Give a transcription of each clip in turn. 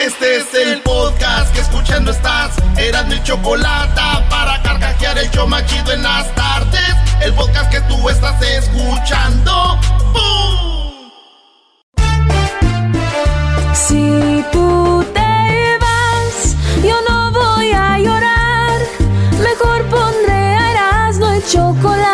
Este es el podcast que escuchando estás. Eran mi chocolate para carcajear el show machido en las tardes. El podcast que tú estás escuchando. Si tú te vas, yo no voy a llorar. Mejor pondré a Erasmo el chocolate,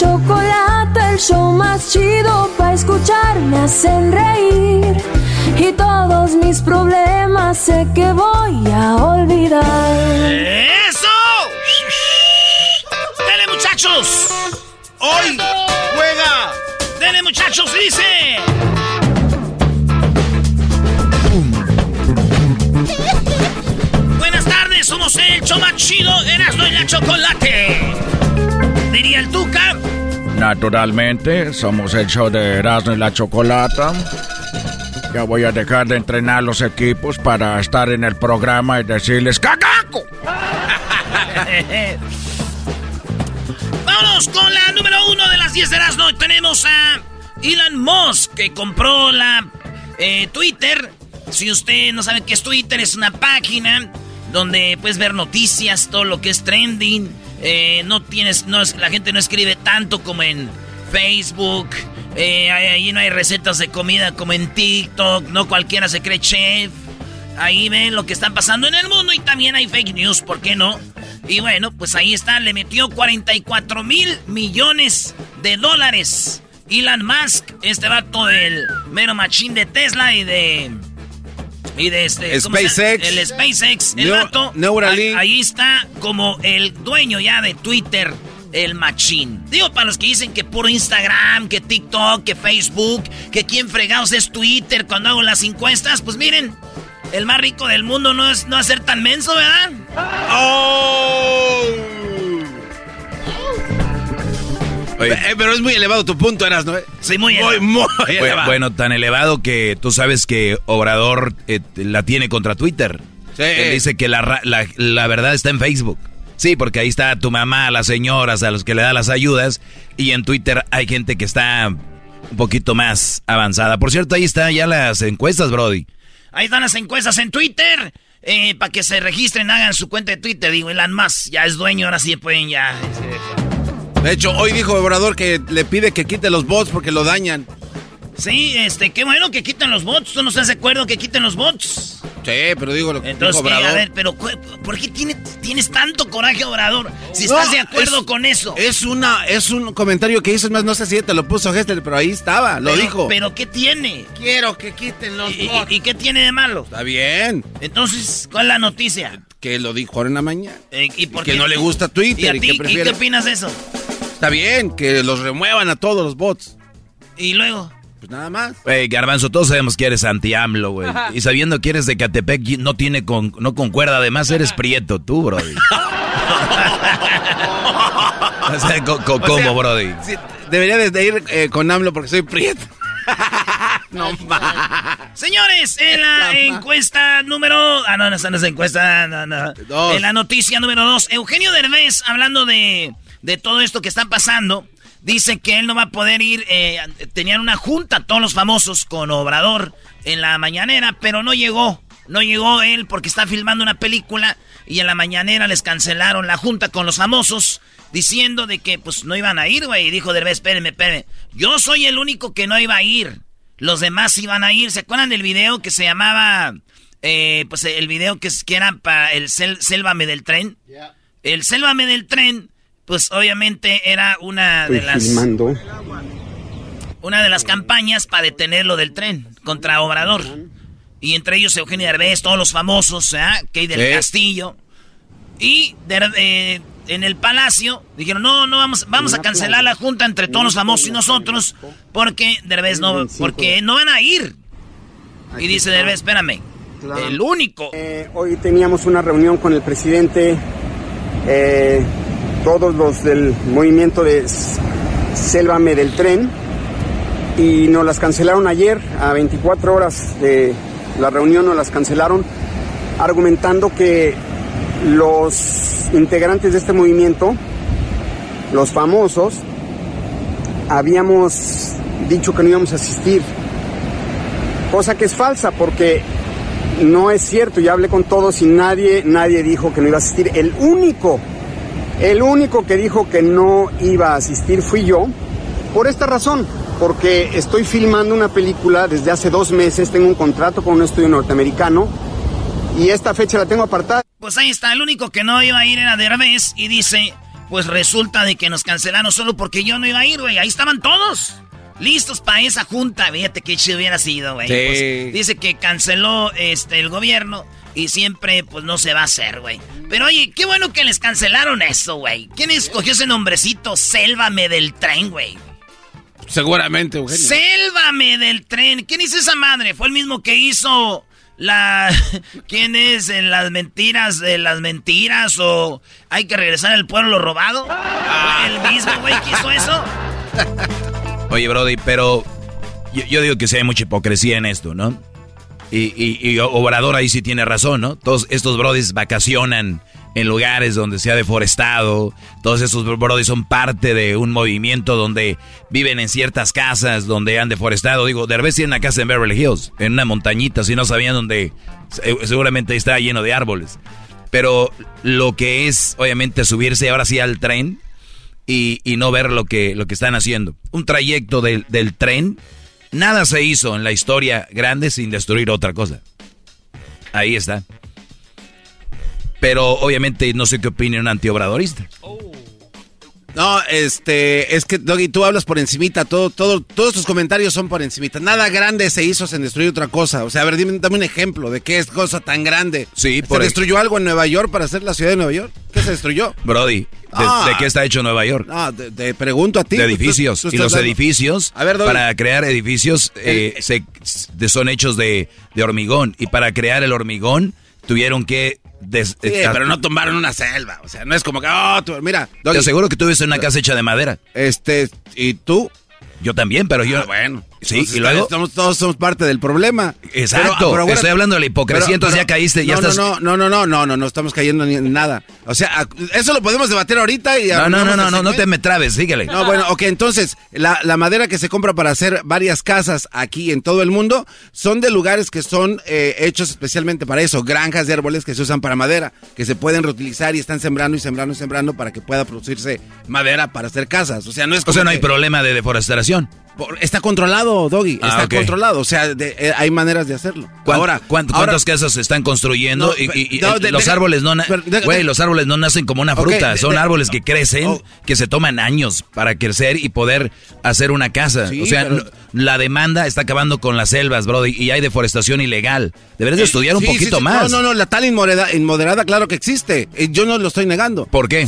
Chocolate, el show más chido para escuchar me hacen reír y todos mis problemas sé que voy a olvidar. ¡Eso! ¡Dale, muchachos! ¡Hoy juega! ¡Dale, muchachos! ¡Dice! Buenas tardes, somos el show más chido, Erasmo y la Chocolate. Diría el Tuca. Naturalmente, somos el show de Erasmo y la Chocolata. Ya voy a dejar de entrenar los equipos para estar en el programa y decirles ¡Cagaco! Vámonos con la número uno de las 10 de Erasmo. Tenemos a Elon Musk que compró la eh, Twitter. Si usted no sabe qué es Twitter, es una página donde puedes ver noticias, todo lo que es trending. Eh, no tienes, no la gente no escribe tanto como en Facebook. Eh, ahí no hay recetas de comida como en TikTok. No cualquiera se cree chef. Ahí ven lo que está pasando en el mundo y también hay fake news, ¿por qué no? Y bueno, pues ahí está, le metió 44 mil millones de dólares. Elon Musk, este vato del mero machín de Tesla y de... Y de este... SpaceX. El SpaceX, el Neu- vato. Neuralink. Ahí, ahí está como el dueño ya de Twitter, el machín. Digo, para los que dicen que puro Instagram, que TikTok, que Facebook, que quién fregados es Twitter cuando hago las encuestas, pues miren, el más rico del mundo no es no ser tan menso, ¿verdad? Oye, eh, pero es muy elevado tu punto, Eras, ¿no? Sí, muy Muy, elevado. muy Bu- elevado. Bueno, tan elevado que tú sabes que Obrador eh, la tiene contra Twitter. Sí. Él dice que la, ra- la, la verdad está en Facebook. Sí, porque ahí está tu mamá, las señoras, a los que le da las ayudas. Y en Twitter hay gente que está un poquito más avanzada. Por cierto, ahí están ya las encuestas, Brody. Ahí están las encuestas en Twitter. eh, para que se registren, hagan su cuenta de Twitter. Digo, Elon Musk ya es dueño, ahora sí pueden ya. De hecho, hoy dijo Obrador que le pide que quite los bots porque lo dañan. Sí, este, qué bueno que quiten los bots. ¿Tú no estás de acuerdo que quiten los bots? Sí, pero digo lo que Entonces, dijo eh, Obrador. a ver, pero ¿por qué tiene- tienes tanto coraje, Obrador? Si estás No, de acuerdo es- con eso. Es una, es un comentario que hizo, es más, no sé si te lo puso Gester, pero ahí estaba, lo Pero- dijo. Pero ¿qué tiene? Quiero que quiten los ¿Y, y- bots. y qué tiene de malo? Está bien, Entonces, ¿cuál es la noticia? que lo dijo ahora en la mañana. Eh, ¿Y por que qué? no le gusta ¿Y Twitter a y, ti? que ¿Y prefiere... qué opinas de eso? Está bien, que los remuevan a todos los bots. Y luego... Pues nada más. Güey, Garbanzo, todos sabemos que eres anti-AMLO, güey. Y sabiendo que eres de Catepec, no tiene con, no concuerda. Además, eres prieto tú, Brody. o sea, co- co- O ¿cómo, sea, Brody? sí, debería de, ir eh, con AMLO porque soy prieto. no más. Señores, en la encuesta número... Ah, no, no, no es encuesta, no, no. Dos. En la noticia número dos, Eugenio Derbez, hablando de, de todo esto que está pasando, dice que él no va a poder ir... eh, tenían una junta todos los famosos con Obrador en la mañanera, pero no llegó. no llegó él porque está filmando una película y en la mañanera les cancelaron la junta con los famosos diciendo de que pues no iban a ir, güey. Y dijo Derbez, espérenme, espérenme. Yo soy el único que no iba a ir. Los demás iban a ir. ¿Se acuerdan del video que se llamaba... Eh, pues el video que, que era para el Sélvame del tren? El Sélvame del tren, pues obviamente era una de las... Una de las campañas para detenerlo del tren contra Obrador. Y entre ellos Eugenio Derbez, todos los famosos, ¿eh? Key del Castillo. Y eh, en el palacio dijeron, no, no, vamos, vamos a cancelar la junta entre todos los famosos y nosotros porque Derbez no, porque no van a ir. Y dice Derbez, espérame, el único. Eh, hoy teníamos una reunión con el presidente, eh, todos los del movimiento de Sélvame del Tren, y nos las cancelaron ayer a 24 horas de la reunión, nos las cancelaron argumentando que los integrantes de este movimiento, los famosos, habíamos dicho que no íbamos a asistir, cosa que es falsa porque no es cierto, ya hablé con todos y nadie, nadie dijo que no iba a asistir. El único, el único que dijo que no iba a asistir fui yo, por esta razón, porque estoy filmando una película desde hace dos meses, tengo un contrato con un estudio norteamericano y esta fecha la tengo apartada. Pues ahí está, el único que no iba a ir era Derbez y dice, pues resulta de que nos cancelaron solo porque yo no iba a ir, güey. Ahí estaban todos. Listos para esa junta. Fíjate que chido hubiera sido, güey. Pues, dice que canceló este el gobierno y siempre pues no se va a hacer, güey. Pero oye, qué bueno que les cancelaron eso, güey. ¿Quién escogió ese nombrecito? Sélvame del tren, güey. Seguramente, Eugenio. Sélvame del tren. ¿Quién hizo esa madre? Fue el mismo que hizo la quién es en las mentiras de las mentiras o hay que regresar al pueblo robado ah. el mismo güey que hizo eso oye Brody pero yo, digo que sí hay mucha hipocresía en esto no y, y, Obrador ahí sí tiene razón no todos estos Brodis vacacionan en lugares donde se ha deforestado. Todos esos brodis son parte de un movimiento donde viven en ciertas casas donde han deforestado. Digo, Derbez tiene una casa en Beverly Hills, en una montañita, si no sabían dónde, seguramente está lleno de árboles. Pero lo que es, obviamente, subirse ahora sí al tren y, no ver lo que, lo que están haciendo. Un trayecto del, del tren, nada se hizo en la historia grande sin destruir otra cosa. Ahí está. Pero obviamente no sé qué opina un antiobradorista. No, este, es que Doggy, tú hablas por encimita, todo, todo, todos tus comentarios son por encimita. Nada grande se hizo sin destruir otra cosa. O sea, a ver, dime, dame un ejemplo de qué es cosa tan grande. Sí, ¿Se destruyó algo en Nueva York para hacer la ciudad de Nueva York? ¿Qué se destruyó? Brody, ¿de, ah. qué está hecho Nueva York? No, te, pregunto a ti. De edificios. y los edificios, para crear edificios, eh, se, son hechos de, de hormigón. Y para crear el hormigón, tuvieron que sí, pero no tumbaron una selva. O sea, no es como que, oh, mira. Te aseguro que tú vives en una casa hecha de madera. Este, ¿y tú? Yo también, pero yo. Ah, bueno. Sí, y luego. todos somos parte del problema. Exacto. Estoy hablando de la hipocresía, entonces ya caíste, ya no, estás. No, no, no, no, no, no, no estamos cayendo ni en nada. O sea, eso lo podemos debatir ahorita y. No, no, no, no, no, no te me trabes, síguele. No, bueno, ok, entonces, la, la, madera que se compra para hacer varias casas aquí en todo el mundo son de lugares que son eh, hechos especialmente para eso, granjas de árboles que se usan para madera, que se pueden reutilizar y están sembrando y sembrando y sembrando para que pueda producirse madera para hacer casas. O sea, no es. o sea, no hay problema de deforestación. Está controlado, Doggy. Ah, está controlado. O sea, eh, hay maneras de hacerlo. Ahora, ¿cuántas casas se están construyendo? y, los árboles no, güey, los árboles no nacen como una fruta. Son árboles que crecen, oh. que se toman años para crecer y poder hacer una casa. o sea, la demanda está acabando con las selvas, bro, y hay deforestación ilegal. Deberías de estudiar un poquito más. No, no, no, la tal inmoderada, inmoderada, claro que existe. Eh, yo no lo estoy negando. ¿Por qué?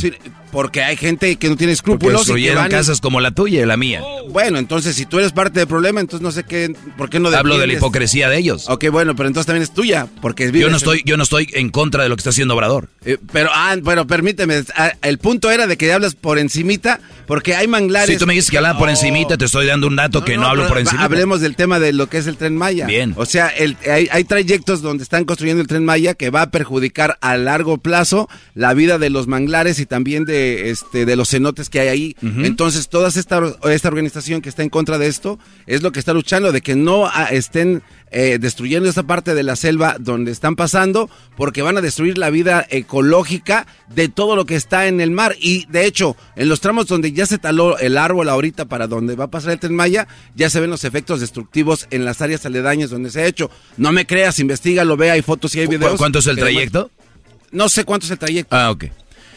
Porque hay gente que no tiene escrúpulos. Construyeron casas como la tuya y la mía. Bueno, entonces si tú eres parte del problema, entonces no sé qué, por qué no Hablo de la hipocresía de ellos. Ok, bueno, pero entonces también es tuya, porque yo no estoy, yo no estoy en contra de lo que está haciendo Obrador. Eh, pero, ah, pero permíteme, ah, el punto era de que hablas por encimita, porque hay manglares. Si tú me dices que hablas por encimita, te estoy dando un dato que no, hablo por encimita. Hablemos del tema de lo que es el tren Maya. Bien. O sea, el, hay, hay trayectos donde están construyendo el tren Maya que va a perjudicar a largo plazo la vida de los manglares y también de de, este, de los cenotes que hay ahí. Entonces, toda esta, esta organización que está en contra de esto es lo que está luchando, de que no ah, estén eh, destruyendo esa parte de la selva donde están pasando, porque van a destruir la vida ecológica de todo lo que está en el mar. Y de hecho, en los tramos donde ya se taló el árbol ahorita para donde va a pasar el tren Maya, ya se ven los efectos destructivos en las áreas aledañas donde se ha hecho. No me creas, lo ve, hay fotos y hay videos. ¿Cuánto es el trayecto? No sé cuánto es el trayecto. Ah, ok.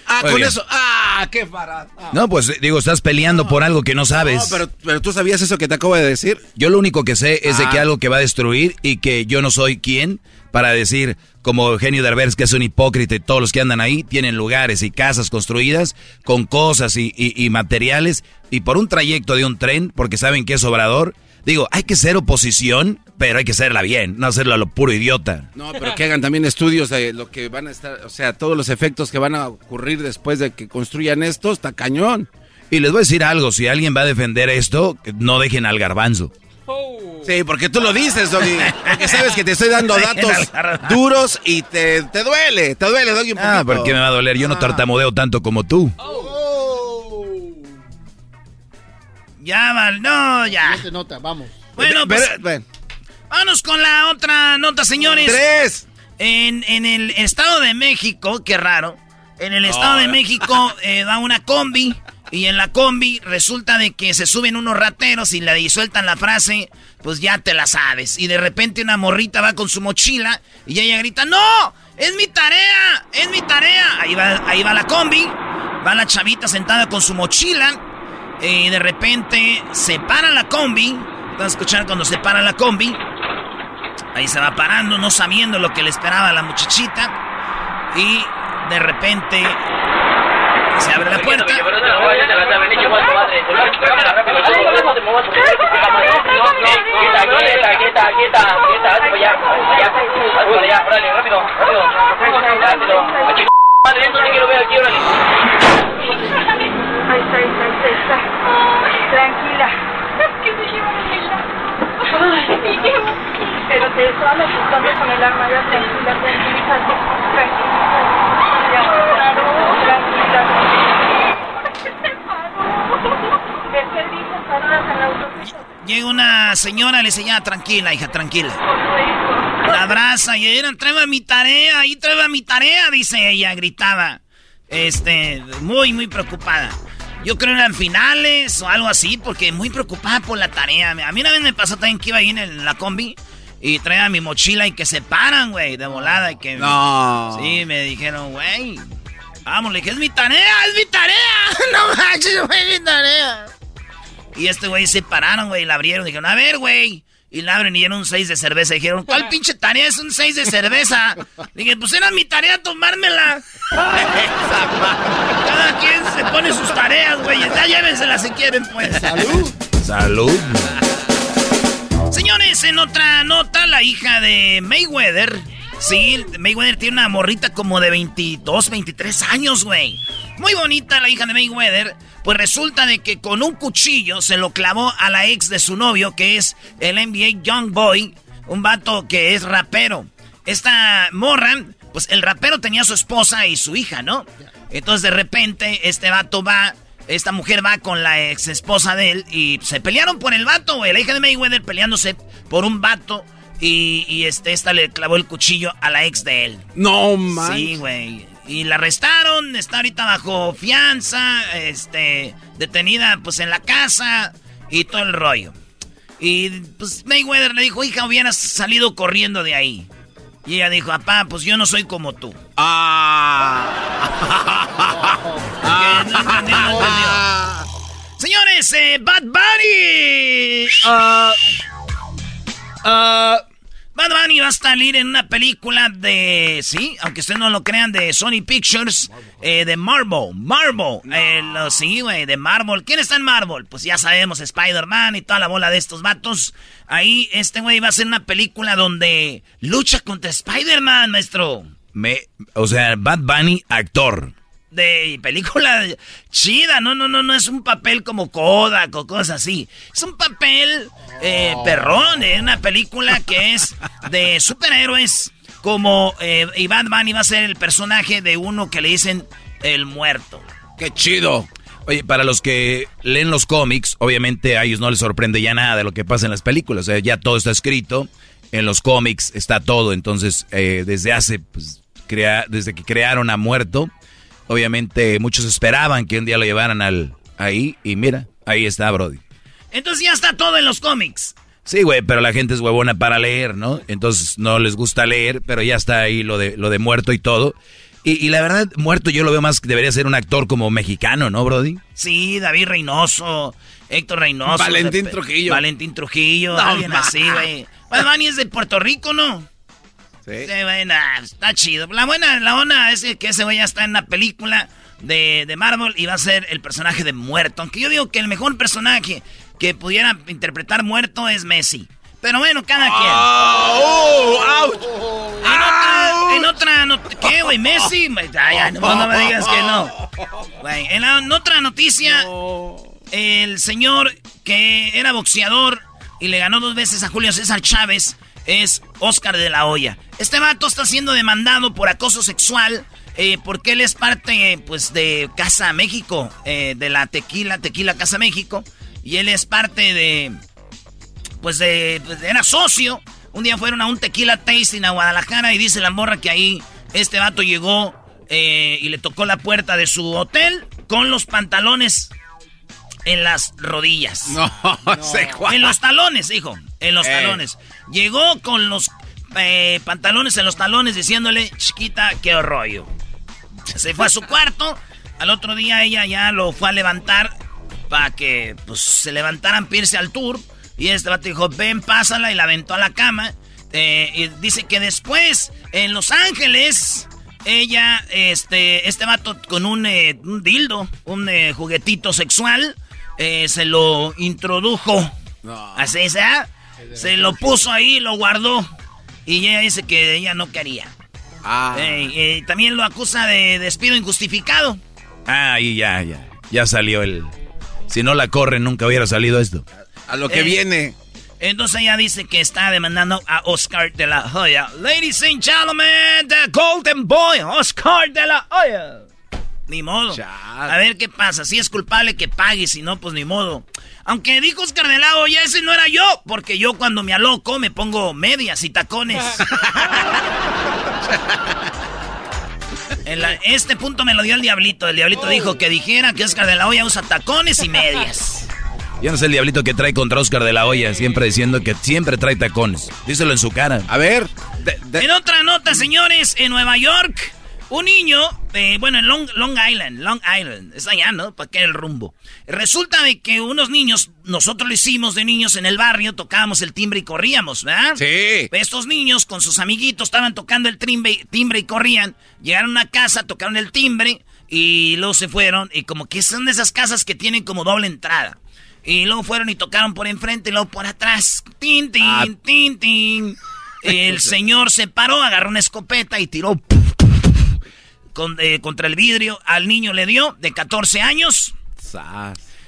Ah, con eso. Ah, qué barato. No, pues digo, estás peleando por algo que no sabes. No, pero, pero tú sabías eso que te acabo de decir. Yo lo único que sé es de que Ah. algo que va a destruir y que yo no soy quien para decir, como Eugenio Derbez, que es un hipócrita y todos los que andan ahí tienen lugares y casas construidas con cosas y, y- y materiales y por un trayecto de un tren, porque saben que es obrador. Digo, hay que ser oposición, pero hay que serla bien, no hacerlo a lo puro idiota. No, pero que hagan también estudios de lo que van a estar, o sea, todos los efectos que van a ocurrir después de que construyan esto, está cañón. Y les voy a decir algo, si alguien va a defender esto, no dejen al garbanzo. Sí, porque tú lo dices, Doggy. Porque sabes que te estoy dando datos duros y te, te duele, te duele, Doggy, un poquito. Ah, ¿por qué me va a doler? Yo no tartamudeo tanto como tú. Ya, Val, no, ya. No se nota, vamos. Bueno, pues, vámonos con la otra nota, señores. ¡Tres! En, en el Estado de México, qué raro, en el Estado de México eh, va una combi y en la combi resulta de que se suben unos rateros y le disueltan la frase, pues ya te la sabes. Y de repente una morrita va con su mochila y ella grita, ¡No! ¡Es mi tarea! ¡Es mi tarea! Ahí va, ahí va la combi, va la chavita sentada con su mochila y de repente se para la combi. Van a escuchar cuando se para la combi. Ahí se va parando, no sabiendo lo que le esperaba a la muchachita. Y de repente se abre la puerta. Ahí está, ahí está, ahí está. Tranquila. ¿Qué se lleva Pero te estaban asustando con el arma, ya tranquila, tranquilízate. Tranquila. Llega una señora, le dice, ya, tranquila, hija, tranquila. La abraza y ella, tráeme mi tarea, ahí tráeme mi tarea, dice ella, gritaba. Este, muy, muy preocupada. Yo creo que eran finales o algo así, porque muy preocupada por la tarea. A mí una vez me pasó también que iba ahí en la combi y traía mi mochila y que se paran, güey, de volada. Y que, No. Sí, me dijeron, güey, vamos, le dije, es mi tarea, es mi tarea. no manches, güey, es mi tarea. Y este güey se pararon, güey, y la abrieron. Dijeron, a ver, güey. Y la abren y era un 6 de cerveza. Dijeron, ¿cuál pinche tarea es un 6 de cerveza? Dije, pues era mi tarea tomármela. Cada quien se pone sus tareas, güey. Ya llévenselas si quieren, pues. Salud. Salud. Señores, en otra nota, la hija de Mayweather. Sí, Mayweather tiene una morrita como de 22, 23 años, güey. Muy bonita la hija de Mayweather. Pues resulta de que con un cuchillo se lo clavó a la ex de su novio, que es el NBA Young Boy, un vato que es rapero. Esta morra, pues el rapero tenía su esposa y su hija, ¿no? Entonces de repente este vato va, esta mujer va con la ex esposa de él y se pelearon por el vato, güey. La hija de Mayweather peleándose por un vato y, y este, esta le clavó el cuchillo a la ex de él. No, man. Sí, güey. Y la arrestaron, está ahorita bajo fianza, este, detenida pues en la casa y todo el rollo. Y pues Mayweather le dijo, hija, hubieras salido corriendo de ahí. Y ella dijo, papá, pues yo no soy como tú. Ah. Que no entendió, no entendió. Señores, eh, Bad Bunny. Ah. Bad Bunny va a salir en una película de, sí, aunque ustedes no lo crean, de Sony Pictures, eh, de Marvel. Marvel, eh, lo- sí, güey, de Marvel. ¿Quién está en Marvel? Pues ya sabemos, Spider-Man y toda la bola de estos vatos. Ahí este güey va a hacer una película donde lucha contra Spider-Man, maestro. Me, o sea, Bad Bunny, actor. De película chida, no, no, no, no es un papel como Kodak o cosas así. Es un papel eh, perrón, eh, una película que es de superhéroes como eh, y Bunny va a ser el personaje de uno que le dicen el muerto. ¡Qué chido! Oye, para los que leen los cómics, obviamente a ellos no les sorprende ya nada de lo que pasa en las películas. Sea, ya todo está escrito, en los cómics está todo. Entonces, eh, desde hace, pues, crea, desde que crearon a Muerto, obviamente muchos esperaban que un día lo llevaran al ahí. Y mira, ahí está Brody. Entonces ya está todo en los cómics. Sí, güey, pero la gente es huevona para leer, ¿no? Entonces no les gusta leer, pero ya está ahí lo de, lo de muerto y todo. Y, la verdad, muerto yo lo veo más que debería ser un actor como mexicano, ¿no, Brody? Sí, David Reynoso, Héctor Reynoso. Valentín Trujillo. Valentín Trujillo, alguien así, güey. Bunny es de Puerto Rico, ¿no? Sí. sí bueno, está chido. La buena, la buena es que ese güey ya está en la película de, de Marvel y va a ser el personaje de muerto. Aunque yo digo que el mejor personaje que pudiera interpretar muerto es Messi. Pero bueno, cada quien. Oh, en, otra, en otra ¿Qué, güey? ¿Messi? Ay, no, no, me digas que no. en, otra noticia, el señor que era boxeador y le ganó dos veces a Julio César Chávez es Oscar de la Hoya. Este vato está siendo demandado por acoso sexual eh, porque él es parte, pues, de Casa México, eh, de la Tequila, Tequila Casa México. Y él es parte de pues, de, pues, era socio. Un día fueron a un tequila tasting a Guadalajara y dice la morra que ahí este vato llegó eh, y le tocó la puerta de su hotel con los pantalones en las rodillas. No, sé cuál. En los talones, hijo. En los talones. Llegó con los eh, pantalones en los talones diciéndole, chiquita, qué rollo. Se fue a su cuarto. Al otro día ella ya lo fue a levantar para que pues, se levantaran, pirse al tour. Y este vato dijo, ven, pásala, y la aventó a la cama. Eh, y dice que después, en Los Ángeles, ella, este, este vato con un, eh, dildo, un eh, juguetito sexual, se lo introdujo. Así, ¿sabes? Se lo puso ahí, lo guardó. Y ella dice que ella no quería. Ah. también lo acusa de despido injustificado. Ah, ahí ya, ya. Ya salió el... Si no la corren, nunca hubiera salido esto. A lo que eh, viene. Entonces ella dice que está demandando a Oscar de la Hoya. Ladies and gentlemen, the Golden Boy, Oscar de la Hoya. Ni modo. A ver qué pasa. Si es culpable que pague, si no, pues ni modo. Aunque dijo Oscar de la Hoya, ese no era yo. Porque yo cuando me aloco me pongo medias y tacones. En este punto me lo dio el diablito. El diablito dijo que dijera que Oscar de la Hoya usa tacones y medias. Yo no sé el diablito que trae contra Oscar de la Hoya, siempre diciendo que siempre trae tacones. Díselo en su cara. A ver. En otra nota, señores, en Nueva York, un niño, eh, bueno, en Long, Island, Long Island, es allá, ¿no? ¿Para qué el rumbo? Resulta de que unos niños, nosotros lo hicimos de niños en el barrio, tocábamos el timbre y corríamos, ¿verdad? Sí. Estos niños con sus amiguitos estaban tocando el timbre, timbre y corrían, llegaron a casa, tocaron el timbre y luego se fueron y como que son de esas casas que tienen como doble entrada. Y luego fueron y tocaron por enfrente y luego por atrás. Tin, tin, ah. tin, tin. El señor se paró, agarró una escopeta y tiró eh, contra el vidrio. Al niño le dio de 14 años.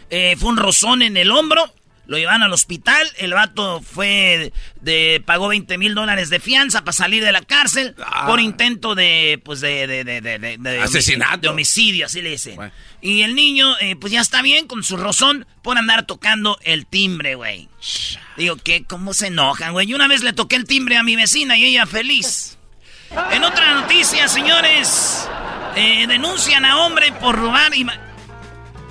Eh, fue un rozón en el hombro. Lo llevan al hospital. El vato fue de, pagó 20 mil dólares de fianza para salir de la cárcel ah. por intento de, pues de, de, de asesinato, de homicidio, así le dice. Y el niño, eh, pues ya está bien con su rozón por andar tocando el timbre, güey. Digo, ¿qué? ¿Cómo se enojan, güey? Una vez le toqué el timbre a mi vecina y ella feliz. En otra noticia, señores, eh, denuncian a hombre por robar y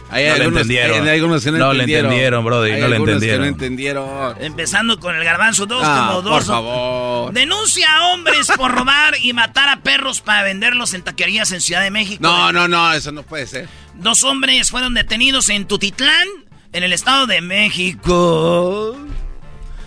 hay no le entendieron. Hay algunos que no, no le entendieron, brother. no le entendieron. no entendieron. Empezando con el garbanzo 2 ah, como dos. Por favor. Denuncia a hombres por robar y matar a perros para venderlos en taquerías en Ciudad de México. No, no, no, eso no puede ser. Dos hombres fueron detenidos en Tutitlán, en el Estado de México.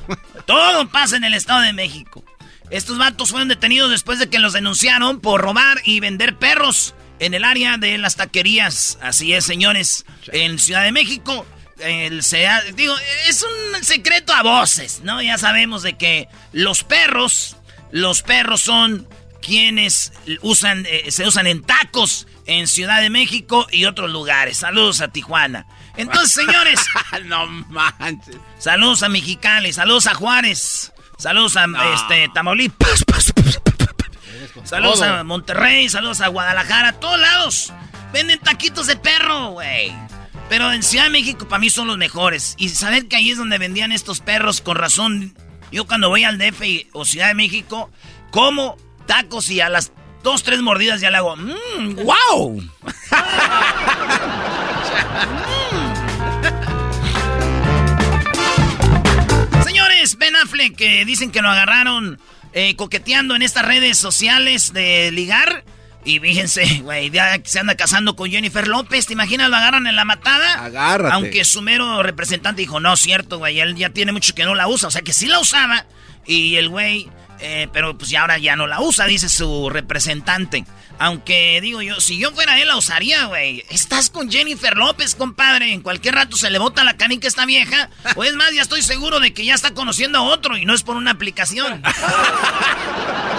Todo pasa en el Estado de México. Estos vatos fueron detenidos después de que los denunciaron por robar y vender perros en el área de las taquerías. Así es, señores, en Ciudad de México. El sea, digo, es un secreto a voces, ¿no? Ya sabemos de que los perros, los perros son quienes usan, eh, se usan en tacos en Ciudad de México y otros lugares. Saludos a Tijuana. Entonces, señores, no manches. Saludos a Mexicali, saludos a Juárez, saludos a este Tamaulipas. Saludos a Monterrey, saludos a Guadalajara, a todos lados. Venden taquitos de perro, güey. Pero en Ciudad de México para mí son los mejores. Y saber que ahí es donde vendían estos perros, con razón. Yo cuando voy al DF o Ciudad de México, como tacos y a las dos, tres mordidas ya le hago, mmm, wow. Ben Affleck, que dicen que lo agarraron eh, coqueteando en estas redes sociales de ligar. Y fíjense, güey, ya se anda casando con Jennifer López. ¿Te imaginas? Lo agarran en la matada. Agárrate. Aunque su mero representante dijo, no, cierto, güey, él ya tiene mucho que no la usa. O sea, que sí la usaba. Y el güey, eh, pero pues ya ahora ya no la usa, dice su representante. Aunque digo yo, si yo fuera él la usaría, güey. Estás con Jennifer López, compadre. En cualquier rato se le bota la canica esta vieja. O es más, ya estoy seguro de que ya está conociendo a otro y no es por una aplicación.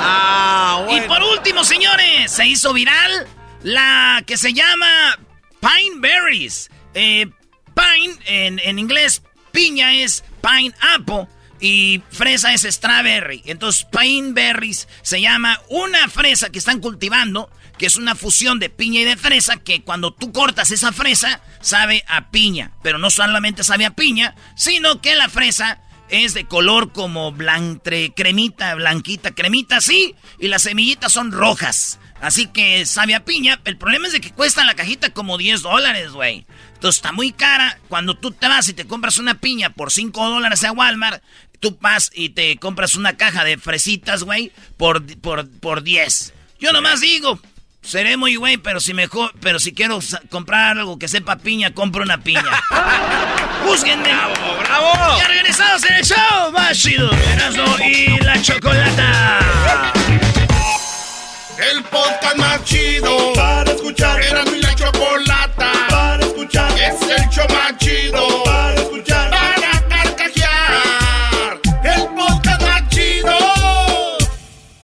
Ah, Y por último, señores, se hizo viral la que se llama Pine Berries. Eh, pine, en, en inglés, piña es pine apple y fresa es strawberry. Entonces, pine berries se llama una fresa que están cultivando, que es una fusión de piña y de fresa, que cuando tú cortas esa fresa, sabe a piña. Pero no solamente sabe a piña, sino que la fresa es de color como blantre, cremita, blanquita, cremita, sí, y las semillitas son rojas. Así que sabe a piña. El problema es de que cuesta la cajita como 10 dólares, güey. Entonces está muy cara. Cuando tú te vas y te compras una piña por 5 dólares a Walmart, tú vas y te compras una caja de fresitas, güey, por, por, por 10. Yo nomás digo, seré muy güey, pero si mejor, pero si quiero comprar algo que sepa piña, compro una piña. Júzguenme. ¡Bravo, bravo! Ya regresamos en el show más chido. Erasmo y la chocolata. El podcast más chido para escuchar. Era mi la chocolata para escuchar. Es el show más chido para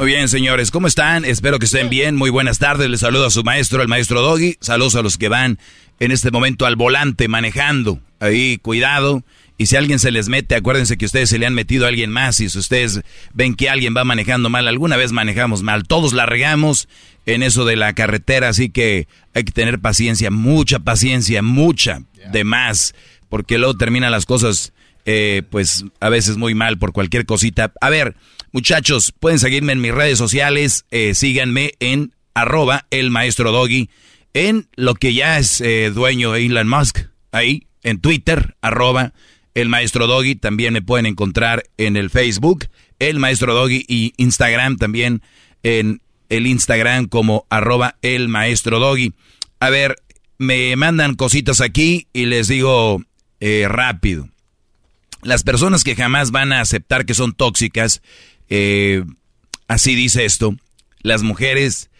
Muy bien, señores, ¿cómo están? Espero que estén bien. Muy buenas tardes. Les saludo a su maestro, el maestro Doggy. Saludos a los que van en este momento al volante manejando. Ahí, cuidado. Y si alguien se les mete, acuérdense que ustedes se le han metido a alguien más. Y si ustedes ven que alguien va manejando mal, alguna vez manejamos mal. Todos la regamos en eso de la carretera. Así que hay que tener paciencia, mucha paciencia, mucha, de más. Porque luego terminan las cosas, eh, pues a veces muy mal por cualquier cosita. A ver, muchachos, pueden seguirme en mis redes sociales. eh, síganme en arroba el maestro doggy. En lo que ya es eh, dueño Elon Musk. Ahí, en Twitter, arroba el maestro Doggy. También me pueden encontrar en el Facebook, el maestro Doggy, y Instagram también en el Instagram como arroba el maestro Doggy. A ver, me mandan cositas aquí y les digo eh, rápido. Las personas que jamás van a aceptar que son tóxicas, eh, así dice esto, las mujeres,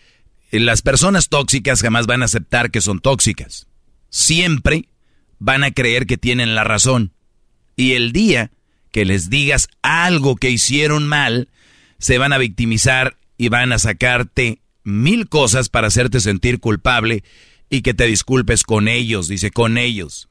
eh, las personas tóxicas jamás van a aceptar que son tóxicas. Siempre van a creer que tienen la razón. Y el día que les digas algo que hicieron mal, se van a victimizar y van a sacarte mil cosas para hacerte sentir culpable y que te disculpes con ellos, dice, con ellos.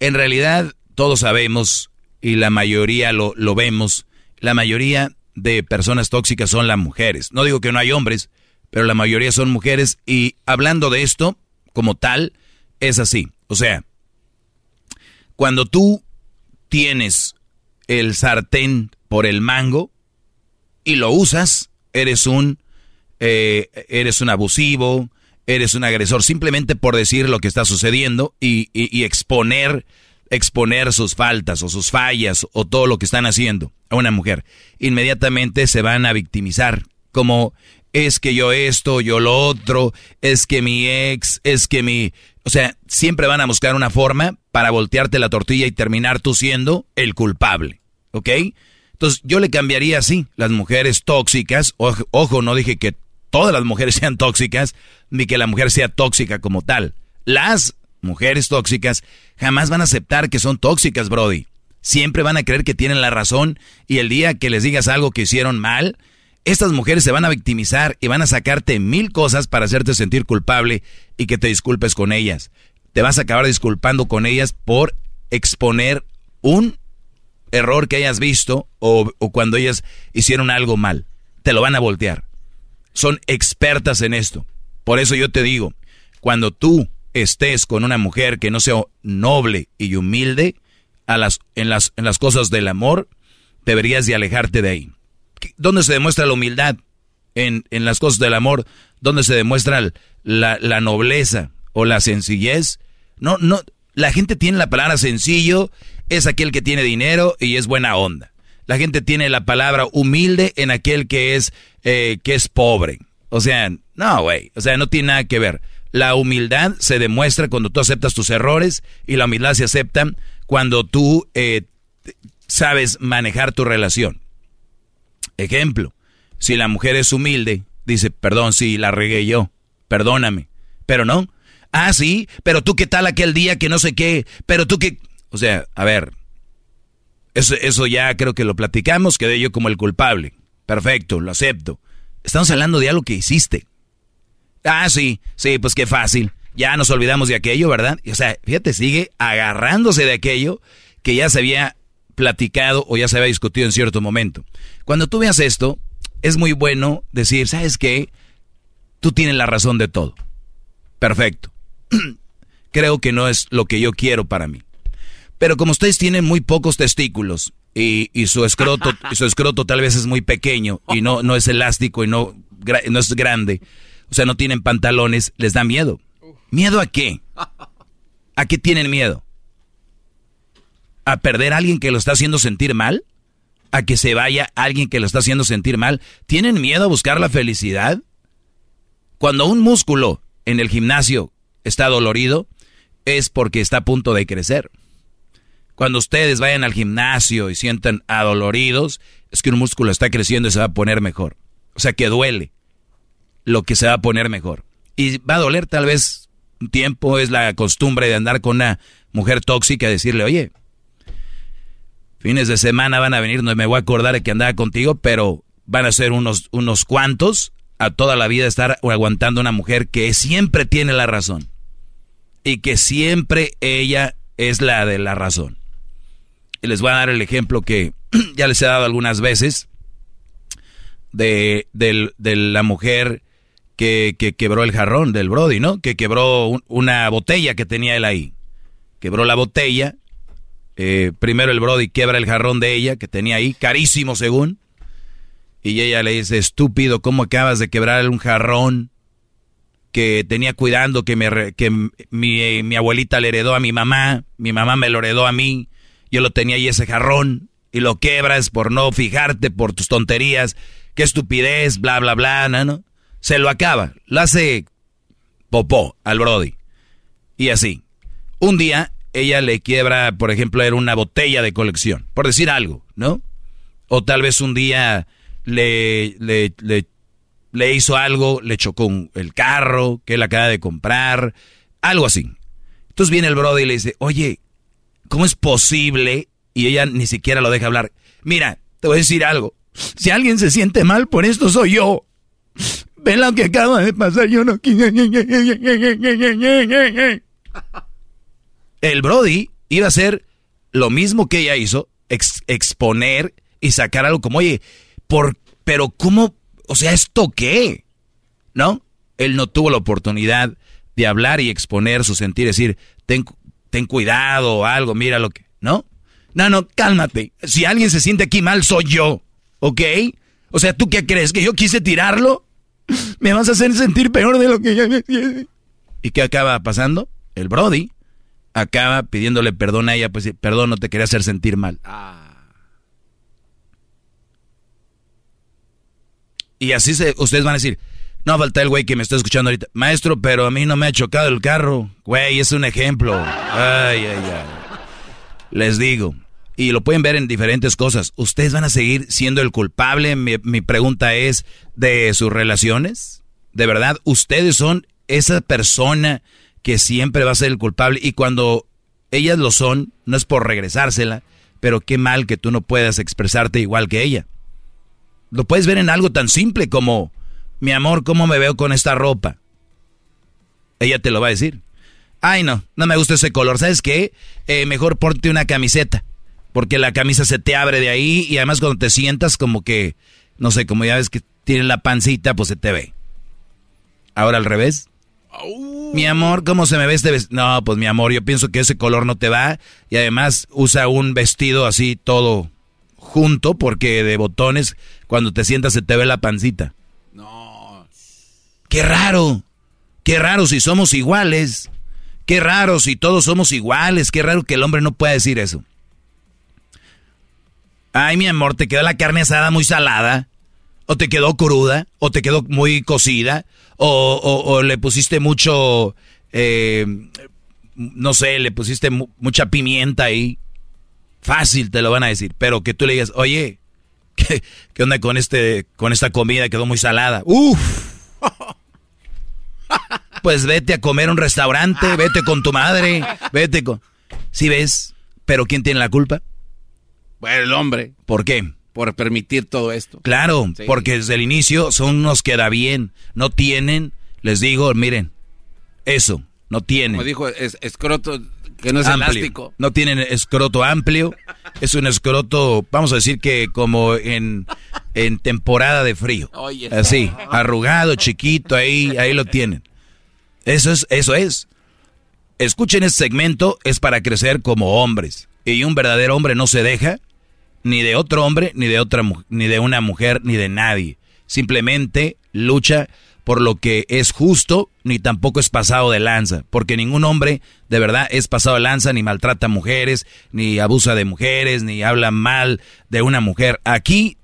En realidad, todos sabemos, y la mayoría lo, lo vemos, la mayoría de personas tóxicas son las mujeres. No digo que no hay hombres, pero la mayoría son mujeres y hablando de esto, como tal, es así. O sea, cuando tú tienes el sartén por el mango y lo usas, eres un, eh, eres un abusivo, eres un agresor, simplemente por decir lo que está sucediendo y, y, exponer, exponer sus faltas o sus fallas o todo lo que están haciendo a una mujer. Inmediatamente se van a victimizar, como es que yo esto, yo lo otro, es que mi ex, es que mi... O sea, siempre van a buscar una forma para voltearte la tortilla y terminar tú siendo el culpable. ¿Ok? Entonces yo le cambiaría así, las mujeres tóxicas, ojo, no dije que todas las mujeres sean tóxicas, ni que la mujer sea tóxica como tal. Las mujeres tóxicas jamás van a aceptar que son tóxicas, Brody. Siempre van a creer que tienen la razón y el día que les digas algo que hicieron mal, estas mujeres se van a victimizar y van a sacarte mil cosas para hacerte sentir culpable y que te disculpes con ellas. Te vas a acabar disculpando con ellas por exponer un error que hayas visto o, cuando ellas hicieron algo mal. Te lo van a voltear. Son expertas en esto. Por eso yo te digo, cuando tú estés con una mujer que no sea noble y humilde a las, en, las, cosas del amor, deberías de alejarte de ahí. ¿Dónde se demuestra la humildad? En, en las cosas del amor, ¿dónde se demuestra la, la nobleza o la sencillez? No, no, la gente tiene la palabra sencillo es aquel que tiene dinero y es buena onda. La gente tiene la palabra humilde en aquel que es, eh, que es pobre. O sea, no, güey. O sea, no tiene nada que ver. La humildad se demuestra cuando tú aceptas tus errores y la humildad se acepta cuando tú eh, sabes manejar tu relación. Ejemplo, si la mujer es humilde, dice, perdón, si la regué yo, perdóname. Pero no. Ah, sí, pero tú qué tal aquel día que no sé qué, pero tú qué... O sea, a ver, eso, eso ya creo que lo platicamos, quedé yo como el culpable. Perfecto, lo acepto. Estamos hablando de algo que hiciste. Ah, sí, sí, pues qué fácil. Ya nos olvidamos de aquello, ¿verdad? o sea, fíjate, sigue agarrándose de aquello que ya se había platicado o ya se había discutido en cierto momento. Cuando tú veas esto, es muy bueno decir, ¿sabes qué? Tú tienes la razón de todo. Perfecto. Creo que no es lo que yo quiero para mí. Pero como ustedes tienen muy pocos testículos y, su escroto su escroto tal vez es muy pequeño y no, no es elástico y no, no es grande, o sea, no tienen pantalones, les da miedo. ¿Miedo a qué? ¿A qué tienen miedo? ¿A perder a alguien que lo está haciendo sentir mal? ¿A que se vaya alguien que lo está haciendo sentir mal? ¿Tienen miedo a buscar la felicidad? Cuando un músculo en el gimnasio está dolorido, es porque está a punto de crecer. Cuando ustedes vayan al gimnasio y sientan adoloridos, es que un músculo está creciendo y se va a poner mejor. O sea que duele lo que se va a poner mejor. Y va a doler tal vez un tiempo, es la costumbre de andar con una mujer tóxica y decirle, oye, fines de semana van a venir, no me voy a acordar de que andaba contigo, pero van a ser unos, unos cuantos a toda la vida estar aguantando una mujer que siempre tiene la razón. Y que siempre ella es la de la razón. Y les voy a dar el ejemplo que ya les he dado algunas veces de, la mujer que, quebró el jarrón del Brody, ¿no? Que quebró una botella que tenía él ahí. Quebró la botella. Eh, primero el Brody quiebra el jarrón de ella que tenía ahí, carísimo según. Y ella le dice, estúpido, ¿cómo acabas de quebrar un jarrón que tenía cuidando, que, me, que mi, mi abuelita le heredó a mi mamá, mi mamá me lo heredó a mí? yo lo tenía ahí ese jarrón y lo quebras por no fijarte por tus tonterías, qué estupidez, bla, bla, bla, ¿no? Se lo acaba, lo hace popó al Brody. Y así. Un día ella le quiebra, por ejemplo, era una botella de colección, por decir algo, ¿no? O tal vez un día le, le, le, hizo algo, le chocó el carro que él acaba de comprar, algo así. Entonces viene el brother y le dice, oye, ¿cómo es posible? Y ella ni siquiera lo deja hablar. Mira, te voy a decir algo. Si alguien se siente mal por esto, soy yo. Lo que acaba de pasar, yo no El Brody iba a hacer lo mismo que ella hizo, exponer y sacar algo como, oye, por, pero ¿cómo? O sea, ¿esto qué? ¿No? Él no tuvo la oportunidad de hablar y exponer su sentir, decir, ten, ten cuidado o algo, mira lo que, ¿no? No, no, cálmate. Si alguien se siente aquí mal, soy yo, ¿ok? O sea, ¿tú qué crees? ¿Que yo quise tirarlo? Me vas a hacer sentir peor de lo que ya me ¿Y qué acaba pasando? El Brody acaba pidiéndole perdón a ella, pues perdón, no te quería hacer sentir mal. Ah. Y así se, ustedes van a decir, no falta el güey que me está escuchando ahorita. Maestro, pero a mí no me ha chocado el carro. Güey, es un ejemplo. Ay, ay, ay. Les digo. Y lo pueden ver en diferentes cosas. ¿Ustedes van a seguir siendo el culpable? Mi, pregunta es, ¿de sus relaciones? ¿De verdad? ¿Ustedes son esa persona que siempre va a ser el culpable? Y cuando ellas lo son, no es por regresársela, pero qué mal que tú no puedas expresarte igual que ella. Lo puedes ver en algo tan simple como, mi amor, ¿cómo me veo con esta ropa? Ella te lo va a decir. Ay, no, no me gusta ese color. ¿Sabes qué? Eh, mejor ponte una camiseta. Porque la camisa se te abre de ahí y además cuando te sientas como que, no sé, como ya ves que tiene la pancita, pues se te ve. Ahora al revés. Mi amor, ¿cómo se me ve este vestido? No, pues mi amor, yo pienso que ese color no te va. Y además usa un vestido así todo junto porque de botones cuando te sientas se te ve la pancita. No. Qué raro. Qué raro si somos iguales. Qué raro si todos somos iguales. Qué raro que el hombre no pueda decir eso. Ay, mi amor, ¿te quedó la carne asada muy salada? ¿O te quedó cruda? ¿O te quedó muy cocida? ¿O, le pusiste mucho, eh, no sé, le pusiste mucha pimienta ahí? Fácil te lo van a decir, pero que tú le digas, oye, ¿qué, qué onda con, este, con esta comida? Quedó muy salada. Uf. Pues vete a comer a un restaurante, vete con tu madre, vete con... ¿Sí ves? Pero ¿quién tiene la culpa? Bueno, el hombre. ¿Por qué? Por permitir todo esto. Claro, porque desde el inicio son unos que da bien. No tienen, les digo, miren, eso, no tienen. Como dijo, es, escroto que no es elástico. No tienen escroto amplio. Es un escroto, vamos a decir que como en, en temporada de frío. Así, arrugado, chiquito, ahí, ahí lo tienen. Eso es, eso es. Escuchen este segmento, es para crecer como hombres. Y un verdadero hombre no se deja ni de otro hombre, ni de otra ni de una mujer, ni de nadie. Simplemente lucha por lo que es justo, ni tampoco es pasado de lanza, porque ningún hombre de verdad es pasado de lanza, ni maltrata a mujeres, ni abusa de mujeres, ni habla mal de una mujer. Aquí,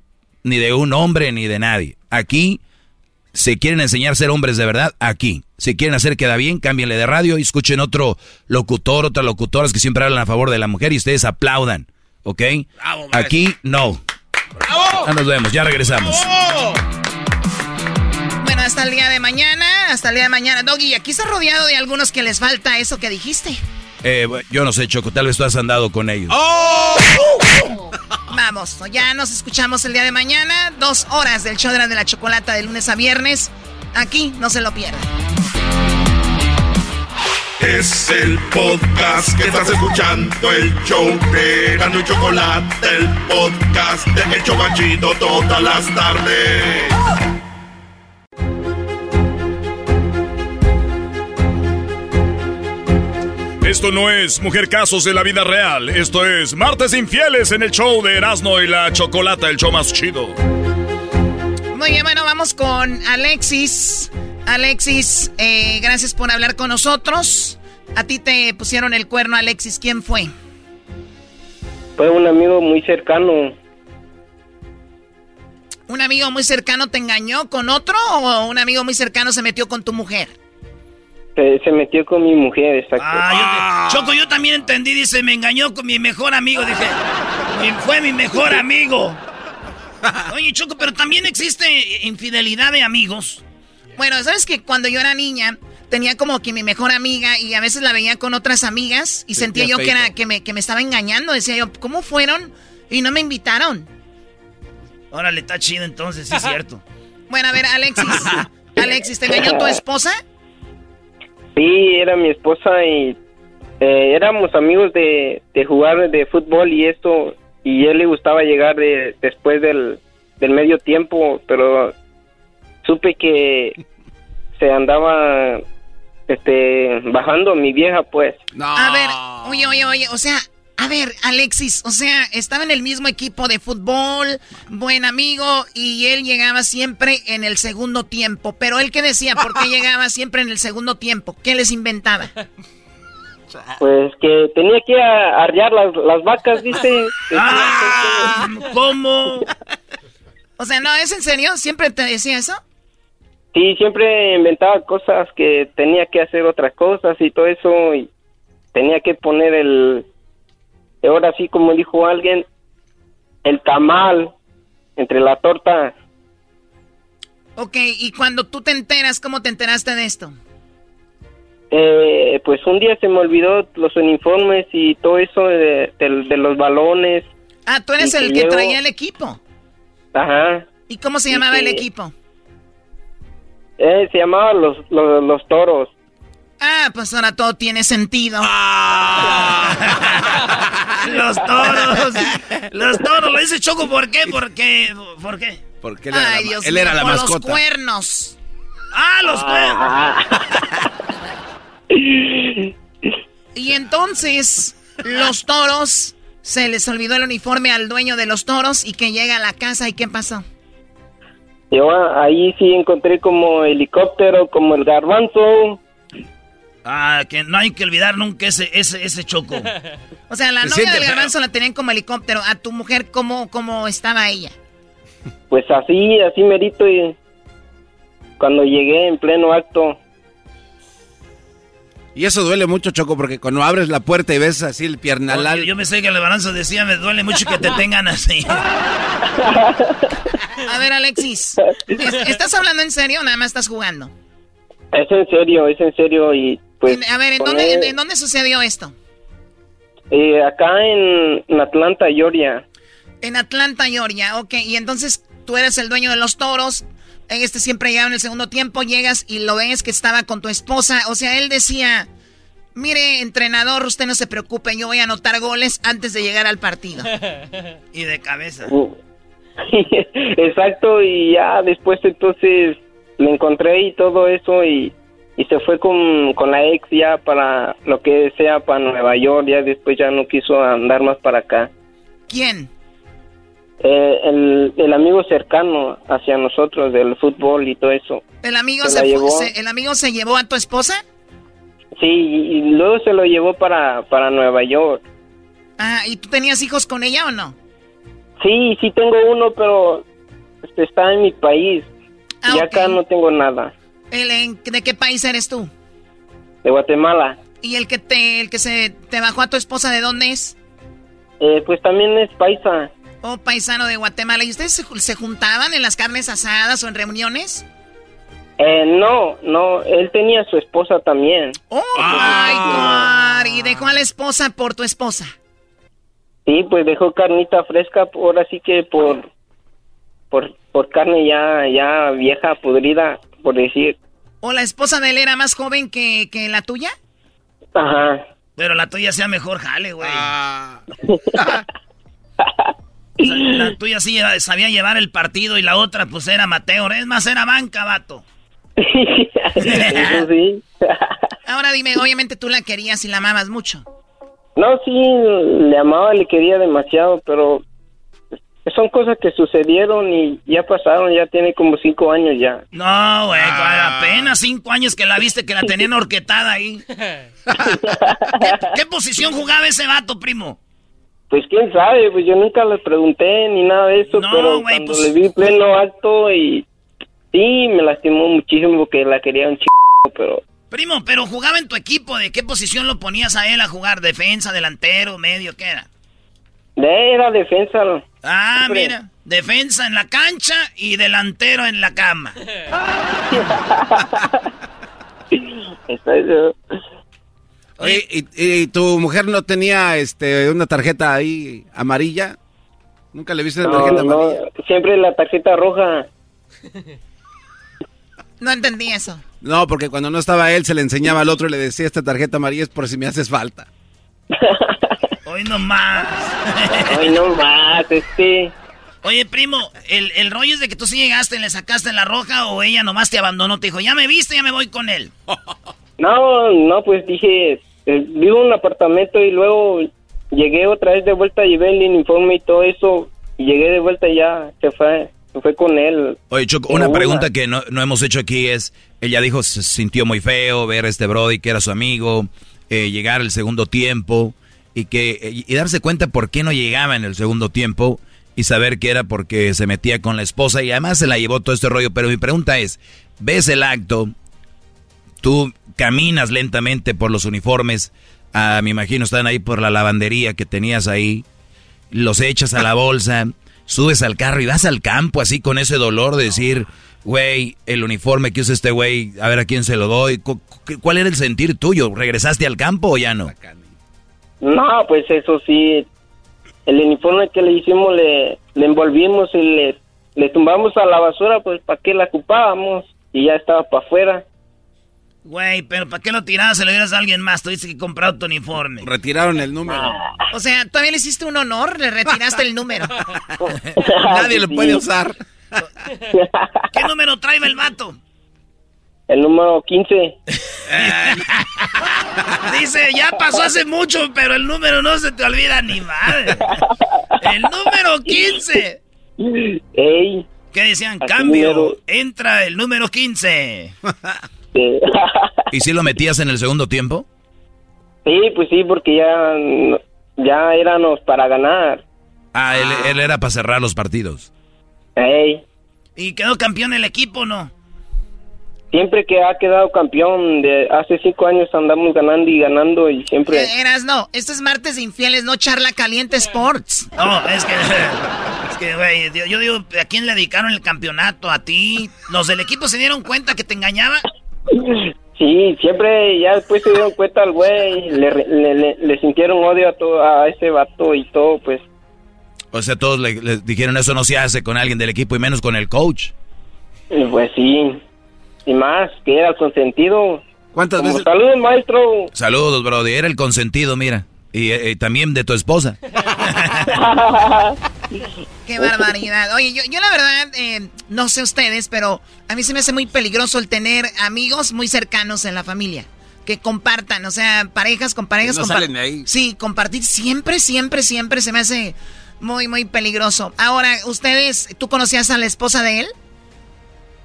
ni de un hombre, ni de nadie. Aquí, si quieren enseñar a ser hombres de verdad, aquí. Si quieren hacer queda bien, cámbienle de radio y escuchen otro locutor, otras locutoras que siempre hablan a favor de la mujer y ustedes aplaudan, ¿ok? aquí, no. Ya nos vemos, ya regresamos hasta el día de mañana, hasta el día de mañana. Doggy, aquí estás rodeado de algunos que les falta eso que dijiste. Eh, yo no sé, Choco, tal vez tú has andado con ellos. ¡Oh! Vamos, ya nos escuchamos el día de mañana. Dos horas del show de la, de la chocolata de lunes a viernes. Aquí, no se lo pierdan. Es el podcast que estás escuchando, el show de Gano y Chocolate, el podcast de El Chocachito todas las tardes. Esto no es Mujer Casos de la vida real. Esto es Martes Infieles en el show de Erasmo y la Chocolata, el show más chido. Muy bien, bueno, vamos con Alexis. Alexis, eh, gracias por hablar con nosotros. A ti te pusieron el cuerno, Alexis. ¿Quién fue? Fue un amigo muy cercano. ¿Un amigo muy cercano te engañó con otro o un amigo muy cercano se metió con tu mujer? Se, se metió con mi mujer, exacto. Ah, yo te- Choco, yo también entendí, dice, me engañó con mi mejor amigo. Dije, "Mi- fue mi mejor amigo. Oye, Choco, pero también existe infidelidad de amigos. Bueno, ¿sabes que Cuando yo era niña, tenía como que mi mejor amiga y a veces la veía con otras amigas y sentía yo que, era, que, me, que me estaba engañando. Decía yo, ¿cómo fueron? Y no me invitaron. Órale, está chido entonces, sí es cierto. Bueno, a ver, Alexis. Alexis, ¿te engañó tu esposa? Sí, era mi esposa y eh, éramos amigos de, de jugar de fútbol y esto, y él le gustaba llegar de, después del, del medio tiempo, pero supe que se andaba este bajando mi vieja pues. A ver, oye, oye, oye, o sea, a ver, Alexis, o sea, estaba en el mismo equipo de fútbol, buen amigo, y él llegaba siempre en el segundo tiempo. Pero él qué decía, ¿por qué llegaba siempre en el segundo tiempo? ¿Qué les inventaba? Pues que tenía que a- arrear las, las vacas, dice. Ah, ¿Cómo? O sea, no, ¿es en serio? ¿Siempre te decía eso? Sí, siempre inventaba cosas que tenía que hacer otras cosas y todo eso y tenía que poner el, ahora sí como dijo alguien, el tamal entre la torta. Ok, y cuando tú te enteras, ¿cómo te enteraste de esto? Eh, pues un día se me olvidó los uniformes y todo eso de, de- de los balones. Ah, tú eres el que traía el equipo. Ajá. ¿Y cómo se Y llamaba el equipo? Eh, se llamaba los, los, los toros. Ah, pues ahora todo tiene sentido. Los toros. Los toros. Lo dice Choco, ¿por qué? Porque, ¿Por qué? Porque él era, Ay, la, Dios él mío, era la por mascota. los cuernos. Ah, los Y entonces, los toros, se les olvidó el uniforme al dueño de los toros y que llega a la casa y ¿qué pasó? Yo ah, ahí sí encontré como helicóptero, como el garbanzo. Ah, que no hay que olvidar nunca ese, ese, ese Choco. O sea, la Se novia siente del garbanzo la tenían como helicóptero. A tu mujer, ¿cómo, cómo estaba ella? Pues así, así merito y cuando llegué en pleno acto. Y eso duele mucho, Choco, porque cuando abres la puerta y ves así el piernalal. Oye, yo me sé que el balanzo decía, me duele mucho que te tengan así. A ver, Alexis, ¿es- ¿estás hablando en serio o nada más estás jugando? Es en serio, es en serio y pues... A ver, ¿en dónde, él, en- en dónde sucedió esto? eh, acá en, en Atlanta, Georgia. En Atlanta, Georgia. Ok, y entonces tú eres el dueño de los toros. Este siempre llegaba en el segundo tiempo, llegas y lo ves que estaba con tu esposa. O sea, él decía, mire, entrenador, usted no se preocupe, yo voy a anotar goles antes de llegar al partido. y de cabeza. Exacto, y ya después entonces le encontré y todo eso y, y se fue con, con la ex ya para lo que sea, para Nueva York, ya después ya no quiso andar más para acá. ¿Quién? Eh, el, el amigo cercano hacia nosotros del fútbol y todo eso. ¿El amigo, Se llevó. se- ¿El amigo se llevó a tu esposa? Sí, y, y luego se lo llevó para, para Nueva York. Ah, ¿y tú tenías hijos con ella o no? Sí, sí tengo uno, pero está en mi país. y acá no tengo nada. ¿El, en- ¿De qué país eres tú? De Guatemala. ¿Y el que te, el que se te bajó a tu esposa de dónde es? Eh, pues también es paisa. Oh, paisano de Guatemala. ¿Y ustedes se, ju- se juntaban en las carnes asadas o en reuniones? Eh, no, no, él tenía su esposa también. Oh, my God. ¿Y dejó a la esposa por tu esposa? Sí, pues dejó carnita fresca, ahora sí que por, por, por carne ya, ya vieja, podrida, por decir. ¿O la esposa de él era más joven que, que la tuya? Ajá. Pero la tuya sea mejor jale, güey. O sea, la tuya sí sabía llevar el partido y la otra pues era amateur. Es más, era banca, vato. Eso sí. Ahora dime, obviamente tú la querías y la amabas mucho. No, sí, le amaba, le quería demasiado, pero son cosas que sucedieron y ya pasaron, ya tiene como cinco años ya. No, güey, apenas cinco años que la viste que la tenían horquetada ahí. ¿Qué, qué posición jugaba ese vato, primo? Pues quién sabe, pues yo nunca le pregunté ni nada de eso, No, pero cuando pues- le vi pleno acto y sí, me lastimó muchísimo porque la quería un chico, pero Primo, pero jugaba en tu equipo. ¿De qué posición lo ponías a él a jugar? ¿Defensa, delantero, medio? ¿Qué era? Era defensa. Ah, mira. Defensa en la cancha y delantero en la cama. Oye, ¿y, tu mujer no tenía este una tarjeta ahí amarilla? ¿Nunca le viste la tarjeta amarilla? Siempre la tarjeta roja. No entendí eso. No, porque cuando no estaba él se le enseñaba al otro y le decía esta tarjeta amarilla es por si me haces falta. Hoy no más. Hoy no más, este. Oye, primo, el, el rollo es de que tú sí llegaste, le sacaste la roja o ella nomás te abandonó, te dijo, ya me viste, ya me voy con él. No, no, pues dije, eh, vivo en un apartamento y luego llegué otra vez de vuelta, llevé el uniforme y todo eso, y llegué de vuelta y ya se fue, se fue con él. Oye, Choco, una pregunta que no, no, hemos hecho aquí es, ella dijo se sintió muy feo ver a este Brody que era su amigo, eh, llegar el segundo tiempo y que y darse cuenta por qué no llegaba en el segundo tiempo y saber que era porque se metía con la esposa y además se la llevó todo este rollo. Pero mi pregunta es, ¿ves el acto? Tú caminas lentamente por los uniformes, ah, me imagino están ahí por la lavandería que tenías ahí, los echas a la bolsa, subes al carro y vas al campo así con ese dolor de decir, güey, el uniforme que usa este güey, a ver a quién se lo doy. ¿Cuál era el sentir tuyo? ¿Regresaste al campo o ya no? No, pues eso sí, el uniforme que le hicimos le, le envolvimos y le, le tumbamos a la basura, pues para qué la ocupábamos y ya estaba para afuera. Güey, pero ¿para qué lo tirabas? Se lo dieras a alguien más. Tuviste que comprar tu uniforme. Retiraron el número. O sea, todavía le hiciste un honor, le retiraste el número. Nadie lo puede usar. ¿Qué número trae el mato? El número 15. Dice, ya pasó hace mucho, pero el número no se te olvida ni madre. El número 15. Ey. ¿Qué decían? Cambio. Entra el número 15. ¿Y si lo metías en el segundo tiempo? Sí, pues sí, porque ya, ya éramos para ganar. Ah, él, era para cerrar los partidos. Ey. ¿Y quedó campeón el equipo no? Siempre que ha quedado campeón, de hace cinco años andamos ganando y ganando y siempre... Eh, eras, no, esto es martes de infieles, no charla caliente sports. No, es que, es que, güey, yo digo, ¿a quién le dedicaron el campeonato? ¿A ti? ¿Los del equipo se dieron cuenta que te engañaba? Sí, siempre ya después se dieron cuenta al güey, le, le, sintieron odio a todo, a ese vato y todo, pues. O sea, todos le, dijeron eso no se hace con alguien del equipo y menos con el coach. Pues sí y más, que era el consentido. ¿Cuántas veces? Saludos, maestro. Saludos, Brody. Era el consentido, mira. Y, eh, también de tu esposa. Qué barbaridad. Oye, yo, yo la verdad, eh, no sé ustedes, pero a mí se me hace muy peligroso el tener amigos muy cercanos en la familia. Que compartan, o sea, parejas con parejas. No salen de ahí. Sí, compartir siempre, siempre, siempre se me hace muy, muy peligroso. Ahora, ustedes, ¿tú conocías a la esposa de él?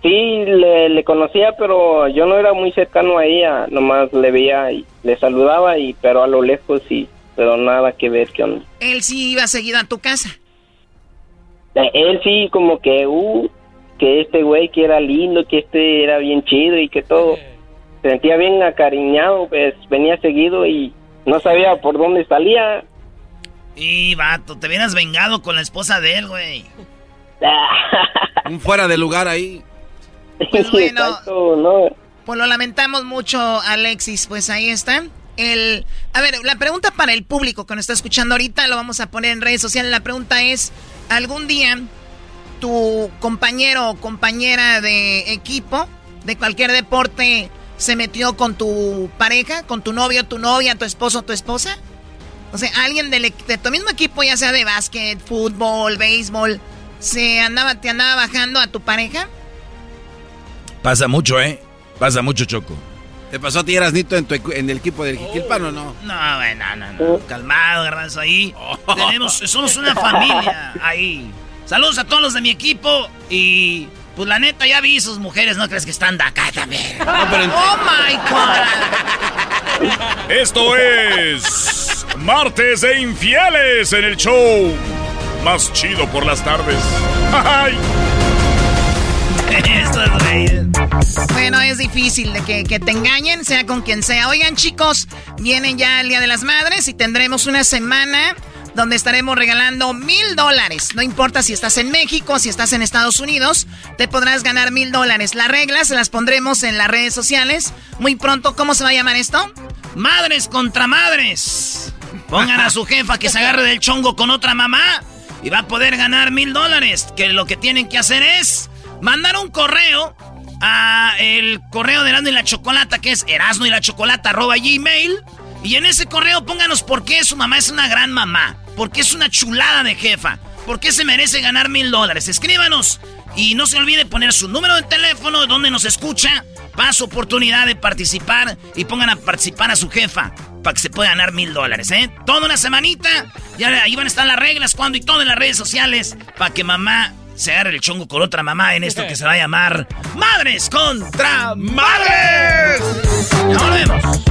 Sí, le, conocía, pero yo no era muy cercano a ella, nomás le veía y le saludaba, y pero a lo lejos sí, pero nada que ver con... ¿Él sí iba seguido a tu casa? Eh, él sí, como que, uh, que este güey que era lindo, que este era bien chido y que todo. Se sentía bien acariñado, pues venía seguido y no sabía por dónde salía. Y vato, te vienes vengado con la esposa de él, güey. Un fuera de lugar ahí. Pues bueno, pues lo lamentamos mucho, Alexis. Pues ahí está. El, a ver, la pregunta para el público que nos está escuchando ahorita, lo vamos a poner en redes sociales. La pregunta es, ¿algún día tu compañero o compañera de equipo de cualquier deporte se metió con tu pareja, con tu novio, tu novia, tu esposo, tu esposa? O sea, alguien de, tu mismo equipo, ya sea de básquet, fútbol, béisbol, se andaba, te andaba bajando a tu pareja. Pasa mucho, ¿eh? Pasa mucho, Choco. ¿Te pasó a ti, Erasnito, en, tu, en el equipo del Jiquilpan o no? No, bueno, no, no. Calmado, garbanzo, ahí. Tenemos, somos una familia ahí. Saludos a todos los de mi equipo y... Pues la neta, ya vi sus mujeres, ¿no crees que están de acá también? ¡Oh, my God! Esto es... Martes de Infieles en el show. Más chido por las tardes. ¡Ay! Bueno, es difícil de que, que, te engañen, sea con quien sea. Oigan, chicos, viene ya el Día de las Madres y tendremos una semana donde estaremos regalando mil dólares. No importa si estás en México, si estás en Estados Unidos, te podrás ganar mil dólares. Las reglas se las pondremos en las redes sociales. Muy pronto, ¿cómo se va a llamar esto? Madres contra madres. Pongan a su jefa que se agarre del chongo con otra mamá y va a poder ganar mil dólares. Que lo que tienen que hacer es mandar un correo a el correo de Erasmo y la Chocolata, que es erasno y la chocolata arroba gmail. Y en ese correo pónganos por qué su mamá es una gran mamá. Por qué es una chulada de jefa. Por qué se merece ganar mil dólares. Escríbanos. Y no se olvide poner su número de teléfono, donde nos escucha. Para su oportunidad de participar. Y pongan a participar a su jefa. Para que se pueda ganar mil dólares, ¿eh? Toda una semanita. Ya ahí van a estar las reglas, cuando y todo en las redes sociales. Para que mamá se agarre el chongo con otra mamá en esto que se va a llamar Madres contra Madres. Ya volvemos.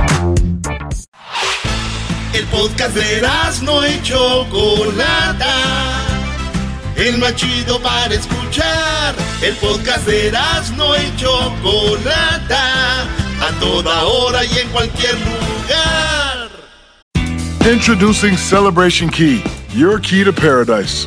El podcast de no y Chocolata. El más chido para escuchar. El podcast de no y Chocolata. A toda hora y en cualquier lugar. Introducing Celebration Key, your key to paradise.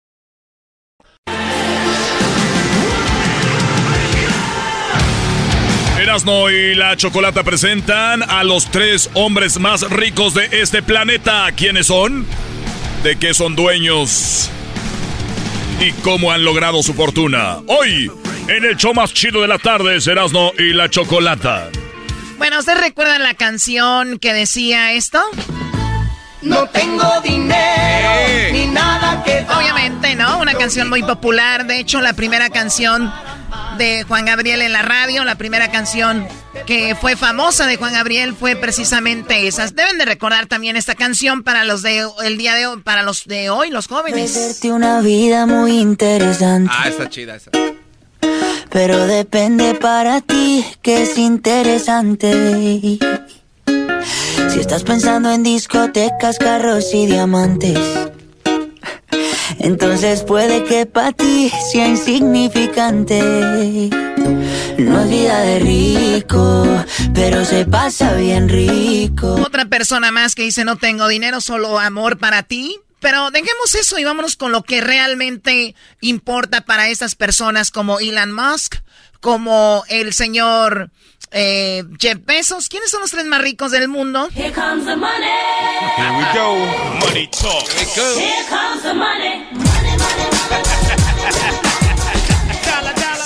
Erasno y la Chocolata presentan a los tres hombres más ricos de este planeta. ¿Quiénes son? ¿De qué son dueños? ¿Y cómo han logrado su fortuna? Hoy, en el show más chido de la tarde, es Erasno y la Chocolata. Bueno, ¿ustedes recuerdan la canción que decía esto? No tengo dinero ni nada que dar. Obviamente, ¿no? Una canción muy popular. De hecho, la primera canción de Juan Gabriel en la radio, la primera canción que fue famosa de Juan Gabriel fue precisamente esas. Deben de recordar también esta canción para los de el día de hoy, para los de hoy, los jóvenes. una vida muy interesante. Ah, está chida esa. Pero depende para ti que es interesante. Si estás pensando en discotecas, carros y diamantes, entonces puede que para ti sea insignificante. No es vida de rico, pero se pasa bien rico. Otra persona más que dice no tengo dinero, solo amor para ti. Pero dejemos eso y vámonos con lo que realmente importa para esas personas como Elon Musk, como el señor eh, Jeff Bezos. ¿Quiénes son los tres más ricos del mundo? Here comes the money. Here we go. Money talk. Here comes the money.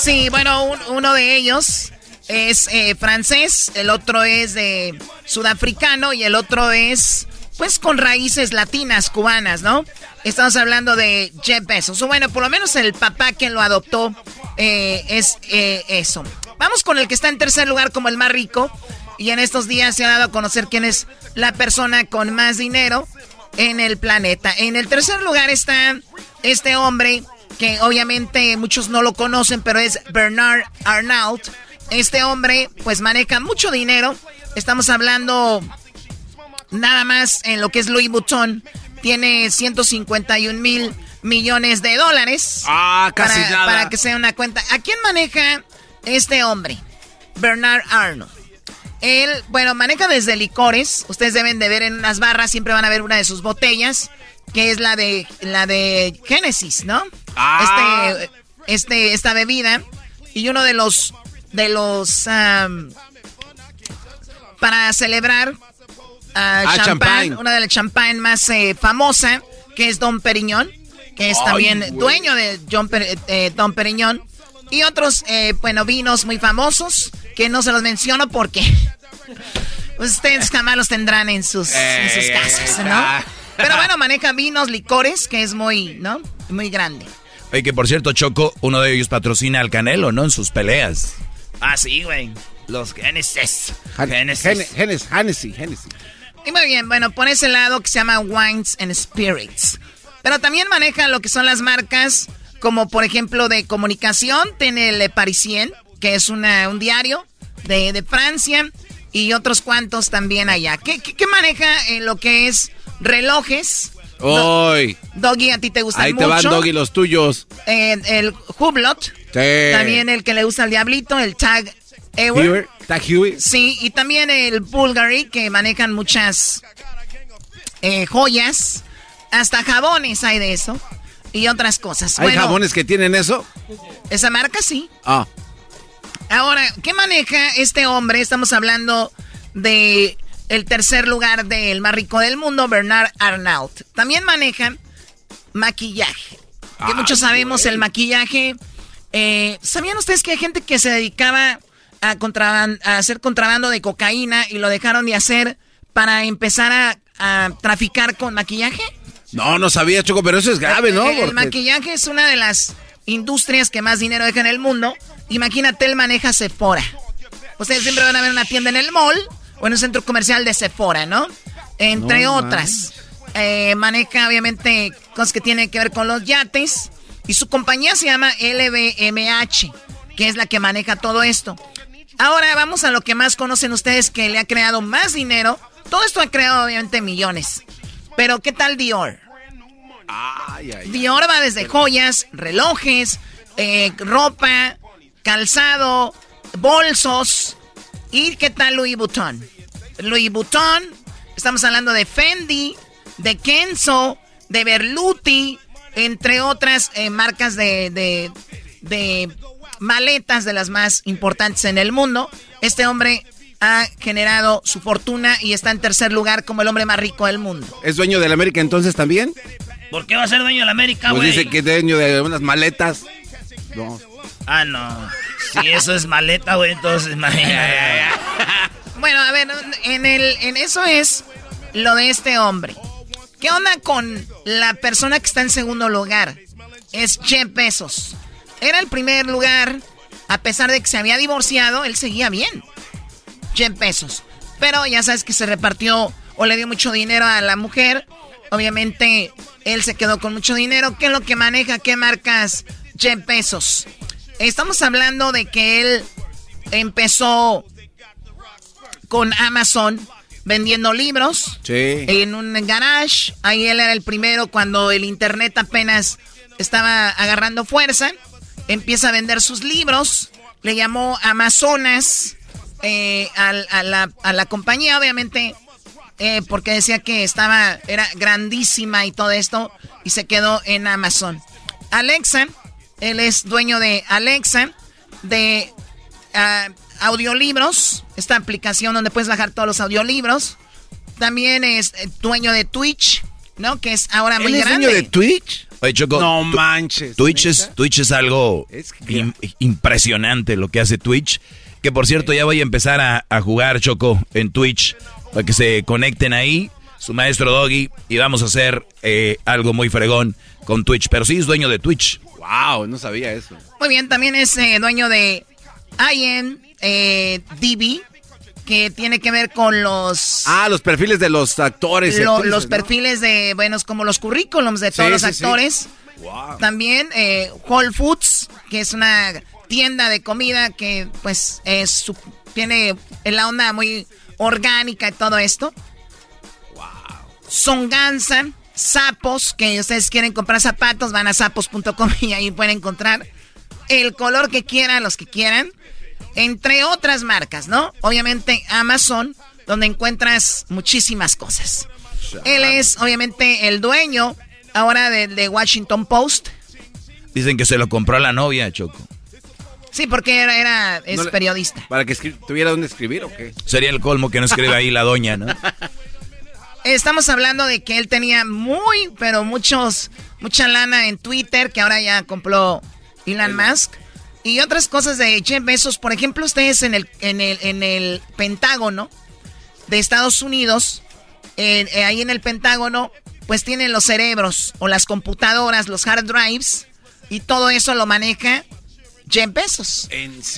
Sí, bueno, un- uno de ellos es eh, francés, el otro es de sudafricano y el otro es, pues, con raíces latinas, cubanas, ¿no? Estamos hablando de Jeff Bezos. O bueno, por lo menos el papá que lo adoptó eh, es eh, eso. Vamos con el que está en tercer lugar como el más rico. Y en estos días se ha dado a conocer quién es la persona con más dinero en el planeta. En el tercer lugar está este hombre que obviamente muchos no lo conocen, pero es Bernard Arnault. Este hombre pues maneja mucho dinero. Estamos hablando nada más en lo que es Louis Vuitton. Tiene 151 mil millones de dólares. Ah, casi para, nada. Para que sea una cuenta. ¿A quién maneja este hombre? Bernard Arnold. Él, bueno, maneja desde licores. Ustedes deben de ver en unas barras, siempre van a ver una de sus botellas, que es la de la de Genesis, ¿no? Ah. Este, este, esta bebida. Y uno de los de los am, para celebrar a Ah, champán, champán. una de las champán más eh, famosa, que es Don Periñón, que es Ay, también güey. dueño de John Per- eh, Don Periñón. Y otros, eh, bueno, vinos muy famosos, que no se los menciono porque ustedes jamás los tendrán en sus, en sus Eh, casas, ¿no? Pero bueno, maneja vinos, licores, que es muy, ¿no? Muy grande. Oye, que por cierto, Choco, uno de ellos patrocina al Canelo, ¿no? En sus peleas. Ah, sí, güey. Los Genesis. Genesis. Gen- Genes- Hennessy, Hennessy. Y muy bien, bueno, por ese lado que se llama Wines and Spirits. Pero también maneja lo que son las marcas, como por ejemplo de comunicación, tiene Le Parisien, que es una, un diario de, de Francia, y otros cuantos también allá. ¿Qué, qué, qué maneja en lo que es relojes? Hoy. Doggy, a ti te gustan Ahí te mucho. van, Doggy, los tuyos. Eh, el Hublot, Sí. también el que le gusta al diablito, el Tag Heuer. Heuer, Tag Heuer. Sí, y también el Bulgari, que manejan muchas eh, joyas. Hasta jabones hay de eso. Y otras cosas. ¿Hay Bueno, jabones que tienen eso? Esa marca sí. Ah. Ahora, ¿qué maneja este hombre? Estamos hablando de el tercer lugar del más rico del mundo, Bernard Arnault. También maneja maquillaje. Que muchos sabemos el maquillaje. eh, ¿Sabían ustedes que hay gente que se dedicaba a, a hacer contrabando de cocaína y lo dejaron de hacer para empezar a, a traficar con maquillaje? No, no sabía, Choco, pero eso es grave, ¿no? El, el Porque- maquillaje es una de las industrias que más dinero deja en el mundo. Imagínate, él maneja Sephora. Ustedes siempre van a ver una tienda en el mall o en un centro comercial de Sephora, ¿no? Entre No otras. Eh, maneja, obviamente, cosas que tienen que ver con los yates. Y su compañía se llama LVMH, que es la que maneja todo esto. Ahora vamos a lo que más conocen ustedes que le ha creado más dinero. Todo esto ha creado, obviamente, millones. Pero, ¿qué tal Dior? Dior va desde joyas, relojes, eh, ropa, calzado, bolsos. ¿Y qué tal Louis Vuitton? Louis Vuitton, estamos hablando de Fendi, de Kenzo, de Berluti, entre otras eh, marcas de, de, de maletas de las más importantes en el mundo. Este hombre ha generado su fortuna y está en tercer lugar como el hombre más rico del mundo. ¿Es dueño del América entonces también? ¿Por qué va a ser dueño de la América, Pues güey? dice que es dueño de unas maletas. No. Ah, no. Si eso es maleta, güey, entonces imagínate. Bueno, a ver, en, el, en eso es lo de este hombre. ¿Qué onda con la persona que está en segundo lugar? Es Jeff Bezos. Era el primer lugar, a pesar de que se había divorciado, él seguía bien. Jeff Bezos. Pero ya sabes que se repartió o le dio mucho dinero a la mujer. Obviamente él se quedó con mucho dinero. ¿Qué es lo que maneja? ¿Qué marcas Jeff Bezos? Estamos hablando de que él empezó con Amazon vendiendo libros Sí. en un garage. Ahí él era el primero cuando el internet apenas estaba agarrando fuerza. Empieza a vender sus libros. Le llamó Amazonas eh, a, la, a la compañía, obviamente, eh, porque decía que estaba, era grandísima y todo esto, y se quedó en Amazon. Alexa, él es dueño de Alexa, de ah, audiolibros, esta aplicación donde puedes bajar todos los audiolibros. También es eh, dueño de Twitch, ¿no? Que es ahora muy ¿Él es grande. dueño de Twitch? Oye, Choco. No manches. Twitch es, Twitch es algo im- impresionante lo que hace Twitch. Que por cierto, ya voy a empezar a, a jugar, Choco, en Twitch. Para que se conecten ahí, su maestro Doggy. Y vamos a hacer eh, algo muy fregón con Twitch. Pero sí es dueño de Twitch. Wow, no sabía eso. Muy bien, también es eh, dueño de IMDb, que tiene que ver con los... Ah, los perfiles de los actores. lo- actrices, los ¿no? perfiles de, bueno, es como los currículums de todos Sí, los sí, sí. actores. Wow. También eh, Whole Foods, que es una tienda de comida que pues es su- tiene la onda muy orgánica y todo esto. Songanza, sapos, que ustedes quieren comprar zapatos, van a sapos.com y ahí pueden encontrar el color que quieran, los que quieran, entre otras marcas, ¿no? Obviamente Amazon, donde encuentras muchísimas cosas. Él es obviamente el dueño ahora de, de Washington Post. Dicen que se lo compró a la novia, Choco. Sí, porque era, era es No le- periodista. ¿Para que tuviera dónde escribir o qué? Sería el colmo que no escribe ahí la doña, ¿no? Estamos hablando de que él tenía muy, pero muchos, mucha lana en Twitter, que ahora ya compró Elon Musk. Y otras cosas de Jeff Bezos. Por ejemplo, ustedes en el, en el, en el Pentágono de Estados Unidos, en- eh, ahí en el Pentágono, pues tienen los cerebros o las computadoras, los hard drives, y todo eso lo maneja Jeff Bezos.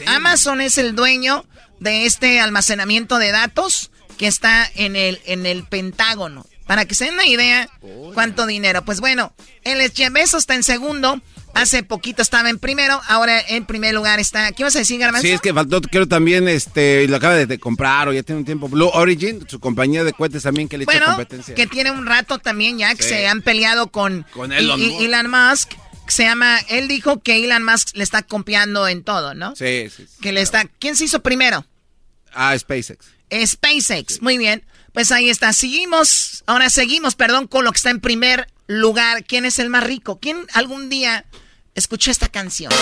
Amazon es el dueño de este almacenamiento de datos que está en el, en el Pentágono. Para que se den una idea cuánto dinero. Pues bueno, Jeff Bezos, está en segundo. Hace poquito estaba en primero, ahora en primer lugar está. ¿Qué vas a decir, Garbanzo? Sí, es que faltó, creo también, este, lo acaba de, comprar o ya tiene un tiempo. Blue Origin, su compañía de cohetes también que le echa Bueno, competencia. que tiene un rato también ya que Sí. se han peleado con. Elon Musk. Se llama, él dijo que Elon Musk le está copiando en todo, ¿no? Sí, sí. sí. Que le está. ¿Quién se hizo primero? Ah, SpaceX. SpaceX. Muy bien. Pues ahí está. Seguimos, ahora seguimos, perdón, con lo que está en primer lugar. ¿Quién es el más rico? ¿Quién algún día escuchó esta canción?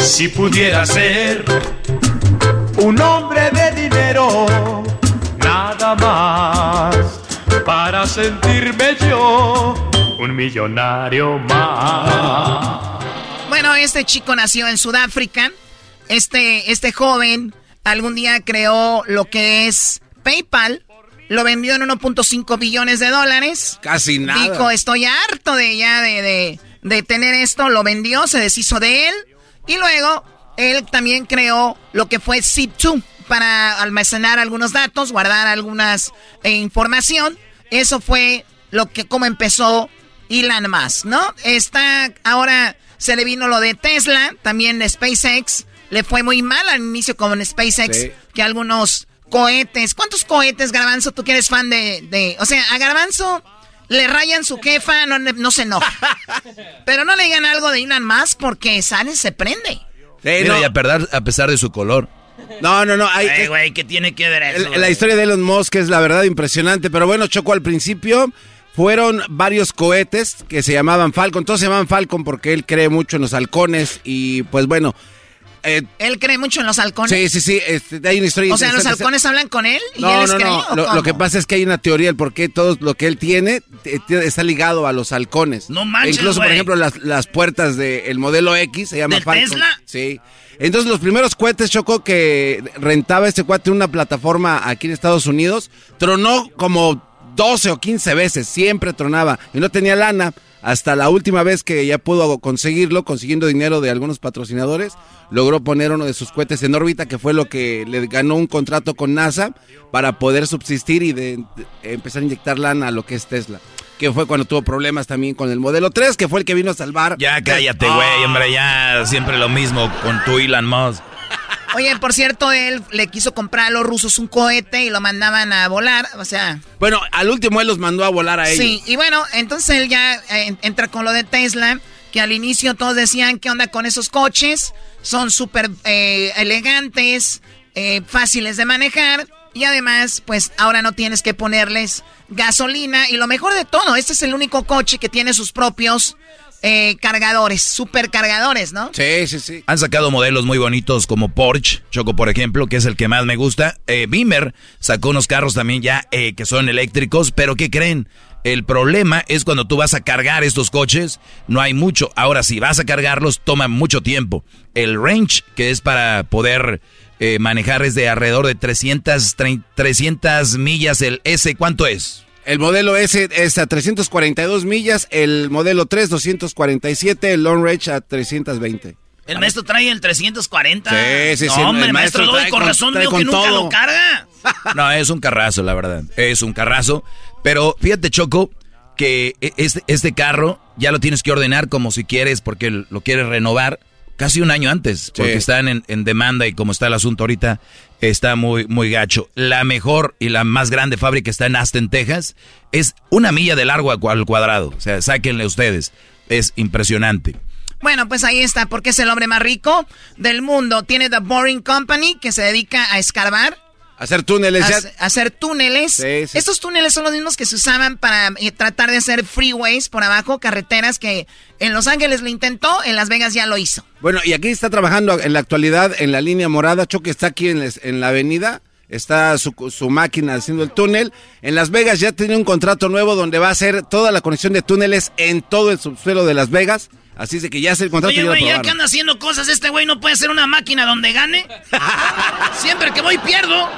Si pudiera ser un hombre de dinero, nada más para sentirme yo un millonario más. Bueno, este chico nació en Sudáfrica. Este, este joven algún día creó lo que es PayPal. Lo vendió en 1.5 billones de dólares. Casi nada. Dijo, estoy harto de ya de, de, de tener esto. Lo vendió, se deshizo de él. Y luego, él también creó lo que fue Zip2 para almacenar algunos datos, guardar algunas eh, información. Eso fue lo que, como empezó Elon Musk, ¿no? Está, ahora se le vino lo de Tesla, también de SpaceX. Le fue muy mal al inicio con SpaceX, Sí. que algunos cohetes. ¿Cuántos cohetes, Garbanzo? Tú que eres fan de, de- O sea, a Garbanzo le rayan su jefa, no, no se enoja. Pero no le digan algo de Elon Musk porque sale, se prende. Mira, no. y a, perder- a pesar de su color. No, no, no. Hay, Ay, güey, ¿qué tiene que ver eso? la historia de Elon Musk es la verdad impresionante, pero bueno, Choco, al principio fueron varios cohetes que se llamaban Falcon. Todos se llamaban Falcon porque él cree mucho en los halcones y pues bueno. eh, Él cree mucho en los halcones. sí, sí, sí. este, hay una historia O sea, los halcones hablan con él y él No, les no, cree. no. ¿o Lo, que pasa es que hay una teoría el por qué todo lo que él tiene eh, está ligado a los halcones. No manches, Incluso, por ejemplo, las, las puertas del modelo X se llama ¿Del Falcon. Tesla? Sí. Entonces, los primeros cohetes, Choco, que rentaba este cuate en una plataforma aquí en Estados Unidos, tronó como 12 o 15 veces, siempre tronaba y no tenía lana. Hasta la última vez que ya pudo conseguirlo, consiguiendo dinero de algunos patrocinadores, logró poner uno de sus cohetes en órbita, que fue lo que le ganó un contrato con NASA para poder subsistir y empezar a inyectar lana a lo que es Tesla. Que fue cuando tuvo problemas también con el modelo 3, que fue el que vino a salvar. Ya cállate, güey, hombre, ya siempre lo mismo con tu Elon Musk. Oye, por cierto, él le quiso comprar a los rusos un cohete y lo mandaban a volar. O sea, Bueno, al último él los mandó a volar a ellos. Sí, y bueno, entonces él ya eh, entra con lo de Tesla, que al inicio todos decían, ¿qué onda con esos coches? Son súper eh, elegantes, eh, fáciles de manejar, y además, pues ahora no tienes que ponerles gasolina, y lo mejor de todo, este es el único coche que tiene sus propios eh, cargadores, supercargadores, ¿no? Sí, sí, sí. Han sacado modelos muy bonitos como Porsche, Choco, por ejemplo, que es el que más me gusta. Eh, Beamer sacó unos carros también ya eh, que son eléctricos, pero ¿qué creen? El problema es cuando tú vas a cargar estos coches, no hay mucho. Ahora, si vas a cargarlos, toma mucho tiempo. El range, que es para poder eh, manejar, es de alrededor de 300, 300 millas. El S, ¿cuánto es? El modelo S es a 342 millas, el modelo 3 247, el long range a 320. El maestro trae el 340. Sí, sí, no, sí, el Hombre, el maestro maestro Doggy, trae con con- razón trae digo que nunca todo. lo carga. No, es un carrazo, la verdad. Es un carrazo. Pero fíjate, Choco, que e- este, este carro ya lo tienes que ordenar como si quieres, porque lo quieres renovar casi un año antes, porque están en, en demanda y como está el asunto ahorita, está muy, muy gacho. La mejor y la más grande fábrica está en Aston, Texas. Es una milla de largo al al cuadrado. O sea, sáquenle ustedes. Es impresionante. Bueno, pues ahí está, porque es el hombre más rico del mundo. Tiene The Boring Company, que se dedica a escarbar Hacer túneles. Hacer, hacer túneles. Sí, sí. Estos túneles son los mismos que se usaban para eh, tratar de hacer freeways por abajo, carreteras que en Los Ángeles lo intentó, en Las Vegas ya lo hizo. Bueno, y aquí está trabajando en la actualidad en la línea morada. Choque está aquí en, les- en la avenida. Está su, su máquina haciendo el túnel. En Las Vegas ya tiene un contrato nuevo donde va a hacer toda la conexión de túneles en todo el subsuelo de Las Vegas. Así es de que ya es el contrato Oye, güey, ya que anda haciendo cosas, este güey no puede ser una máquina donde gane. Siempre que voy pierdo.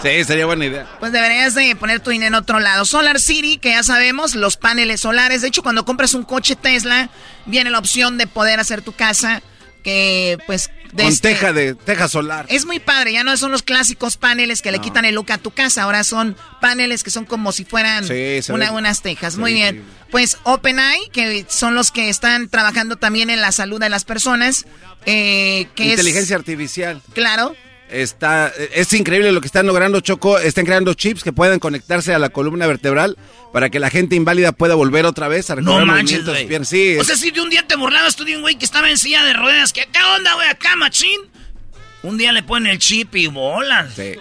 Sí, sería buena idea. Pues deberías de poner tu dinero en otro lado. Solar City, que ya sabemos, los paneles solares. De hecho, cuando compras un coche Tesla, viene la opción de poder hacer tu casa que, pues... de Con este- teja de teja solar. Es muy padre, ya no son los clásicos paneles que le quitan el look a tu casa, ahora son paneles que son como si fueran Sí, una- unas tejas. Muy bien. increíble. Pues OpenAI, que son los que están trabajando también en la salud de las personas, eh, que Inteligencia es... artificial. Claro. Está, es increíble lo que están logrando, Choco. Están creando chips que puedan conectarse a la columna vertebral para que la gente inválida pueda volver otra vez a No recobrar manches, movimientos. Sí, O sea, si de un día te burlabas tú de un güey que estaba en silla de ruedas, que ¿qué onda, güey? Acá, machín. Un día le ponen el chip y bolas. Sí.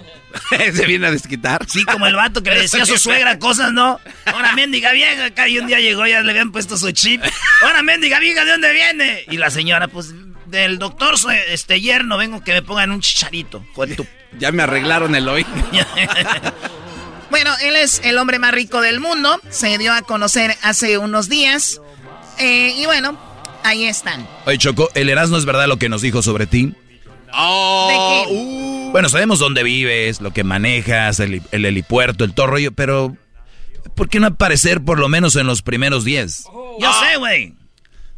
Se viene a desquitar. Sí, como el vato que le decía a su suegra cosas, ¿no? Ahora, mendiga vieja, acá y un día llegó, ya le habían puesto su chip. Ahora, mendiga vieja, ¿de dónde viene? Y la señora, pues, del doctor, este, yerno, vengo que me pongan un chicharito. Joder, ya me arreglaron el hoy. Bueno, él es el hombre más rico del mundo. Se dio a conocer hace unos días. Eh, y bueno, ahí están. Oye, Choco, ¿el Erasmo es verdad lo que nos dijo sobre ti? Oh, ¿De qué? Bueno, sabemos dónde vives, lo que manejas, el, el helipuerto, el todo rollo, pero ¿por qué no aparecer por lo menos en los primeros 10? Yo sé, güey.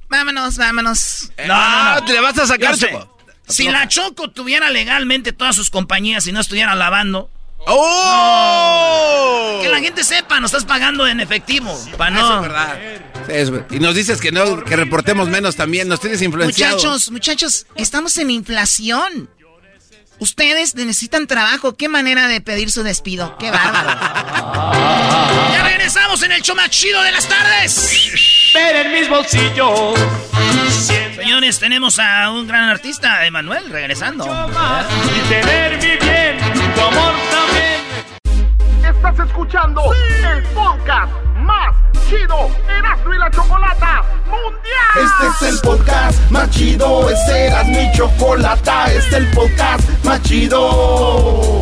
Vámonos, vámonos. No, no, no. te le vas a sacar. Choco. Si la Choco tuviera legalmente todas sus compañías y no estuviera lavando. ¡Oh! Que la gente sepa, nos estás pagando en efectivo. Pa' no. Eso es verdad. Sí, es y nos dices que no, que reportemos menos también. Nos tienes influenciado. Muchachos, muchachos, estamos en inflación. Ustedes necesitan trabajo. ¿Qué manera de pedir su despido? ¡Qué bárbaro! Ya regresamos en el show más chido de las tardes. Ver en mis bolsillos. Señores, tenemos a un gran artista, Emanuel, regresando. Y tener mi bien, tu amor también. Estás escuchando el podcast más chido Erasmo y la Chocolata Mundial. Este es el podcast más chido, este era mi chocolata, este es el podcast más chido.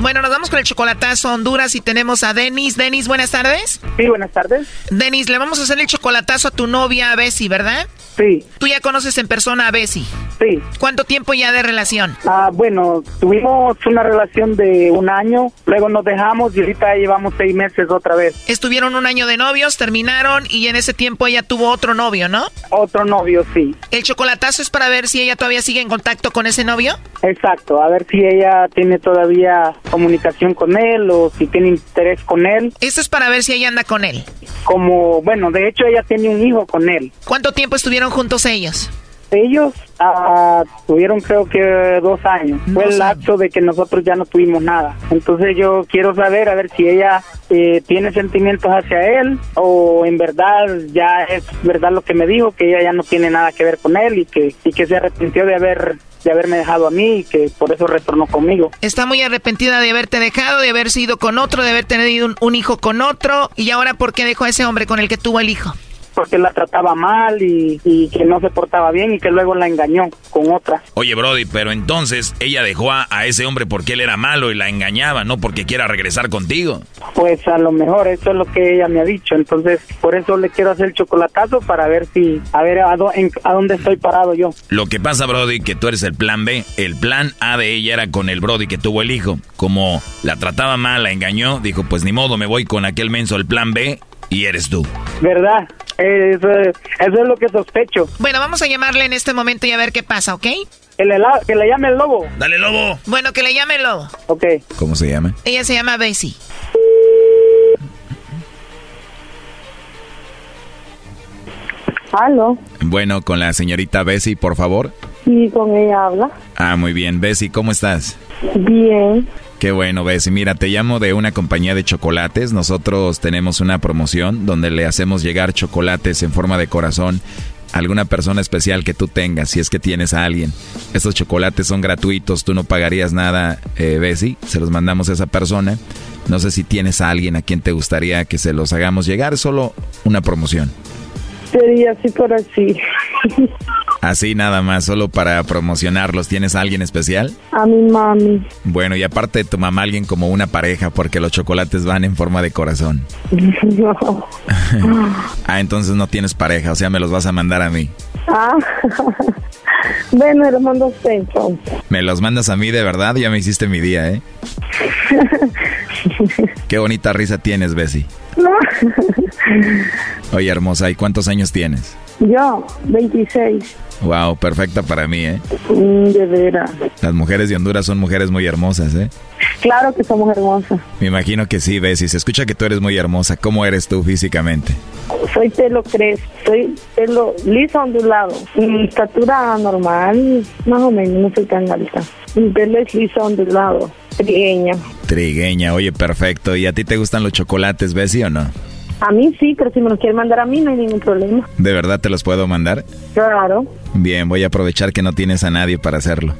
Bueno, nos vamos con el chocolatazo a Honduras y tenemos a Denis. Denis, buenas tardes. Sí, buenas tardes. Denis, le vamos a hacer el chocolatazo a tu novia, Bessie, ¿verdad? Sí. Tú ya conoces en persona a Bessie. Sí. ¿Cuánto tiempo ya de relación? Ah, bueno, tuvimos una relación de un año, luego nos dejamos y ahorita llevamos seis meses otra vez. Estuvieron un año de novios, terminaron y en ese tiempo ella tuvo otro novio, ¿no? Otro novio, sí. ¿El chocolatazo es para ver si ella todavía sigue en contacto con ese novio? Exacto, a ver si ella tiene todavía comunicación con él o si tiene interés con él. Esto es para ver si ella anda con él. Como, bueno, de hecho ella tiene un hijo con él. ¿Cuánto tiempo estuvieron juntos ellos? Ellos ah, tuvieron creo que dos años. Fue el lapso de que nosotros ya no tuvimos nada. Entonces yo quiero saber a ver si ella eh, tiene sentimientos hacia él o en verdad ya es verdad lo que me dijo, que ella ya no tiene nada que ver con él y que, y que se arrepintió de haber de haberme dejado a mí y que por eso retornó conmigo. Está muy arrepentida de haberte dejado, de haber sido con otro, de haber tenido un, un hijo con otro. ¿Y ahora por qué dejó a ese hombre con el que tuvo el hijo? Porque la trataba mal y, y que no se portaba bien y que luego la engañó con otra. Oye, Brody, pero entonces ella dejó a, a ese hombre porque él era malo y la engañaba, no porque quiera regresar contigo. Pues a lo mejor eso es lo que ella me ha dicho, entonces por eso le quiero hacer el chocolatazo para ver si, a ver a, en- a dónde estoy parado yo. Lo que pasa, Brody, que tú eres el plan B. El plan A de ella era con el Brody que tuvo el hijo. Como la trataba mal, la engañó, dijo, pues ni modo, me voy con aquel menso, el plan B, y eres tú. ¿Verdad? Eso, eso es lo que sospecho. Bueno, vamos a llamarle en este momento y a ver qué pasa, ¿ok? Que le, la- que le llame el lobo. Dale, lobo. Bueno, que le llame el lobo. Ok. ¿Cómo se llama? Ella se llama Bessie. Aló, Bueno, con la señorita Bessie, por favor. sí, con ella habla. Ah, muy bien. Bessie, ¿cómo estás? Bien. Qué bueno, Bessie. Mira, te llamo de una compañía de chocolates. Nosotros tenemos una promoción donde le hacemos llegar chocolates en forma de corazón a alguna persona especial que tú tengas, si es que tienes a alguien. Estos chocolates son gratuitos, tú no pagarías nada, eh. Se los mandamos a esa persona. No sé si tienes a alguien a quien te gustaría que se los hagamos llegar, solo una promoción. Sería así por así. Así nada más, solo para promocionarlos. ¿Tienes a alguien especial? A mi mami. Bueno, y aparte de tu mamá, alguien como una pareja, porque los chocolates van en forma de corazón. No. ah, entonces no tienes pareja, o sea, me los vas a mandar a mí. Ah. bueno, lo mando a usted entonces. Me los mandas a mí de verdad, ya me hiciste mi día, ¿eh? Qué bonita risa tienes, Bessie. No. Oye, hermosa, ¿y cuántos años tienes? Yo, 26. Wow, perfecta para mí, ¿eh? Mm, de veras. Las mujeres de Honduras son mujeres muy hermosas, ¿eh? Claro que somos hermosas. Me imagino que sí, Bessie. Se escucha que tú eres muy hermosa. ¿Cómo eres tú físicamente? Soy pelo crespo, soy pelo liso ondulado. Mi estatura normal, más o menos, no soy tan alta. Mi pelo es liso ondulado, pequeña. Trigueña, oye, perfecto. ¿Y a ti te gustan los chocolates, Bessie, o no? A mí sí, pero si me lo quieren mandar a mí no hay ningún problema. ¿De verdad te los puedo mandar? Claro. Bien, voy a aprovechar que no tienes a nadie para hacerlo.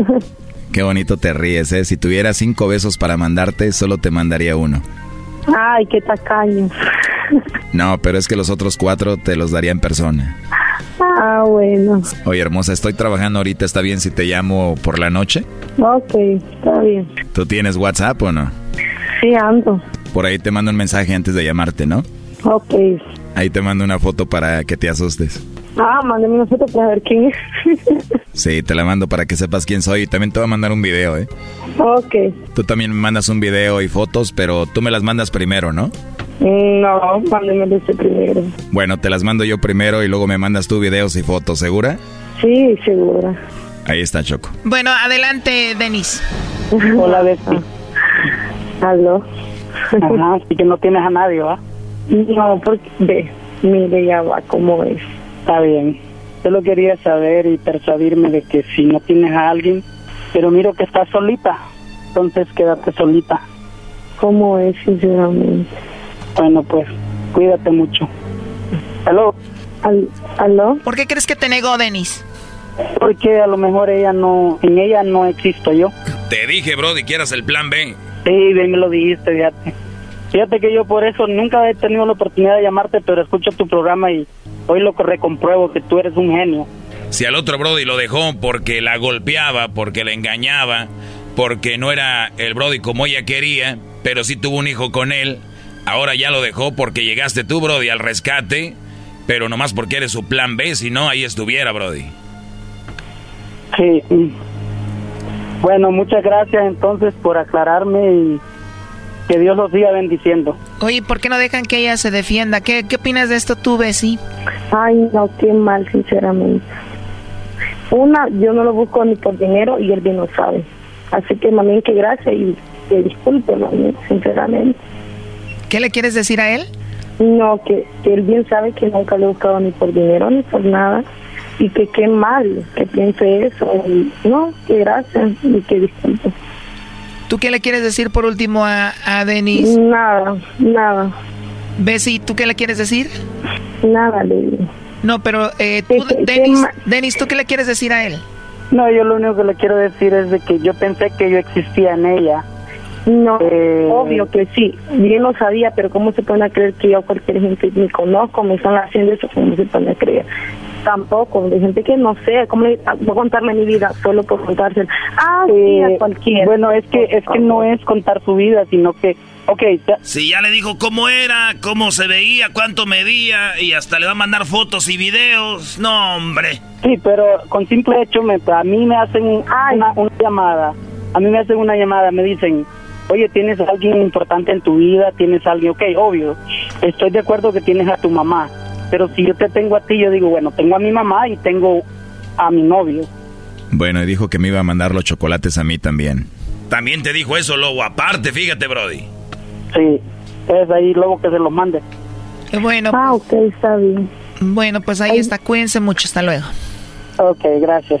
Qué bonito te ríes, ¿eh? Si tuviera cinco besos para mandarte, solo te mandaría uno. Ay, qué tacaño. No, pero es que los otros cuatro te los daría en persona. Ah, bueno. Oye, hermosa, estoy trabajando ahorita. ¿Está bien si te llamo por la noche? Ok, está bien. ¿Tú tienes WhatsApp o no? Sí, ando. Por ahí te mando un mensaje antes de llamarte, ¿no? Ok. Ahí te mando una foto para que te asustes. Ah, mándame una foto para ver quién es. Sí, te la mando para que sepas quién soy. Y también te voy a mandar un video, ¿eh? ok. Tú también me mandas un video y fotos, pero tú me las mandas primero, ¿no? No, mándeme ese primero. Bueno, te las mando yo primero y luego me mandas tú videos y fotos, ¿segura? Sí, segura. Ahí está, Choco. Bueno, adelante, Denis. Hola, Betty. Aló. Ajá, así que no tienes a nadie, ¿va? No, porque ve, mire ya va cómo es. Está bien. Solo quería saber y persuadirme de que si no tienes a alguien, pero miro que estás solita, entonces quédate solita. ¿Cómo es, sinceramente? Bueno, pues, cuídate mucho. ¿Aló? Al- ¿Aló? ¿Por qué crees que te negó, Denis? Porque a lo mejor ella no, en ella no existo yo. Te dije, Brody, quieras el plan B. Sí, bien me lo dijiste, fíjate. Fíjate que yo por eso nunca he tenido la oportunidad de llamarte, pero escucho tu programa y hoy lo que recompruebo que tú eres un genio. Si al otro Brody lo dejó porque la golpeaba, porque la engañaba, porque no era el Brody como ella quería, pero sí tuvo un hijo con él, ahora ya lo dejó porque llegaste tú, Brody, al rescate, pero nomás porque eres su plan B, si no, ahí estuviera, Brody. Sí. Bueno, muchas gracias entonces por aclararme y que Dios los siga bendiciendo. Oye, ¿por qué no dejan que ella se defienda? ¿Qué, qué opinas de esto tú, Bessie? Ay, no, qué mal, sinceramente. Una, yo no lo busco ni por dinero y él bien lo sabe. Así que, mami, que gracias y que disculpe, mami, sinceramente. ¿Qué le quieres decir a él? No, que, que él bien sabe que nunca lo he buscado ni por dinero ni por nada. Y que qué mal que piense eso. Y, no, que gracias y que disculpe. ¿Tú qué le quieres decir por último a, a Denis? Nada, nada. Bessie, ¿tú qué le quieres decir? Nada, le digo. No, pero eh, tú, ¿Qué- qué- qué Denis, ma- Denis, ¿tú qué le quieres decir a él? No, yo lo único que le quiero decir es de que yo pensé que yo existía en ella No, obvio que sí. Bien lo sabía, pero ¿cómo se pone a creer que yo cualquier gente me conozco, me están haciendo eso? ¿Cómo se pone a creer? Tampoco, de gente que no sé, ¿cómo le- voy a contarle mi vida solo por contársela? Ah, sí, a Eh, cualquiera. Bueno, es que es que no es contar su vida, sino que, ok, ya- Si ya le dijo cómo era, cómo se veía, cuánto medía y hasta le va a mandar fotos y videos. No, hombre. sí, pero con simple hecho, me, a mí me hacen una, una llamada, a mí me hacen una llamada, me dicen, oye, tienes a alguien importante en tu vida, tienes a alguien, ok, obvio, estoy de acuerdo que tienes a tu mamá, pero si yo te tengo a ti, yo digo, bueno, tengo a mi mamá y tengo a mi novio. Bueno, y dijo que me iba a mandar los chocolates a mí también. También te dijo eso, Lobo. Aparte, fíjate, Brody. Sí, es ahí luego que se los mande. Qué bueno. Ah, ok, está bien. Bueno, pues ahí está. Cuídense mucho. Hasta luego. Ok, gracias.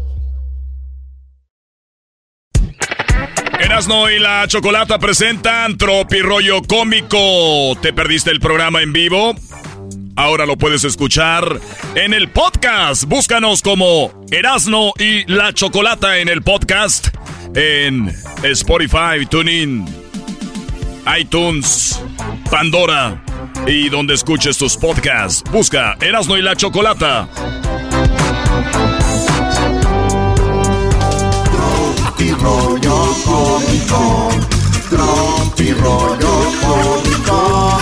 Erasno y la Chocolata presentan Tropi Rollo Cómico. ¿Te perdiste el programa en vivo? Ahora lo puedes escuchar en el podcast. Búscanos como Erasno y la Chocolata en el podcast en Spotify, TuneIn, iTunes, Pandora y donde escuches tus podcasts. Busca Erasno y la Chocolata. Tropi rollo cómico. Tropi rollo cómico.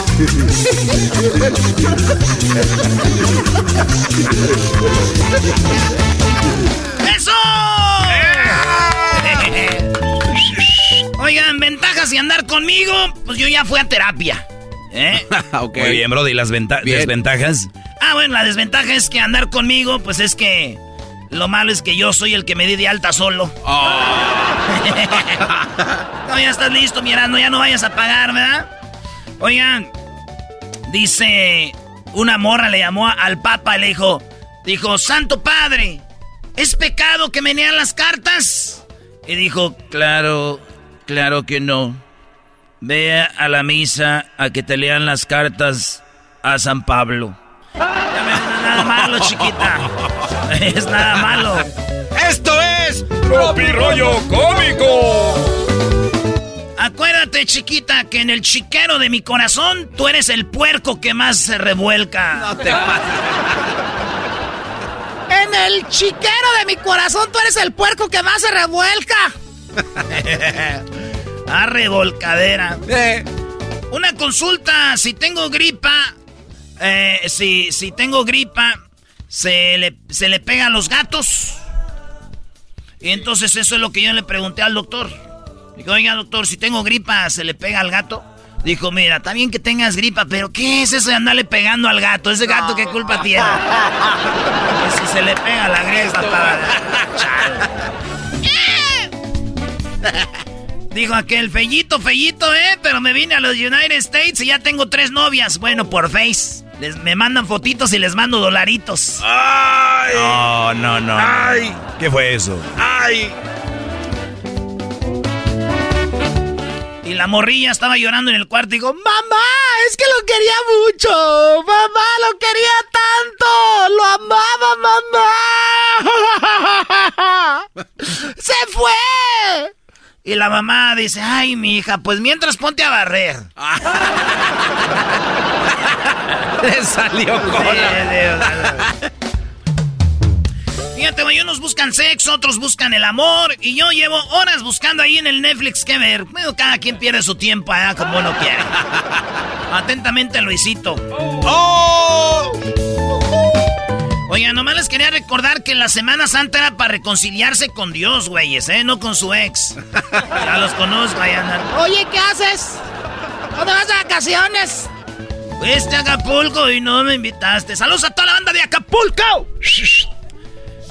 ¡Eso! Oigan, ventajas de andar conmigo, pues yo ya fui a terapia. ¿Eh? Muy bien, Brody. ¿Y las venta- Bien. desventajas? Ah, bueno, la desventaja es que andar conmigo, pues es que lo malo es que yo soy el que me di de alta solo. no, ya estás listo, mi Erasmo, ya no vayas a pagar, ¿verdad? Oigan, dice, una morra le llamó al papa y le dijo, dijo, Santo Padre, ¿es pecado que me lean las cartas? Y dijo, claro, claro que no. Ve a la misa a que te lean las cartas a San Pablo. Ya es nada malo, chiquita. Es nada malo. ¡Esto es Rollo Cómico! Acuérdate, chiquita, que en el chiquero de mi corazón tú eres el puerco que más se revuelca. No te pases. En el chiquero de mi corazón, tú eres el puerco que más se revuelca. A revolcadera. Eh, Una consulta, si tengo gripa, eh, si, si tengo gripa, se le, se le pega a los gatos. Y entonces eso es lo que yo le pregunté al doctor. Digo, oiga doctor, si tengo gripa, ¿se le pega al gato? Dijo, mira, está bien que tengas gripa, pero ¿qué es eso de andarle pegando al gato? ¿Ese gato qué culpa tiene? Que si se le pega la gripa para... Dijo aquel, fellito, fellito, ¿eh? Pero me vine a los United States y ya tengo tres novias. Bueno, por Face. Les, me mandan fotitos y les mando dolaritos. ¡Ay! No, no, no. ¡Ay! ¿Qué fue eso? ¡Ay! Y la morrilla estaba llorando en el cuarto y dijo, mamá, es que lo quería mucho. Mamá, lo quería tanto. Lo amaba, mamá. Se fue. Y la mamá dice, ay, mi hija, pues mientras ponte a barrer. Le salió cola. Unos buscan sexo, otros buscan el amor. Y yo llevo horas buscando ahí en el Netflix qué ver. Bueno, cada quien pierde su tiempo allá como uno quiere. Atentamente, Luisito. ¡Oh! Oye, nomás les quería recordar que la Semana Santa era para reconciliarse con Dios, güeyes, ¿eh? No con su ex. Ya los conozco, ahí andan. Oye, ¿qué haces? ¿Dónde vas de vacaciones? Fuiste a Acapulco y no me invitaste. ¡Saludos a toda la banda de Acapulco!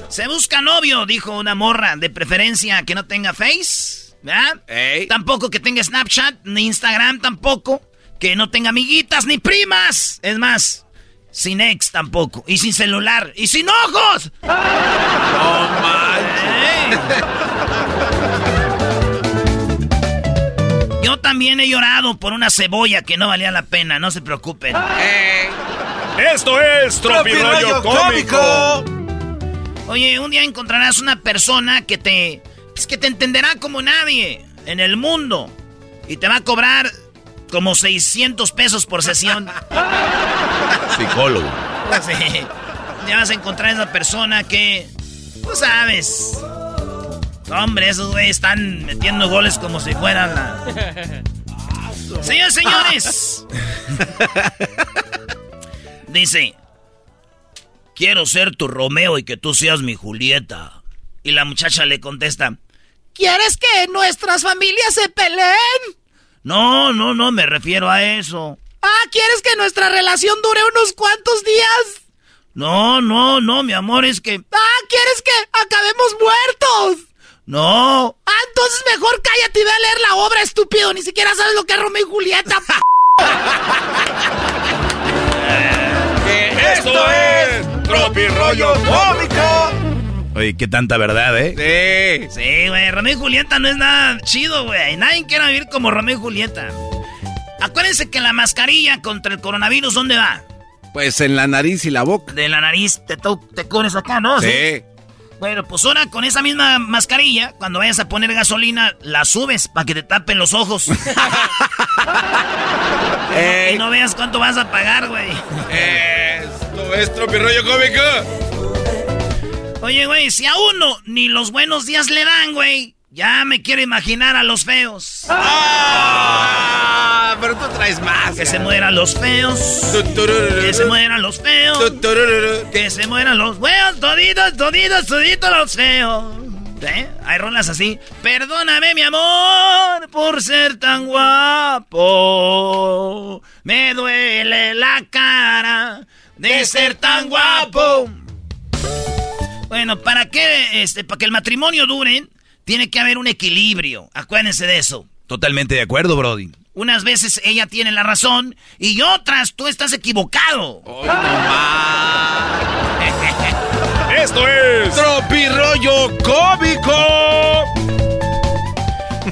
Se busca novio, dijo una morra, de preferencia que no tenga Face, ¿verdad? Tampoco que tenga Snapchat, ni Instagram tampoco. Que no tenga amiguitas ni primas. Es más, sin ex tampoco. Y sin celular. Y sin ojos. No Yo también he llorado por una cebolla que no valía la pena. No se preocupen. Esto es Tropirollo Cómico. Oye, un día encontrarás una persona que te... Es que te entenderá como nadie en el mundo. Y te va a cobrar como 600 pesos por sesión. Psicólogo. Sí. Ya vas a encontrar a esa persona que. Tú sabes. Hombre, esos güeyes están metiendo goles como si fueran la. Señores, señores. Dice: Quiero ser tu Romeo y que tú seas mi Julieta. Y la muchacha le contesta: ¿Quieres que nuestras familias se peleen? No, no, no, me refiero a eso. Ah, ¿quieres que nuestra relación dure unos cuantos días? No, no, no, mi amor, es que... Ah, ¿quieres que acabemos muertos? No. Ah, entonces mejor cállate y ve a leer la obra, estúpido. Ni siquiera sabes lo que es Romeo y Julieta. Esto es Tropirollo Cómico. Oye, qué tanta verdad, ¿eh? Sí. Sí, güey. Romeo y Julieta no es nada chido, güey. Nadie quiere vivir como Romeo y Julieta. Acuérdense que la mascarilla contra el coronavirus, ¿dónde va? Pues en la nariz y la boca. De la nariz te, te cubres acá, ¿no? Sí. Bueno, pues ahora con esa misma mascarilla, cuando vayas a poner gasolina, la subes para que te tapen los ojos. y no veas cuánto vas a pagar, güey. Esto es Tropirollo Cómico. Oye, güey, si a uno ni los buenos días le dan, güey, ya me quiero imaginar a los feos. ¡Ah! Pero tú traes más. Que se mueran los feos. Que se mueran los feos. Que se mueran los feos. Toditos, toditos, toditos los feos. ¿Eh? Hay rolas así. Perdóname, mi amor, por ser tan guapo. Me duele la cara de ser tan guapo. Bueno, ¿para qué? Este, para que el matrimonio dure, tiene que haber un equilibrio. Acuérdense de eso. Totalmente de acuerdo, Brody. Unas veces ella tiene la razón y otras tú estás equivocado. Esto es Tropirollo Cómico.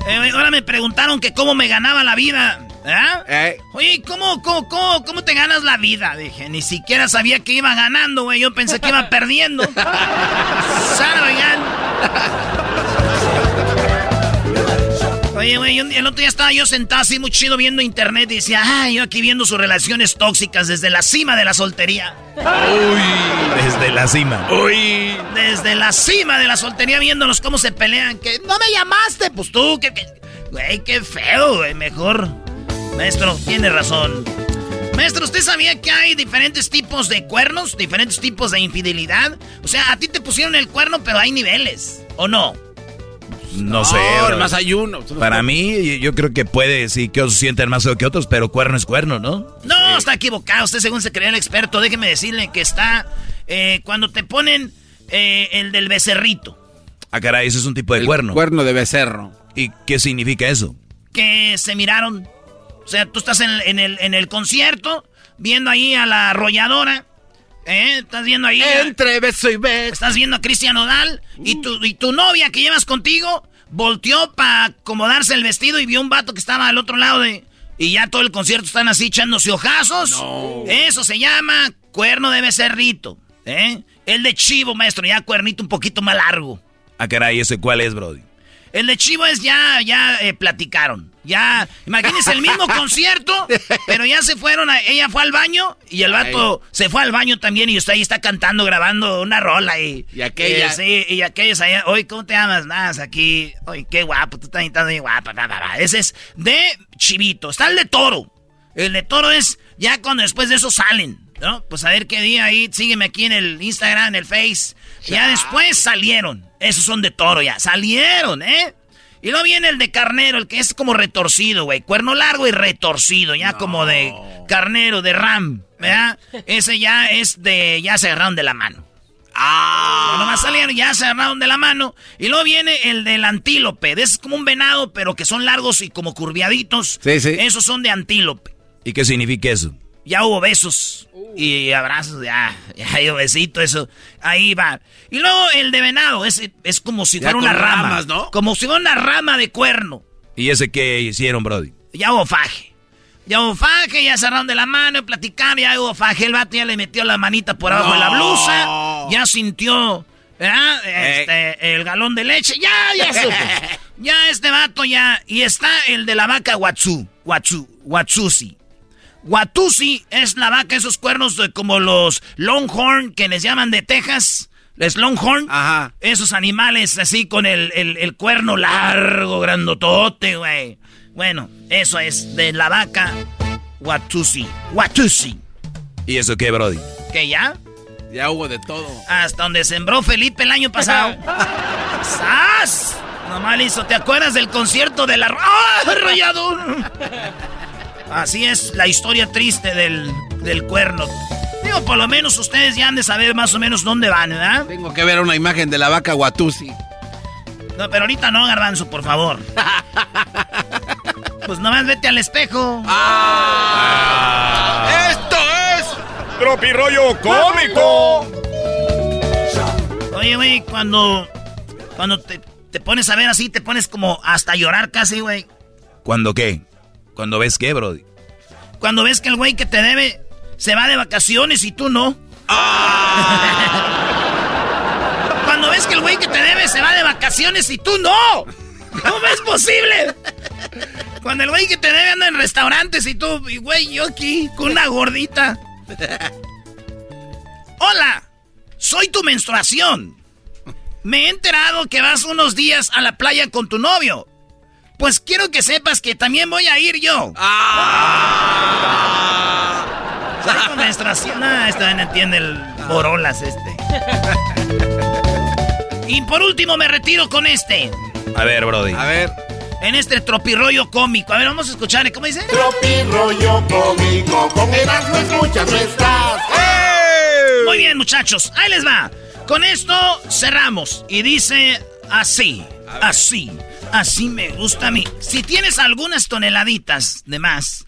Eh, ahora me preguntaron que cómo me ganaba la vida. ¿Eh? Oye, ¿cómo, cómo, cómo, cómo te ganas la vida? Dije, ni siquiera sabía que iba ganando, güey. Yo pensé que iba perdiendo. Oye, güey, el otro día estaba yo sentado así muy chido viendo internet y decía, ay, yo aquí viendo sus relaciones tóxicas desde la cima de la soltería. Uy, desde la cima. Uy, desde la cima de la soltería viéndolos cómo se pelean. Que no me llamaste, pues tú, que, güey, qué feo, güey, mejor Maestro, tiene razón. Maestro, ¿usted sabía que hay diferentes tipos de cuernos? ¿Diferentes tipos de infidelidad? O sea, a ti te pusieron el cuerno, pero hay niveles, ¿o no? No, sé. Más hay uno. Para mí, yo creo que puede, sí, que otros sienten más que otros, pero cuerno es cuerno, ¿no? No, está equivocado. Usted, según se cree el experto, déjeme decirle que está eh, cuando te ponen eh, el del becerrito. Ah, caray, ese es un tipo de cuerno. Cuerno de becerro. ¿Y qué significa eso? Que se miraron o sea, tú estás en, el, en el concierto, viendo ahí a la arrolladora. ¿Eh? Estás viendo ahí. Entre beso y beso. Estás viendo a Cristian Odal. Y, tu, y tu novia que llevas contigo volteó para acomodarse el vestido y vio un vato que estaba al otro lado de. Y ya todo el concierto están así echándose ojazos. Eso se llama cuerno de becerrito. ¿Eh? El de chivo, maestro, ya cuernito un poquito más largo. Ah, caray, ¿ese cuál es, Brody? El de Chivo es ya, ya eh, platicaron. Ya, imagínense el mismo concierto, pero ya se fueron, a, ella fue al baño y el vato se fue al baño también y usted ahí está cantando, grabando una rola y... Y aquella... Eh, sí, y aquellos allá, oye, ¿cómo te llamas? Nada, aquí, oye, qué guapo, tú también estás muy guapa, Ese es de Chivito, está el de Toro. El de Toro es ya cuando después de eso salen, ¿no? Pues a ver qué día ahí, sígueme aquí en el Instagram, en el Face. Ya después salieron, esos son de Toro ya, salieron, ¿eh? Y luego viene el de carnero, el que es como retorcido, güey. Cuerno largo y retorcido, ya como de carnero, de ram, ¿verdad? Ese ya es de. Ya se agarraron de la mano. Ah. No nomás salieron, ya se agarraron de la mano. Y luego viene el del antílope. Es como un venado, pero que son largos y como curviaditos. Sí, sí. Esos son de antílope. ¿Y qué significa eso? Ya hubo besos y abrazos, ya, ya hay besito, eso. Ahí va. Y luego el de venado, ese es como si fuera una rama. ¿no? Como si fuera una rama de cuerno. ¿Y ese qué hicieron, Brody? Ya hubo faje. Ya hubo faje, ya cerraron de la mano, platicaron, ya hubo faje. El vato ya le metió la manita por abajo de la blusa. Ya sintió, ¿verdad? Este, el galón de leche. Ya, ya supo. ya este vato ya. Y está el de la vaca Watsu. Watsu. Watsusi. Watusi es la vaca, esos cuernos de, como los Longhorn que les llaman de Texas. Les Longhorn. Ajá. Esos animales así con el, el, el cuerno largo, grandotote, güey. Bueno, eso es de la vaca Watusi. Watusi. ¿Y eso qué, Brody? ¿Qué ya? Ya hubo de todo. Hasta donde sembró Felipe el año pasado. ¡Sas! Nomás hizo, ¿te acuerdas del concierto de la... ¡Ah! Así es la historia triste del, del cuerno. Digo, por lo menos ustedes ya han de saber más o menos dónde van, ¿verdad? Tengo que ver una imagen de la vaca Watusi. No, pero ahorita no, Garbanzo, por favor. pues nomás vete al espejo. Ah. ¡Esto es Tropirollo Cómico! Oye, güey, cuando, cuando te, te pones a ver así, te pones como hasta a llorar casi, güey. ¿Cuándo qué? ¿Cuando ves qué, Brody? Cuando ves que el güey que te debe se va de vacaciones y tú no. Cuando ves que el güey que te debe se va de vacaciones y tú no. ¿Cómo es posible? Cuando el güey que te debe anda en restaurantes y tú, y güey, yo aquí con una gordita. Hola, soy tu menstruación. Me he enterado que vas unos días a la playa con tu novio. Pues quiero que sepas que también voy a ir yo. ¡Ah! Soy tu menstruación. No, esto no entiende el borolas este. y por último me retiro con este. A ver, Brody. A ver. En este tropirollo cómico. A ver, vamos a escuchar. ¿Cómo dice? Tropirollo cómico. Con Erasmo escuchas no estás. Muy bien, muchachos. Ahí les va. Con esto cerramos. Y dice así. Así. Así me gusta a mí. Si tienes algunas toneladitas de más,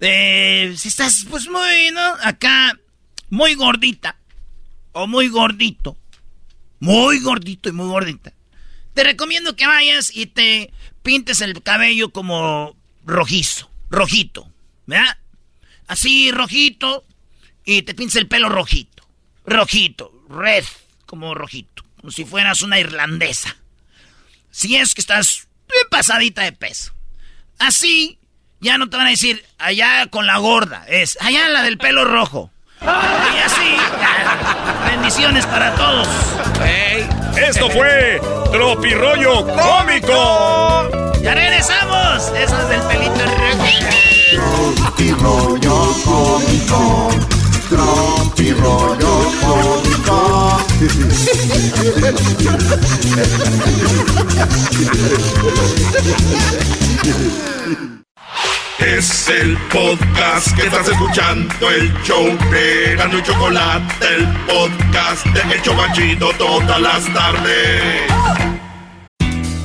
eh, si estás pues muy, ¿no? Acá, muy gordita, o muy gordito, muy gordito y muy gordita, te recomiendo que vayas y te pintes el cabello como rojizo, rojito, ¿verdad? Así, rojito, y te pintes el pelo rojito, rojito, red, como rojito, como si fueras una irlandesa. Si es que estás bien pasadita de peso. Así, ya no te van a decir allá con la gorda, es allá la del pelo rojo. Y así, ya, bendiciones para todos. Esto fue Tropirollo Cómico. ¡Ya regresamos! Eso es del pelito rojo. Tropirollo cómico. Tropirollo cómico. Es el podcast que estás escuchando, el show de Gano y Chocolate, el podcast de El Chocachito todas las tardes.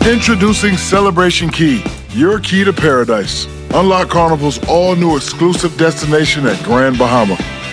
Introducing Celebration Key, your key to paradise. Unlock Carnival's all new exclusive destination at Grand Bahama,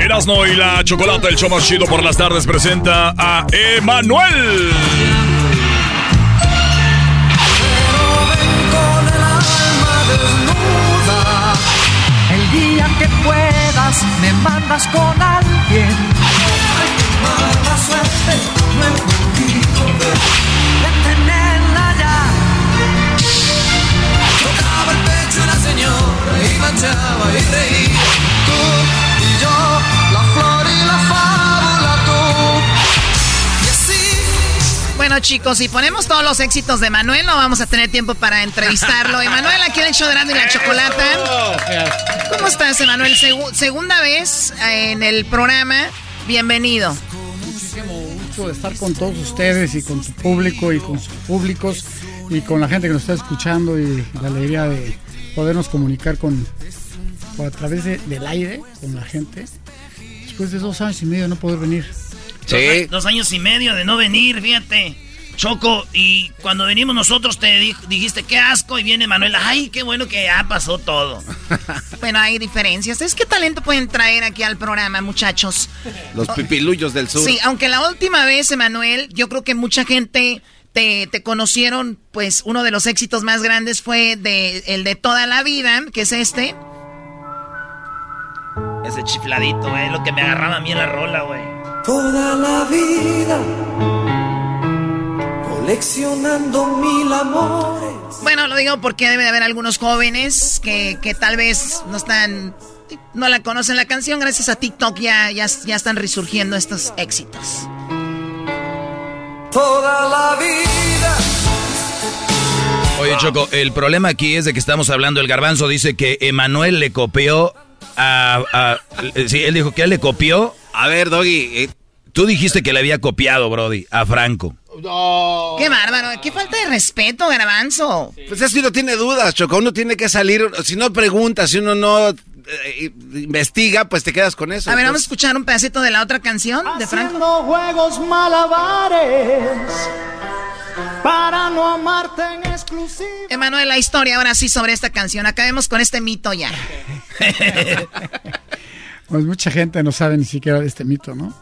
Erasno y la Chocolata, el show más chido por las tardes, presenta a Emanuel. El día que puedas me mandas con alguien. Mala suerte, no ver. De tenerla ya. Tocaba el pecho una señora y manchaba y reía. Bueno, chicos, si ponemos todos los éxitos de Manuel, no vamos a tener tiempo para entrevistarlo. Emanuel, aquí en el show de Grande y la Chocolata. ¿Cómo estás, Emanuel? Segu- segunda vez en el programa. Bienvenido. Muchísimo gusto de estar con todos ustedes y con tu público y con sus públicos y con la gente que nos está escuchando y la alegría de podernos comunicar con por a través de- del aire con la gente. Después de dos años y medio no poder venir. Dos, a- dos años y medio de no venir, fíjate. Choco, y cuando venimos nosotros te di- dijiste qué asco y viene Manuel, ay, qué bueno que ya pasó todo. Bueno, hay diferencias. ¿Es qué talento pueden traer aquí al programa, muchachos? Los pipilullos del sur. Sí, aunque la última vez, Emanuel, yo creo que mucha gente te, te conocieron, pues uno de los éxitos más grandes fue de, el de toda la vida, que es este. Ese chifladito, güey, lo que me agarraba a mí en la rola, güey. Toda la vida coleccionando mil amores. Bueno, lo digo porque debe de haber algunos jóvenes que, que tal vez no están, no la conocen la canción. Gracias a TikTok ya, ya, ya están resurgiendo estos éxitos. Toda la vida. Oye, Choco, el problema aquí es de que estamos hablando, el garbanzo dice que Emanuel le copió a... a- sí, él dijo que él le copió... A ver, Doggy... Tú dijiste que le había copiado, Brody, a Franco. Qué bárbaro, qué falta de respeto, garbanzo. Pues es que uno tiene dudas, Choco. Uno tiene que salir. Si no preguntas, si uno no eh, investiga, pues te quedas con eso. A ver, vamos a escuchar un pedacito de la otra canción de Franco. Haciendo juegos malabares para no amarte en exclusiva. Emanuel, la historia ahora sí sobre esta canción. Acabemos con este mito ya. Pues mucha gente no sabe ni siquiera de este mito, ¿no?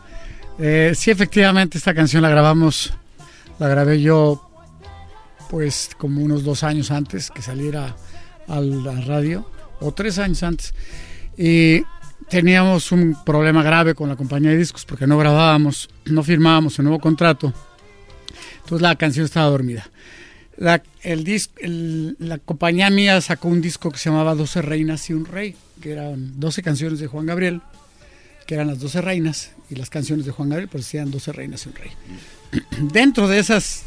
Eh, sí, efectivamente, esta canción la grabamos, la grabé yo, pues como unos dos años antes que saliera a la radio, o tres años antes. Y teníamos un problema grave con la compañía de discos porque no grabábamos, no firmábamos el nuevo contrato. Entonces la canción estaba dormida. La, el la compañía mía sacó un disco que se llamaba 12 Reinas y un Rey, que eran 12 canciones de Juan Gabriel, que eran las 12 reinas, y las canciones de Juan Gabriel pues decían 12 reinas y un rey. Dentro de esas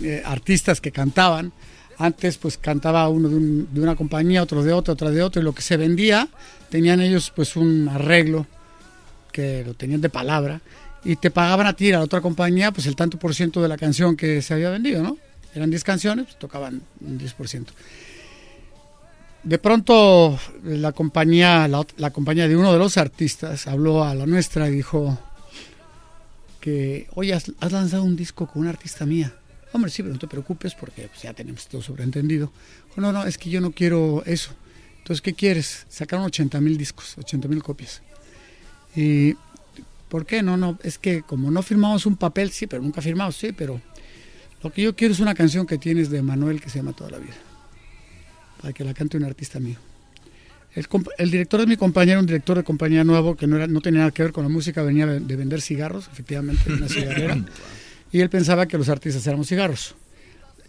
eh, artistas que cantaban, antes pues cantaba uno de, un- de una compañía, otro de otra, otra de otra, y lo que se vendía, tenían ellos pues un arreglo que lo tenían de palabra, y te pagaban a ti, a la otra compañía, pues el tanto por ciento de la canción que se había vendido, ¿no? Eran 10 canciones, pues, tocaban un 10%. De pronto la compañía, la, compañía de uno de los artistas habló a la nuestra y dijo que, oye, has, lanzado un disco con una artista mía. Hombre, sí, pero no te preocupes porque pues, ya tenemos todo sobreentendido. No, no, es que yo no quiero eso. Entonces, ¿qué quieres? Sacaron 80 mil discos, 80 mil copias. Y, ¿por qué? No, no, es que como no firmamos un papel, sí, pero nunca firmamos, sí, pero lo que yo quiero es una canción que tienes de Manuel que se llama Toda la Vida para que la cante un artista mío. El, director de mi compañía era un director de compañía nuevo que no, era, no tenía nada que ver con la música, venía de, de vender cigarros, efectivamente, una cigarrera, y él pensaba que los artistas éramos cigarros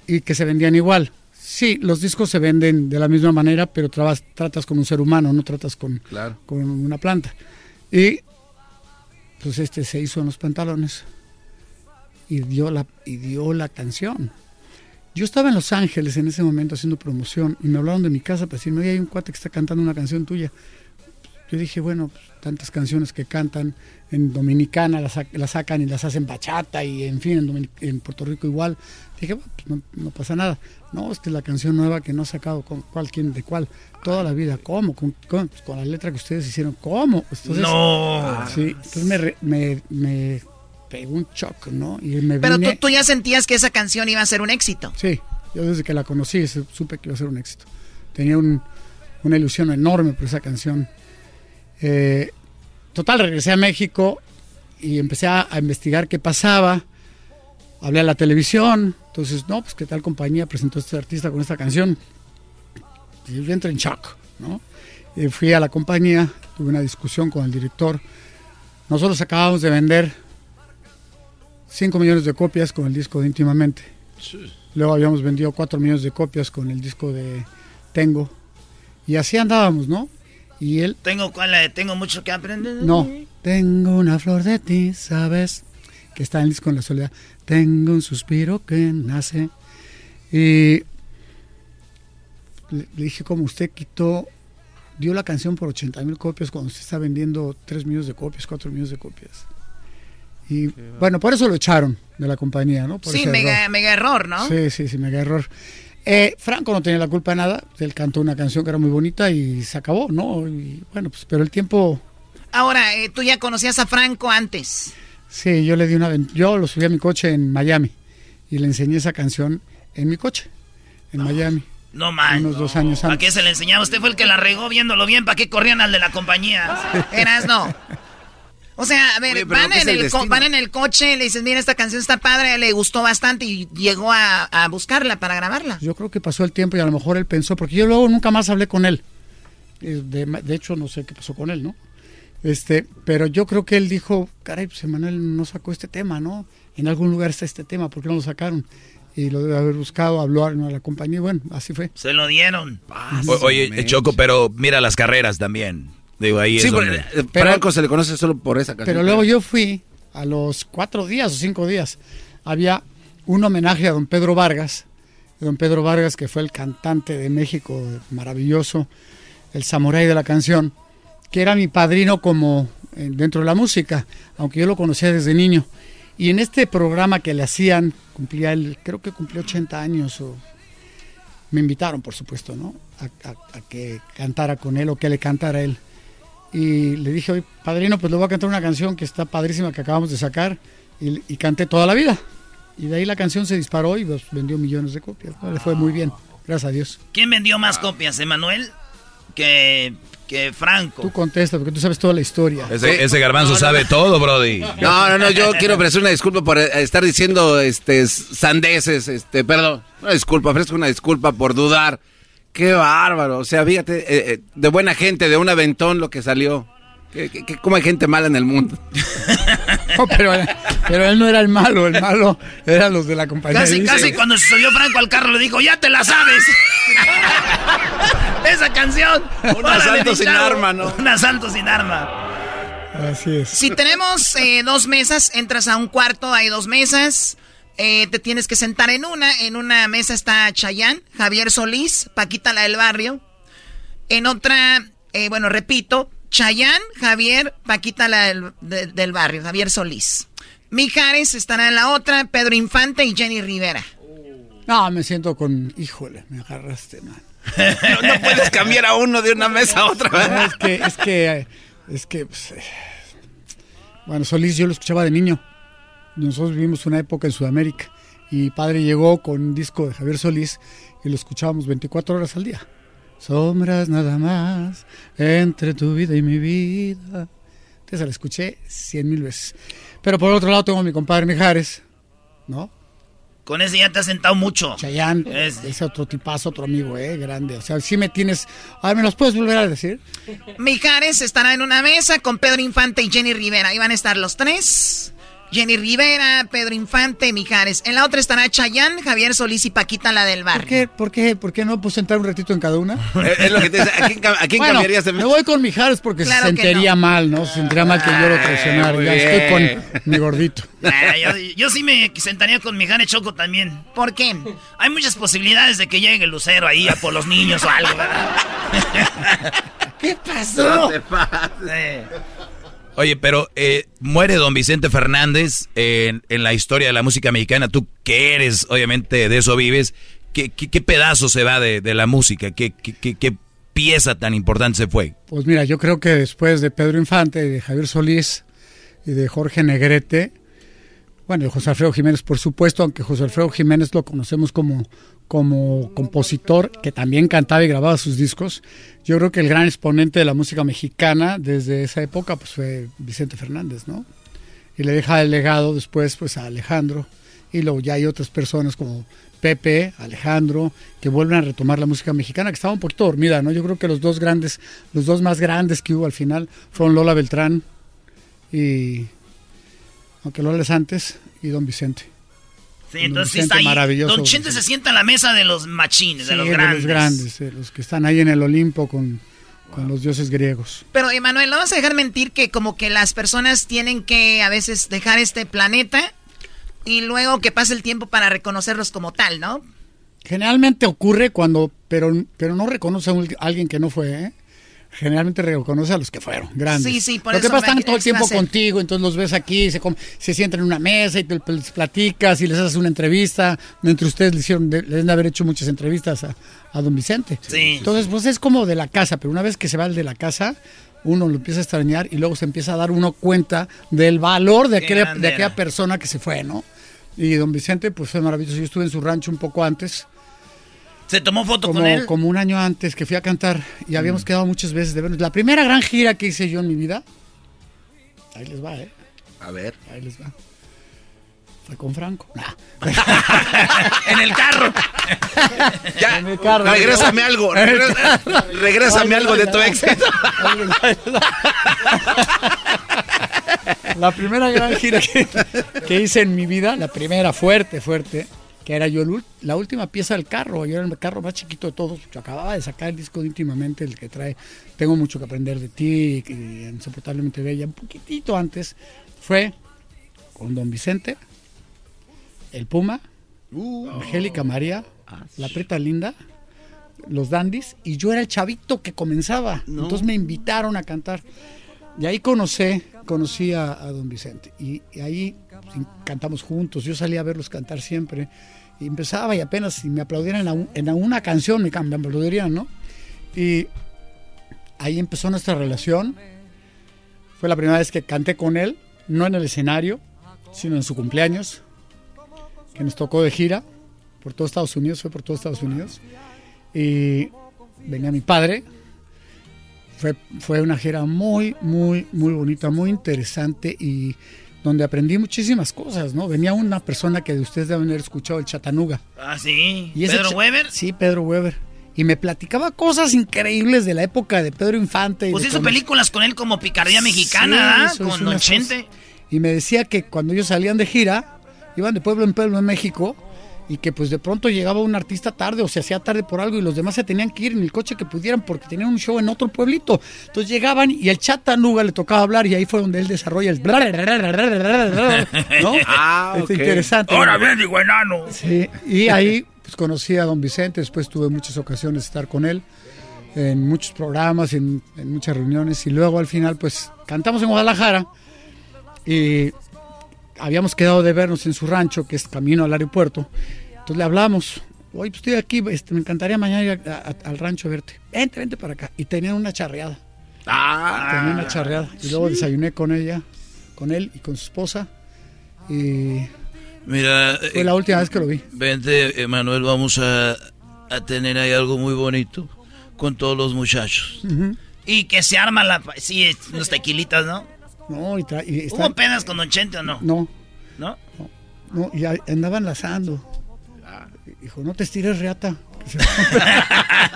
y que se vendían igual. Sí, los discos se venden de la misma manera, pero trabas- tratas con un ser humano, no tratas con, Claro. con una planta. Y pues este se hizo en los pantalones y dio la, y dio la canción. Yo estaba en Los Ángeles en ese momento haciendo promoción y me hablaron de mi casa para decirme, oye, hay un cuate que está cantando una canción tuya. Yo dije, bueno, pues, tantas canciones que cantan en Dominicana las, las sacan y las hacen bachata y en fin, en, Dominic- en Puerto Rico igual. Dije, bueno, pues, no, no pasa nada. No, es la canción nueva que no ha sacado, ¿con cuál, quién, de cuál? Toda la vida, ¿cómo? Con, con- pues, con la letra que ustedes hicieron, ¿cómo? Entonces, No. Sí, entonces me, me, me pegó un shock, ¿no? Y me Pero tú, vine- tú ya sentías que esa canción iba a ser un éxito. Sí, yo desde que la conocí supe que iba a ser un éxito. Tenía un- una ilusión enorme por esa canción. Eh, total, regresé a México y empecé a, a investigar qué pasaba. Hablé a la televisión. Entonces, no, pues qué tal compañía presentó a este artista con esta canción. Y yo entré en shock, ¿no? Y fui a la compañía, tuve una discusión con el director. Nosotros acabamos de vender 5 millones de copias con el disco de Íntimamente. Luego habíamos vendido 4 millones de copias con el disco de Tengo. Y así andábamos, ¿no? Y él, Tengo cuál la de tengo mucho que aprender. no, tengo una flor de ti, ¿sabes? Que está en el disco en la soledad. Tengo un suspiro que nace. Y le, dije, como usted quitó, dio la canción por 80 mil copias cuando usted está vendiendo 3 millones de copias, 4 millones de copias. Y bueno, por eso lo echaron de la compañía, ¿no? Por Sí, ese mega, error. mega error, ¿no? Sí, sí, sí, mega error. Eh, Franco no tenía la culpa de nada, él cantó una canción que era muy bonita y se acabó, ¿no? Y bueno, pues, pero el tiempo, Ahora, eh, tú ya conocías a Franco antes. sí, yo le di una, yo lo subí a mi coche en Miami y le enseñé esa canción en mi coche, en Miami. No man. Unos dos años ¿Para antes. qué se le enseñaba? Usted fue el que la regó viéndolo bien. ¿Para qué corrían al de la compañía? Eras no. O sea, a ver, Oye, van, ¿qué es en el el co- van en el coche, le dices, mira, esta canción está padre, le gustó bastante y llegó a, a buscarla para grabarla. Yo creo que pasó el tiempo y a lo mejor él pensó, porque yo luego nunca más hablé con él. Eh, De, de hecho, no sé qué pasó con él, ¿no? Este, pero yo creo que él dijo, caray, pues Emanuel no sacó este tema, ¿no? En algún lugar está este tema, ¿por qué no lo sacaron? Y lo debe haber buscado, habló a la compañía, y bueno, así fue. Se lo dieron. O- oye, Choco, pero mira las carreras también. Digo, ahí Sí, es donde... eh, Franco se le conoce solo por esa canción. Pero luego yo fui a los cuatro días o cinco días. Había un homenaje a don Pedro Vargas. Don Pedro Vargas, que fue el cantante de México maravilloso, el samurái de la canción, que era mi padrino como eh, dentro de la música, aunque yo lo conocía desde niño. Y en este programa que le hacían, cumplía él, creo que cumplió 80 años o me invitaron, por supuesto, ¿no? A, a- a que cantara con él o que le cantara a él. Y le dije, oye, padrino, pues le voy a cantar una canción que está padrísima que acabamos de sacar. Y, y canté toda la vida. Y de ahí la canción se disparó y pues, vendió millones de copias. ¿no? Le fue muy bien, gracias a Dios. ¿Quién vendió más copias, Emanuel? Que, que Franco. Tú contesta, porque tú sabes toda la historia. Ese, ese garbanzo sabe todo, Brody. No, no, no, yo quiero ofrecer una disculpa por estar diciendo este sandeces, este, perdón, una disculpa, ofrezco una disculpa por dudar. Qué bárbaro, o sea, fíjate, eh, eh, de buena gente, de un aventón lo que salió. ¿Qué, qué- qué- cómo hay gente mala en el mundo? No, pero, pero él no era el malo, el malo eran los de la compañía. Casi, casi cuando se subió Franco al carro le dijo, ya te la sabes. Esa canción. Un asalto sin arma, ¿no? Un asalto sin arma. Así es. Si tenemos eh, dos mesas, entras a un cuarto, hay dos mesas, eh, te tienes que sentar en una. En una mesa está Chayán, Javier Solís, Paquita la del barrio. En otra, eh, bueno, repito, Chayán, Javier, Paquita la del, de- del barrio, Javier Solís. Mijares estará en la otra, Pedro Infante y Jenny Rivera. No, me siento con, híjole, me agarraste, man. No, no puedes cambiar a uno de una mesa a otra. No, es que, es que, es que, pues, eh, bueno, Solís yo lo escuchaba de niño. Nosotros vivimos una época en Sudamérica y mi padre llegó con un disco de Javier Solís y lo escuchábamos 24 horas al día. Sombras nada más entre tu vida y mi vida. Entonces la escuché cien mil veces. Pero por otro lado tengo a mi compadre Mijares, ¿no? Con ese ya te has sentado mucho. Chayán, ese otro tipazo, otro amigo, ¿eh? Grande. O sea, sí me tienes... A ver, ¿me los puedes volver a decir? Mijares estará en una mesa con Pedro Infante y Jenny Rivera. Ahí van a estar los tres. Jenny Rivera, Pedro Infante, Mijares. En la otra estará Chayán, Javier Solís y Paquita la del ¿Por barrio. qué, por qué, por qué no puedo sentar un ratito en cada una? Es lo que te dice, ¿a quién, cam- a quién Bueno, cambiarías de me voy con Mijares porque Claro se sentiría mal, ¿no? Se sentiría mal que yo lo traicionara. Ya bien. estoy con mi gordito. Ah, yo, yo sí me sentaría con Mijares Choco también. ¿Por qué? Hay muchas posibilidades de que llegue el lucero ahí a por los niños o algo, ¿verdad? ¿Qué pasó? Eh, Oye, pero eh, muere don Vicente Fernández en, en la historia de la música mexicana. Tú que eres, obviamente, de eso vives. ¿Qué, qué, qué pedazo se va de, de la música? ¿Qué, qué, qué- qué pieza tan importante se fue? Pues mira, yo creo que después de Pedro Infante, de Javier Solís y de Jorge Negrete, bueno, José Alfredo Jiménez, por supuesto, aunque José Alfredo Jiménez lo conocemos como como compositor que también cantaba y grababa sus discos. Yo creo que el gran exponente de la música mexicana desde esa época pues fue Vicente Fernández, ¿no? Y le deja el legado después pues a Alejandro y luego ya hay otras personas como Pepe, Alejandro, que vuelven a retomar la música mexicana que estaba un poquito dormida, ¿no? Yo creo que los dos grandes, los dos más grandes que hubo al final fueron Lola Beltrán y aunque Lola es antes y Don Vicente. Sí, Don entonces Vicente, está ahí. maravilloso, Don Chente se sienta en la mesa de los machines, de los grandes. los grandes, los que están ahí en el Olimpo con, con los dioses griegos. Pero, Emanuel, no vas a dejar mentir que como que las personas tienen que a veces dejar este planeta y luego que pase el tiempo para reconocerlos como tal, ¿no? Generalmente ocurre cuando, pero, pero no reconoce a alguien que no fue, ¿eh? Generalmente reconoce a los que fueron, grandes. Sí, sí, por Lo que pasa están todo el tiempo contigo, entonces los ves aquí, se, se sientan en una mesa y te, les platicas y les haces una entrevista. Entre ustedes le hicieron, le deben de haber hecho muchas entrevistas a, a don Vicente. Sí. Entonces, pues es como de la casa, pero una vez que se va el de la casa, uno lo empieza a extrañar y luego se empieza a dar uno cuenta del valor de aquella, de aquella persona que se fue, ¿no? Y don Vicente, pues fue maravilloso. Yo estuve en su rancho un poco antes. ¿Se tomó foto como, con él? como un año antes que fui a cantar y habíamos quedado muchas veces de vernos. La primera gran gira que hice yo en mi vida, ahí les va, ¿eh? A ver. Ahí les va. Fue con Franco. Nah. en el carro. Ya, En el carro. regrésame algo. Regrésame algo de tu éxito. La primera gran gira que, que hice en mi vida, la primera fuerte, fuerte, que era yo el la última pieza del carro. Yo era el carro más chiquito de todos. Yo acababa de sacar el disco de íntimamente, el que trae Tengo mucho que aprender de ti, y insoportablemente bella. Un poquitito antes fue con Don Vicente, el Puma, Angélica María, la Preta Linda, los Dandis, y yo era el chavito que comenzaba. Entonces me invitaron a cantar. Y ahí conocí, conocí a, a don Vicente. Y, y ahí cantamos juntos. Yo salía a verlos cantar siempre. Y empezaba y apenas si me aplaudieran en una canción, me, me aplaudirían, ¿no? Y ahí empezó nuestra relación. Fue la primera vez que canté con él, no en el escenario, sino en su cumpleaños, que nos tocó de gira por todo Estados Unidos, fue por todo Estados Unidos. Y venía mi padre, fue, fue una gira muy, muy, muy bonita, muy interesante y donde aprendí muchísimas cosas, ¿no? Venía una persona que de ustedes deben haber escuchado, el Chatanuga. Ah, sí. Y ¿Pedro Weber? Sí, Pedro Weber. Y me platicaba cosas increíbles de la época de Pedro Infante. y Pues hizo películas con él como Picardía Mexicana, Con Don Chente. Y me decía que cuando ellos salían de gira, iban de pueblo en pueblo en México, y que pues de pronto llegaba un artista tarde o se hacía tarde por algo y los demás se tenían que ir en el coche que pudieran porque tenían un show en otro pueblito. Entonces llegaban y el Chattanooga le tocaba hablar y ahí fue donde él desarrolla el... ¿no? Ah, Es ok. interesante. Ahora bien, digo enano. Sí, y ahí pues, conocí a don Vicente, después tuve muchas ocasiones de estar con él en muchos programas, en, en muchas reuniones y luego al final pues cantamos en Guadalajara y habíamos quedado de vernos en su rancho que es camino al aeropuerto. Entonces le hablamos, oye, pues estoy aquí, este, me encantaría mañana ir a- a- al rancho a verte. Vente, vente para acá. Y tenía una charreada. tenía una charreada. Y luego desayuné con ella, con él y con su esposa. Y Mira, fue eh, la última vez que lo vi. vente, Emanuel, vamos a, a tener ahí algo muy bonito con todos los muchachos. Y que se arma la... Sí, unos tequilitas, ¿no? No, y, tra- y está- ¿Hubo penas con Don Chente o no? No, ¿No? no, y andaban lazando. Dijo, no te estires, reata.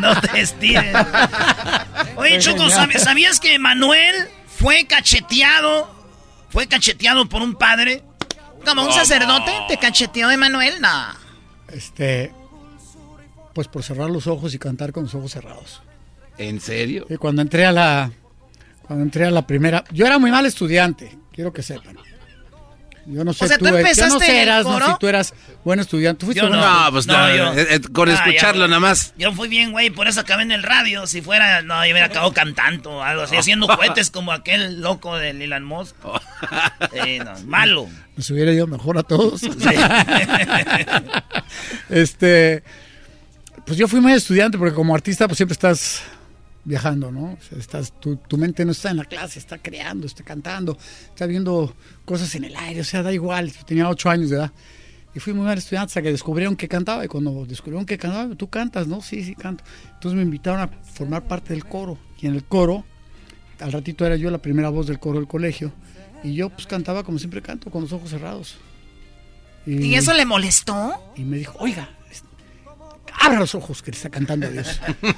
No te estires. Oye, Fue Choco, genial. ¿sab- ¿sabías que Manuel fue cacheteado? Fue cacheteado por un padre. ¿Como un sacerdote te cacheteó Emanuel? No. Este, pues por cerrar los ojos y cantar con los ojos cerrados. ¿En serio? Y cuando entré a la, cuando entré a la primera, yo era muy mal estudiante, quiero que sepan. Yo no sé, O sea, ¿tú yo no sé, Erasmo, coro? si tú eras buen estudiante. ¿Tú fuiste Yo buen no. No, pues No, no, yo- eh, eh, con Ah, escucharlo ya. nada más. Yo fui bien, güey, por eso acabé en el radio. Si fuera, no, yo hubiera acabado cantando, algo así, haciendo cohetes como aquel loco de Elon Musk. Eh, no, malo. Nos hubiera ido mejor a todos. este, pues yo fui muy estudiante porque como artista pues siempre estás viajando, ¿no? O sea, estás, tu, tu mente no está en la clase, está creando, está cantando, está viendo cosas en el aire, o sea, da igual. Yo tenía ocho años de edad Y fui muy mal estudiante hasta que descubrieron que cantaba. Y cuando descubrieron que cantaba, tú cantas, ¿no? Sí, sí, canto. Entonces me invitaron a formar parte del coro. Y en el coro, al ratito era yo la primera voz del coro del colegio. Y yo pues cantaba como siempre canto, con los ojos cerrados. ¿Y eso le molestó? Y me dijo, oiga, abra los ojos que le está cantando a Dios.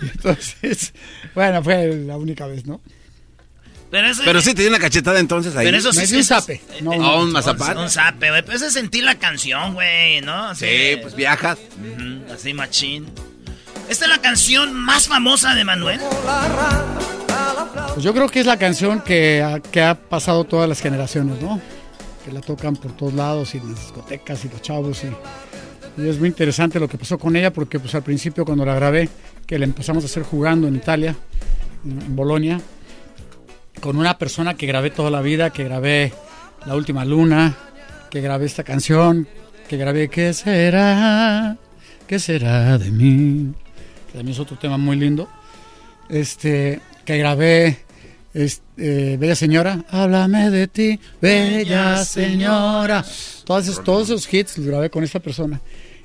Entonces, bueno, fue la única vez, ¿no? Pero, eso, Pero sí te dio una cachetada entonces ahí. Pero eso sí Me es- dio un zape. No, eh, no, un mazapán. Un zape, güey. Pero eso es sentir la canción, güey, ¿no? Así Sí, de- pues viajas. Así machín. Esta es la canción más famosa de Manuel. Pues yo creo que es la canción que ha, que ha pasado todas las generaciones, ¿no? Que la tocan por todos lados y en las discotecas y los chavos y, es muy interesante lo que pasó con ella porque pues al principio cuando la grabé, que la empezamos a hacer jugando en Italia, en, en Bolonia, con una persona que grabé toda la vida, que grabé La Última Luna, que grabé esta canción, que grabé ¿Qué será? ¿Qué será de mí? Que también es otro tema muy lindo. Este, que grabé este, Bella Señora, háblame de ti, Bella Señora. Todos esos, hits los grabé con esta persona.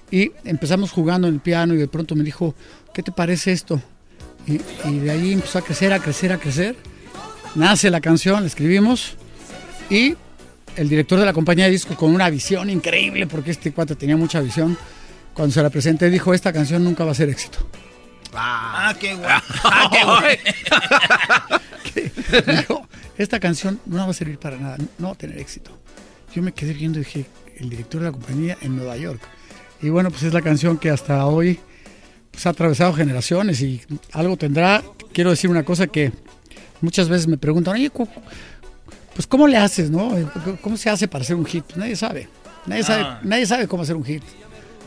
Y empezamos jugando en el piano y de pronto me dijo, ¿qué te parece esto? Y, de ahí empezó a crecer, a crecer, a crecer. Nace la canción, la escribimos y el director de la compañía de discos con una visión increíble, porque este cuate tenía mucha visión, cuando se la presenté dijo, esta canción nunca va a ser éxito. Ah, qué guay. Ah, qué guay. Dijo, esta canción no va a servir para nada, no va a tener éxito. Yo me quedé viendo y dije, el director de la compañía en Nueva York. Y bueno, pues es la canción que hasta hoy pues, ha atravesado generaciones y algo tendrá. Quiero decir una cosa que muchas veces me preguntan, oye, pues ¿cómo le haces, no? ¿Cómo se hace para hacer un hit? Pues nadie sabe. Nadie, Ah. sabe, nadie sabe cómo hacer un hit.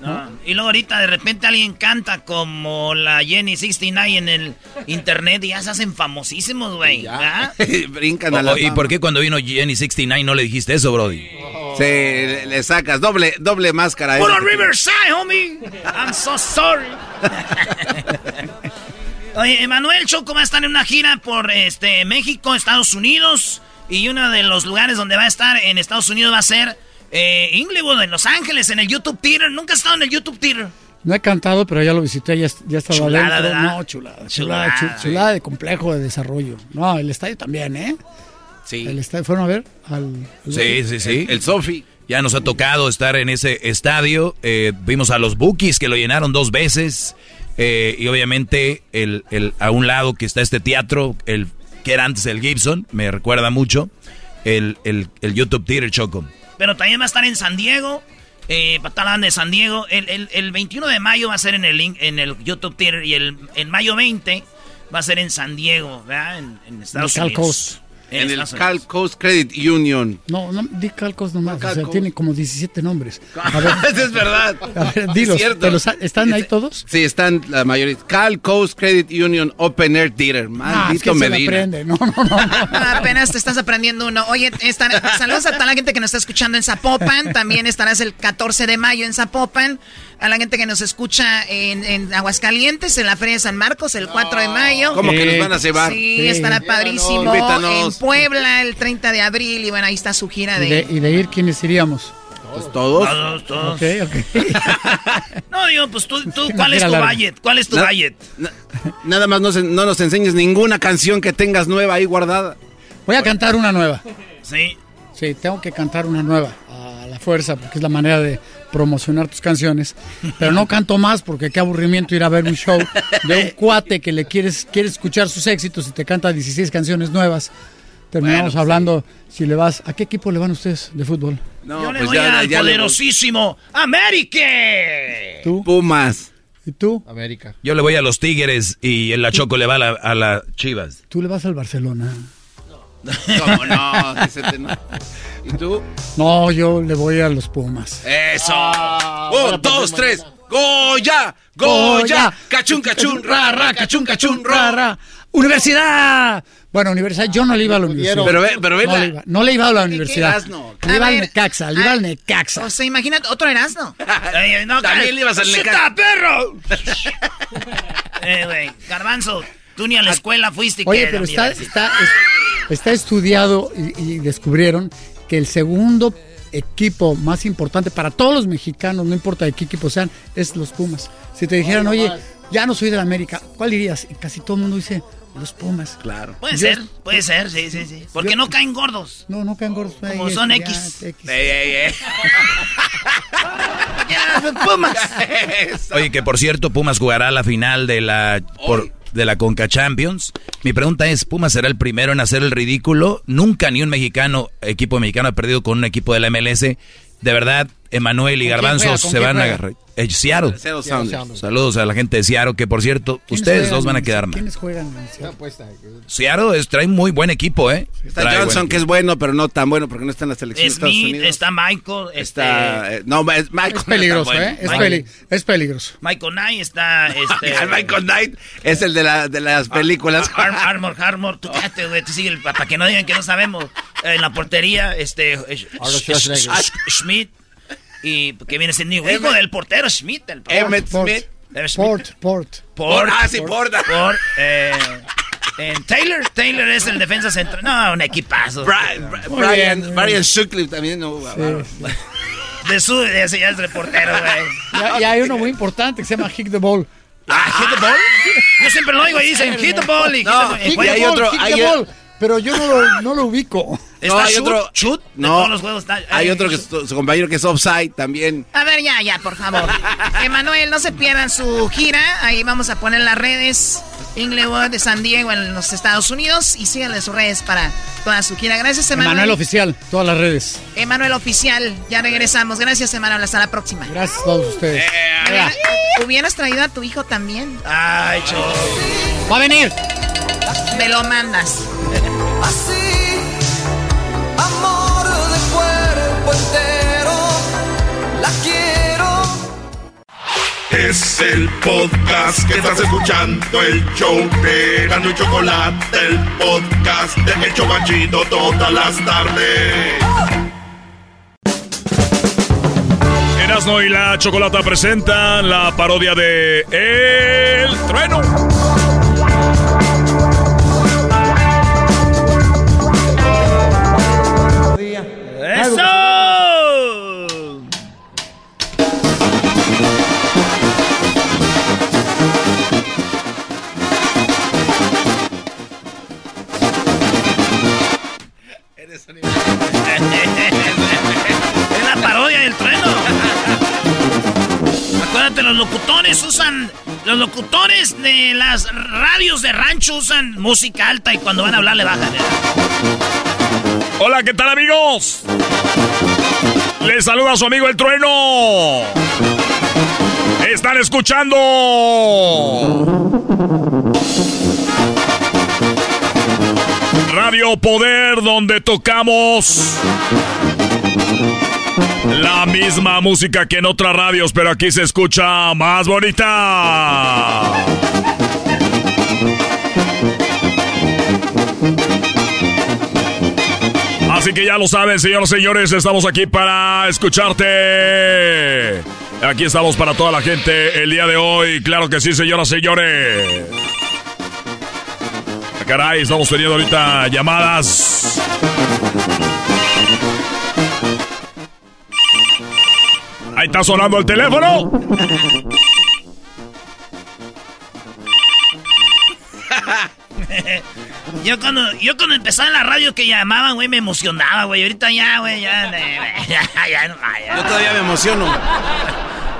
No. Y luego ahorita de repente alguien canta como la Jenny 69 en el internet y ya se hacen famosísimos, güey. Brincan a la Oh, ¿Y por qué cuando vino Jenny 69 no le dijiste eso, Brody? Sí, le, le sacas doble, doble máscara. Puro Riverside, homie. I'm so sorry. Oye, Emanuel Choco va a estar en una gira por este México, Estados Unidos. Y uno de los lugares donde va a estar en Estados Unidos va a ser eh, Inglewood, en Los Ángeles, en el YouTube Theater. Nunca he estado en el YouTube Theater. No he cantado, pero ya lo visité, ya, ya estaba Chulada, adentro. ¿verdad? No, chulada, chulada, Chulada, chu- chulada de complejo de desarrollo. No, el estadio también, ¿eh? Sí. El estadio, ¿fueron a ver? Al, Sí, sí, sí. El, el Sofi. Ya nos ha tocado estar en ese estadio. eh, vimos a los Bookies que lo llenaron dos veces. eh, y obviamente el, el- a un lado que está este teatro, el que era antes el Gibson, me recuerda mucho. El, el, el YouTube Theater Choco. Pero también va a estar en San Diego. Eh, Patalán de San Diego. El, el- el 21 de mayo va a ser en el, en el YouTube Theater. Y el, en mayo 20 va a ser en San Diego, ¿verdad? En, en Estados Unidos. En el Cal. Coast Credit Union. No, no, di Calcos nomás. Cal o sea, Coast. tiene como 17 nombres. A ver, Eso es verdad. a ver, dilos. Es cierto. ¿te los ha- ¿Están ahí todos? Sí, están la mayoría. Cal Coast Credit Union Open Air Theater. Ah, es Maldito que se me Medina. aprende. No, no, no. Ah, apenas te estás aprendiendo uno. Oye, están- saludos a toda la gente que nos está escuchando en Zapopan. También estarás el 14 de mayo en Zapopan. A la gente que nos escucha en, en Aguascalientes, en la Feria de San Marcos, el 4 de mayo. ¿Cómo que nos van a llevar? Sí, Sí. estará padrísimo. Invítanos. En Puebla, el 30 de abril. Y bueno, ahí está su gira Y de, y de ir, ¿quiénes iríamos? Pues todos. Todos, todos. Ok, ok. No, digo, pues tú, tú ¿cuál es tu budget? ¿Cuál es tu Na- budget? Na- nada más no, se- no nos enseñes ninguna canción que tengas nueva ahí guardada. Voy a cantar una nueva. Sí. Sí, tengo que cantar una nueva a la fuerza, porque es la manera de promocionar tus canciones. Pero no canto más porque qué aburrimiento ir a ver un show de un cuate que le quieres, quiere escuchar sus éxitos y te canta 16 canciones nuevas. Terminamos Bueno, pues hablando si le vas. ¿A qué equipo le van ustedes de fútbol? No, Yo le pues voy ya, al ya le- poderosísimo América. ¿Tú? Pumas. ¿Y tú? América. Yo le voy a los Tigres y el la Choco le va a la, a la Chivas. Tú le vas al Barcelona. ¿Cómo no? Te- no. ¿Y tú? No, yo le voy a los Pumas. Eso. Ah, Un, dos, tres. Goya, Goya, cachun, cachun, ra, ra, cachun, cachun, ra, ra. ¡Universidad! Bueno, universidad, yo no le iba a la universidad. Pero ve, pero ve no, la- le iba, no le iba a la universidad. Erasno? Le iba al Necaxa, le iba al Necaxa. O sea, imagínate, otro Erasmo. Eh, no, También le ibas al ¡Shut Necaxa. perro! eh, güey, Garbanzo, tú ni a la escuela fuiste. Oye, que pero está, está, es- está estudiado y, y descubrieron que el segundo equipo más importante para todos los mexicanos, no importa de qué equipo sean, es los Pumas. Si te dijeran, oye, ya no soy de la América, ¿cuál dirías? Y casi todo el mundo dice, los Pumas. Claro. Puede Yo- ser, puede ser, sí, sí, sí. Porque Yo- no caen gordos. No, no caen gordos. Como Ay, son ya, X. X. Ey, ey, ey. Pumas. Oye, que por cierto, Pumas jugará la final de la, por- de la Conca Champions. Mi pregunta es, ¿Pumas será el primero en hacer el ridículo? Nunca ni un mexicano, equipo mexicano ha perdido con un equipo de la MLS. De verdad, Emanuel y ¿Con quién Garbanzos se van a agarrar. Eh, Seattle. Seattle Sounders. Saludos a la gente de Seattle, que por cierto, ¿Quiénes ustedes juegan dos van a quedar mal. ¿Quiénes juegan? en Seattle? Seattle es, trae muy buen equipo, ¿eh? Está Trae Johnson, que es bueno, pero no tan bueno porque no está en la selección de Estados Smith, Unidos. está Michael, Está, este, eh, no, es Michael. Es peligroso, ¿eh? Es, bueno. peli- es peligroso. Michael Knight está, este... El Michael Knight es el de, la, de las películas. Ar- Armor, Armor, tú cállate, güey, tú sigue, para que no digan que no sabemos. En la portería, este. Sch- Schmidt, y que viene siendo hijo hijo del portero Schmidt. El Emmett Port. Smith. Schmidt. Port, Port. Port, Ah, sí, Port. Port, eh, en Taylor, Taylor es el defensa central. No, un equipazo. Brian, Brian, Brian. Sutcliffe también. No. De su, ese ya es reportero, güey. Ya, ya hay uno muy importante que se llama Hick the Ball. Ah, hit the ball. Yo siempre lo oigo y dicen hit the ball. Y No, hit the- y hay the Ball, otro- hay- the Ball. Pero yo no lo, no lo ubico. Está No, hay shoot, otro- de No. todos los juegos está- Hay eh, otro que es tu- su compañero que es offside también. A ver, ya, ya, por favor. Emanuel, no se pierdan su gira. Ahí vamos a poner las redes. Inglewood de San Diego en los Estados Unidos. Y síganle sus redes para toda su gira. Gracias, Emanuel. Emanuel Oficial, todas las redes. Emanuel Oficial. Ya regresamos. Gracias, Emanuel. Hasta la próxima. Gracias a todos ustedes. Hubiera- Hubieras traído a tu hijo también. Ay, cho. ¡Va a venir! Me lo mandas. Así, amor de cuerpo entero, la quiero. Es el podcast que estás escuchando, el show de Gano y Chocolate, el podcast de El Chobachito todas las tardes. Erasmo y la Chocolata presentan la parodia de El Trueno. Es la parodia del trueno. Acuérdate, los locutores usan. Los locutores de las radios de rancho usan música alta y cuando van a hablar le bajan. ¿eh? Hola, ¿qué tal amigos? Les saluda su amigo El Trueno. Están escuchando. Radio Poder, donde tocamos la misma música que en otras radios, pero aquí se escucha más bonita. Así que ya lo saben, señoras y señores, estamos aquí para escucharte. Aquí estamos para toda la gente el día de hoy. Claro que sí, señoras y señores. Caray, estamos teniendo ahorita llamadas. Ahí está sonando el teléfono. Yo cuando, yo cuando empezaba en la radio que llamaban, güey, me emocionaba, güey. Ahorita ya, güey, ya, ya, ya. Yo todavía me emociono.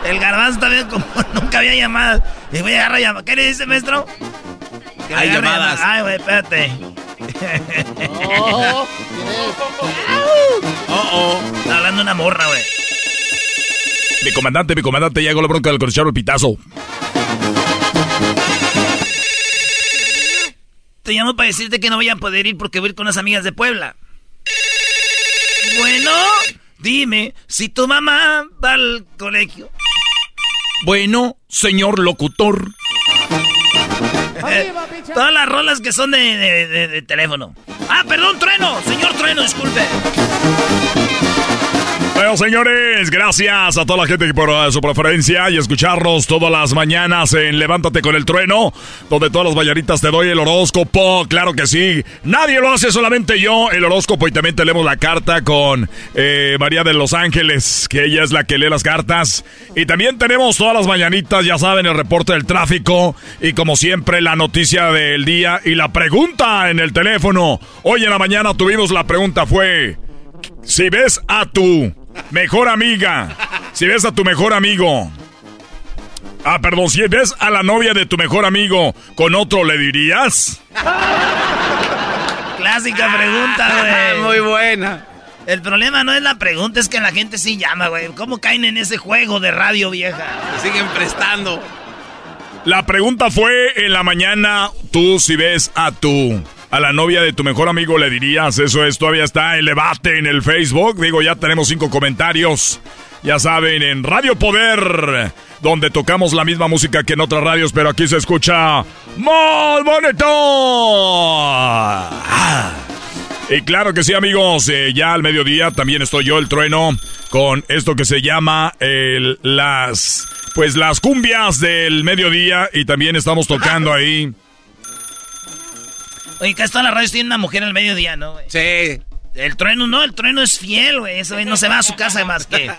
El garbanzo también como nunca había llamadas. Y voy a agarrar llamadas. ¿Qué le dice, maestro? Que Hay llamadas. Ay, güey, espérate. Oh, Oh, oh. Está hablando una morra, güey. Mi comandante, mi comandante, llegó la bronca del corchero el pitazo. Te llamo para decirte que no voy a poder ir porque voy a ir con unas amigas de Puebla. Bueno, dime si tu mamá va al colegio. Bueno, señor locutor. Todas las rolas que son de, de- de- de teléfono. Ah, perdón, trueno. Señor trueno, disculpe. Bueno, señores, gracias a toda la gente por uh, su preferencia y escucharnos todas las mañanas en Levántate con el Trueno, donde todas las mañanitas te doy el horóscopo. Claro que sí. Nadie lo hace, solamente yo, el horóscopo. Y también tenemos la carta con eh, María de los Ángeles, que ella es la que lee las cartas. Y también tenemos todas las mañanitas, ya saben, el reporte del tráfico. Y como siempre, la noticia del día y la pregunta en el teléfono. Hoy en la mañana tuvimos la pregunta, fue... Si ves a tu mejor amiga, si ves a tu mejor amigo, ah, perdón, si ves a la novia de tu mejor amigo con otro, ¿le dirías? Clásica pregunta, güey. Muy buena. El problema no es la pregunta, es que la gente sí llama, güey. ¿Cómo caen en ese juego de radio vieja? Se siguen prestando. La pregunta fue en la mañana, tú si ves a tu a la novia de tu mejor amigo le dirías, eso es, todavía está el debate en el Facebook. Digo, ya tenemos cinco comentarios. Ya saben, en Radio Poder, donde tocamos la misma música que en otras radios, pero aquí se escucha más bonito. Y claro que sí, amigos, eh, ya al mediodía también estoy yo, el trueno, con esto que se llama el, las, pues las cumbias del mediodía y también estamos tocando ahí. Oye, casi todas las radios tienen una mujer el mediodía, ¿no, güey? Sí. El trueno no, el trueno es fiel, güey. Ese güey no se va a su casa más que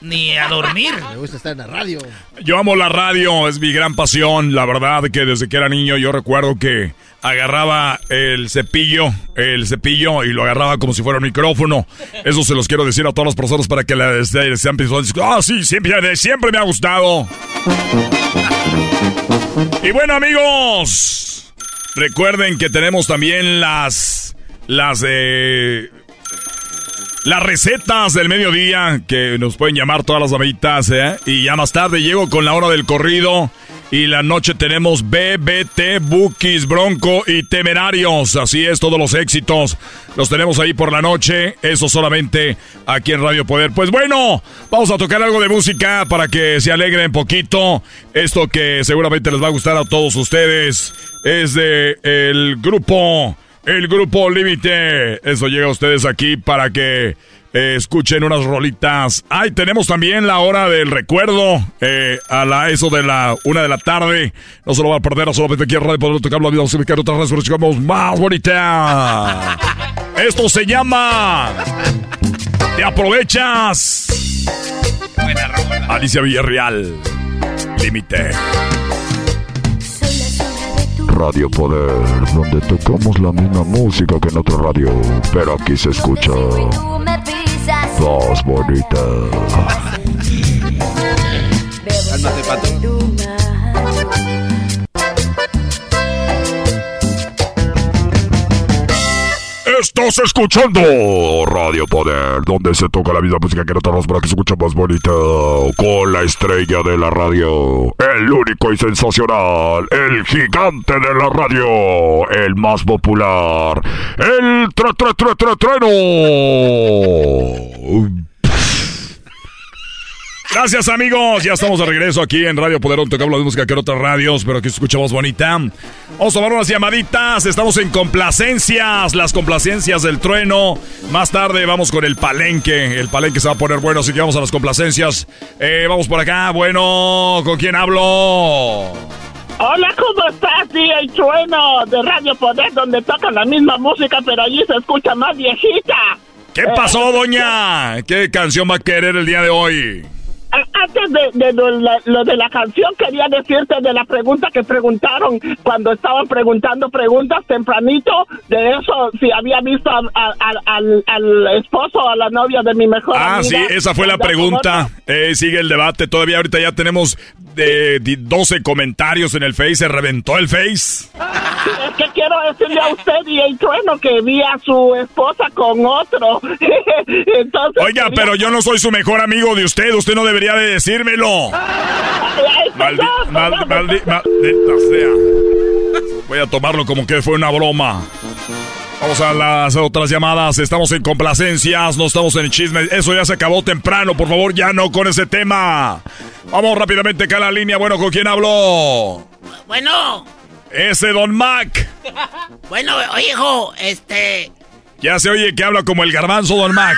ni a dormir. Me gusta estar en la radio. Yo amo la radio, es mi gran pasión. La verdad que desde que era niño yo recuerdo que agarraba el cepillo, el cepillo y lo agarraba como si fuera un micrófono. Eso se los quiero decir a todas las personas para que les sean Ah, sí, siempre, siempre me ha gustado. Y bueno, amigos, recuerden que tenemos también las las eh, las recetas del mediodía que nos pueden llamar todas las amiguitas, ¿eh? Y ya más tarde llego con la hora del corrido. Y la noche tenemos BBT, Bookies, Bronco y Temerarios. Así es, todos los éxitos los tenemos ahí por la noche. Eso solamente aquí en Radio Poder. Pues bueno, vamos a tocar algo de música para que se alegren poquito. Esto que seguramente les va a gustar a todos ustedes es de el grupo el grupo Límite. Eso llega a ustedes aquí para que eh, escuchen unas rolitas. Ay, tenemos también la hora del recuerdo eh, a la eso de la una de la tarde. No se lo va a perder, solamente aquí en Radio Poder tocar la vida, vamos a otras redes más bonita. Esto se llama Te aprovechas. Alicia Villarreal. Límite. Radio Poder, donde tocamos la misma música que en otra radio, pero aquí se escucha más bonita. Estás escuchando Radio Poder, donde se toca la misma música que en otras para que se escucha más bonita. Con la estrella de la radio, el único y sensacional, el gigante de la radio, el más popular, el tre tre tre tre treno. Gracias amigos, ya estamos de regreso aquí en Radio Poder, donde hablo de música que en otras radios, pero aquí escuchamos bonita. Vamos a tomar unas llamaditas, estamos en complacencias, las complacencias del trueno. Más tarde vamos con el palenque, el palenque se va a poner bueno, así que vamos a las complacencias. Eh, vamos por acá, bueno, ¿con quién hablo? Hola, ¿cómo estás? Sí, el trueno de Radio Poder, donde tocan la misma música, pero allí se escucha más viejita. ¿Qué pasó, doña? ¿Qué canción va a querer el día de hoy? I, Antes de, de lo, la- lo de la canción, quería decirte de la pregunta que preguntaron cuando estaban preguntando preguntas tempranito, de eso, si había visto a- a- al- al, al esposo o a la novia de mi mejor Ah, sí, amiga. esa fue la pregunta. Eh, sigue el debate. Todavía ahorita ya tenemos de, de 12 comentarios en el Face. Se reventó el Face. Es que quiero decirle a usted y el trueno que vi a su esposa con otro. Entonces, Oiga, quería- pero yo no soy su mejor amigo de usted. Usted no debería de decírmelo. Maldi, mal- maldi- maldita sea. Voy a tomarlo como que fue una broma. Vamos a las otras llamadas. Estamos en complacencias, no estamos en chisme. Eso ya se acabó temprano. Por favor, ya no con ese tema. Vamos rápidamente acá a la línea. Bueno, ¿con quién habló? Bueno, Ese Don Mac. bueno, oye, hijo, este. Ya se oye que habla como el garbanzo Don Mac.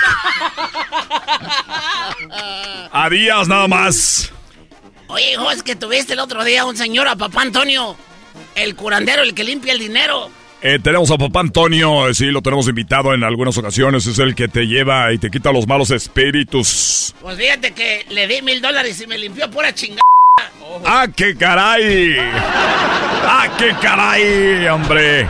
A días nada más. Oye, hijo, es que tuviste el otro día un señor a papá Antonio, el curandero, el que limpia el dinero. Eh, tenemos a papá Antonio, eh, sí, lo tenemos invitado en algunas ocasiones. Es el que te lleva y te quita los malos espíritus. Pues fíjate que le di mil dólares y me limpió pura chingada. ¡Ah, qué caray! ¡Ah, qué caray, hombre!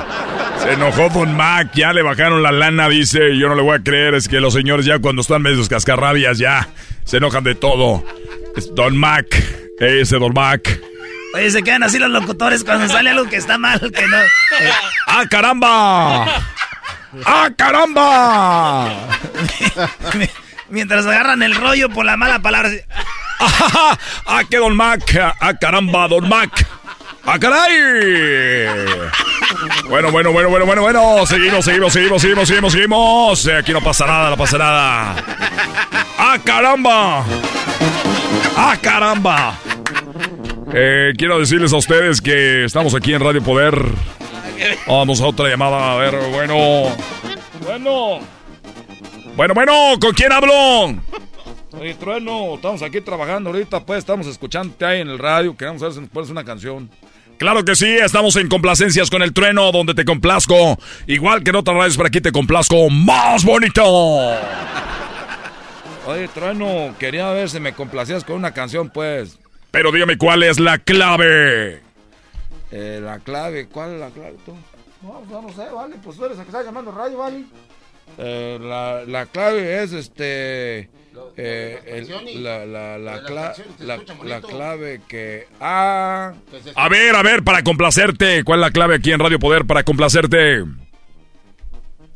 Se enojó Don Mac, ya le bajaron la lana, dice. Yo no le voy a creer, es que los señores ya cuando están medios cascarrabias ya se enojan de todo. Es Don Mac, ese Don Mac. Oye, se quedan así los locutores cuando sale algo que está mal, que no. ¡Ah, caramba! ¡Ah, caramba! Mientras agarran el rollo por la mala palabra. ¡Ah, ah qué Don Mac! ¡Ah, caramba, Don Mac! ¡Ah, caray! Bueno, bueno, bueno, bueno, bueno, bueno. Seguimos, seguimos, seguimos, seguimos, seguimos, seguimos. Aquí no pasa nada, no pasa nada. ¡Ah, caramba! ¡Ah, caramba! Eh, quiero decirles a ustedes que estamos aquí en Radio Poder. Vamos a otra llamada. A ver, bueno. Bueno. Bueno, bueno, ¿con quién hablo? Oye, Trueno, estamos aquí trabajando ahorita, pues estamos escuchándote ahí en el radio. Queremos ver si nos pones una canción. Claro que sí, estamos en complacencias con el trueno, donde te complazco. Igual que en otras radios, por aquí te complazco más bonito. Oye, trueno, quería ver si me complacías con una canción, pues. Pero dígame cuál es la clave. Eh, la clave, ¿cuál es la clave tú? No, pues, no sé, vale, pues tú eres el que está llamando radio, vale. Eh, la, la clave es este. Eh, el, la, la, la, cla la, la, clave que. Ah. A ver, a ver, para complacerte. ¿Cuál es la clave aquí en Radio Poder para complacerte?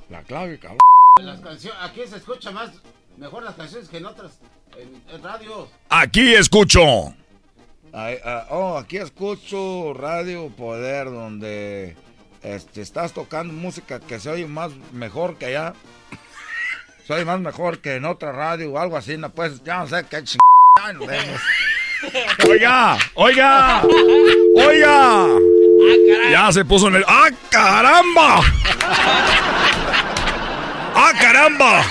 La clave, cabrón. Las canciones, aquí se escucha más. Mejor las canciones que en otras. En, en radio. Aquí escucho. Ay, ah, oh, aquí escucho Radio Poder, donde este, estás tocando música que se oye más mejor que allá. Se oye más mejor que en otra radio o algo así, no pues, ya no sé qué chingada nos vemos. Oiga, oiga, oiga. ya se puso en el. ¡Ah, caramba! ¡Ah, caramba!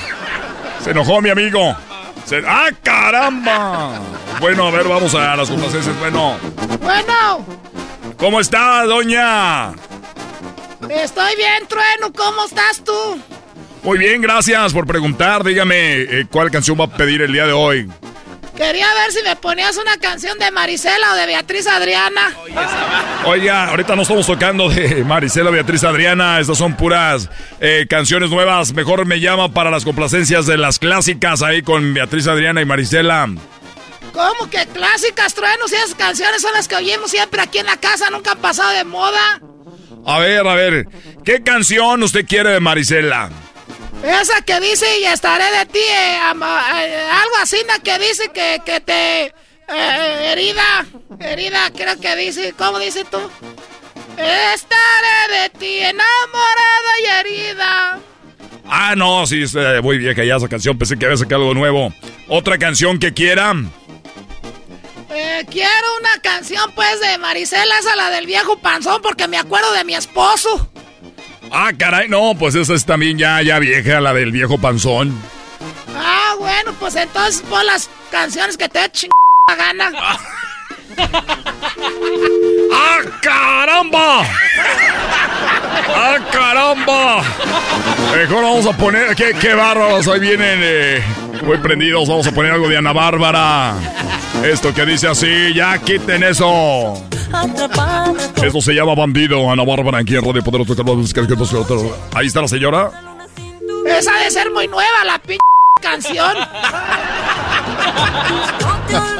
Se enojó mi amigo. Se... ¡Ah, caramba! Bueno, a ver, vamos a las complacencias. Bueno. Bueno. ¿Cómo está, doña? Estoy bien, Trueno. ¿Cómo estás tú? Muy bien, gracias por preguntar. Dígame, eh, ¿cuál canción va a pedir el día de hoy? Quería ver si me ponías una canción de Marisela o de Beatriz Adriana. Oiga, ahorita no estamos tocando de Marisela o Beatriz Adriana. Estas son puras eh, canciones nuevas. Mejor me llama para las complacencias de las clásicas ahí con Beatriz Adriana y Marisela. ¿Cómo que clásicas, truenos? Esas canciones son las que oímos siempre aquí en la casa. Nunca han pasado de moda. A ver, a ver. ¿Qué canción usted quiere de Marisela? Esa que dice y estaré de ti, eh, eh, algo así, que dice que, que te... Eh, herida, herida, creo que dice, ¿cómo dice tú? Estaré de ti enamorada y herida. Ah, no, sí, muy vieja ya esa canción, pensé que había sacado algo nuevo. ¿Otra canción que quiera? quiero una canción, pues, de Marisela, esa la del viejo panzón, porque me acuerdo de mi esposo. Ah, caray, no, pues esa es también ya, ya vieja, la del viejo panzón. Ah, bueno, pues entonces pon las canciones que te ching la gana. ¡Ah, caramba! ¡Ah, caramba! Mejor vamos a poner. ¡Qué, qué bárbaros! Hoy vienen eh, muy prendidos. Vamos a poner algo de Ana Bárbara. Esto que dice así, ya quiten eso. Eso se llama bandido, Ana Bárbara, aquí en Radio Poder. Ahí está la señora. Esa de ser muy nueva, la p canción.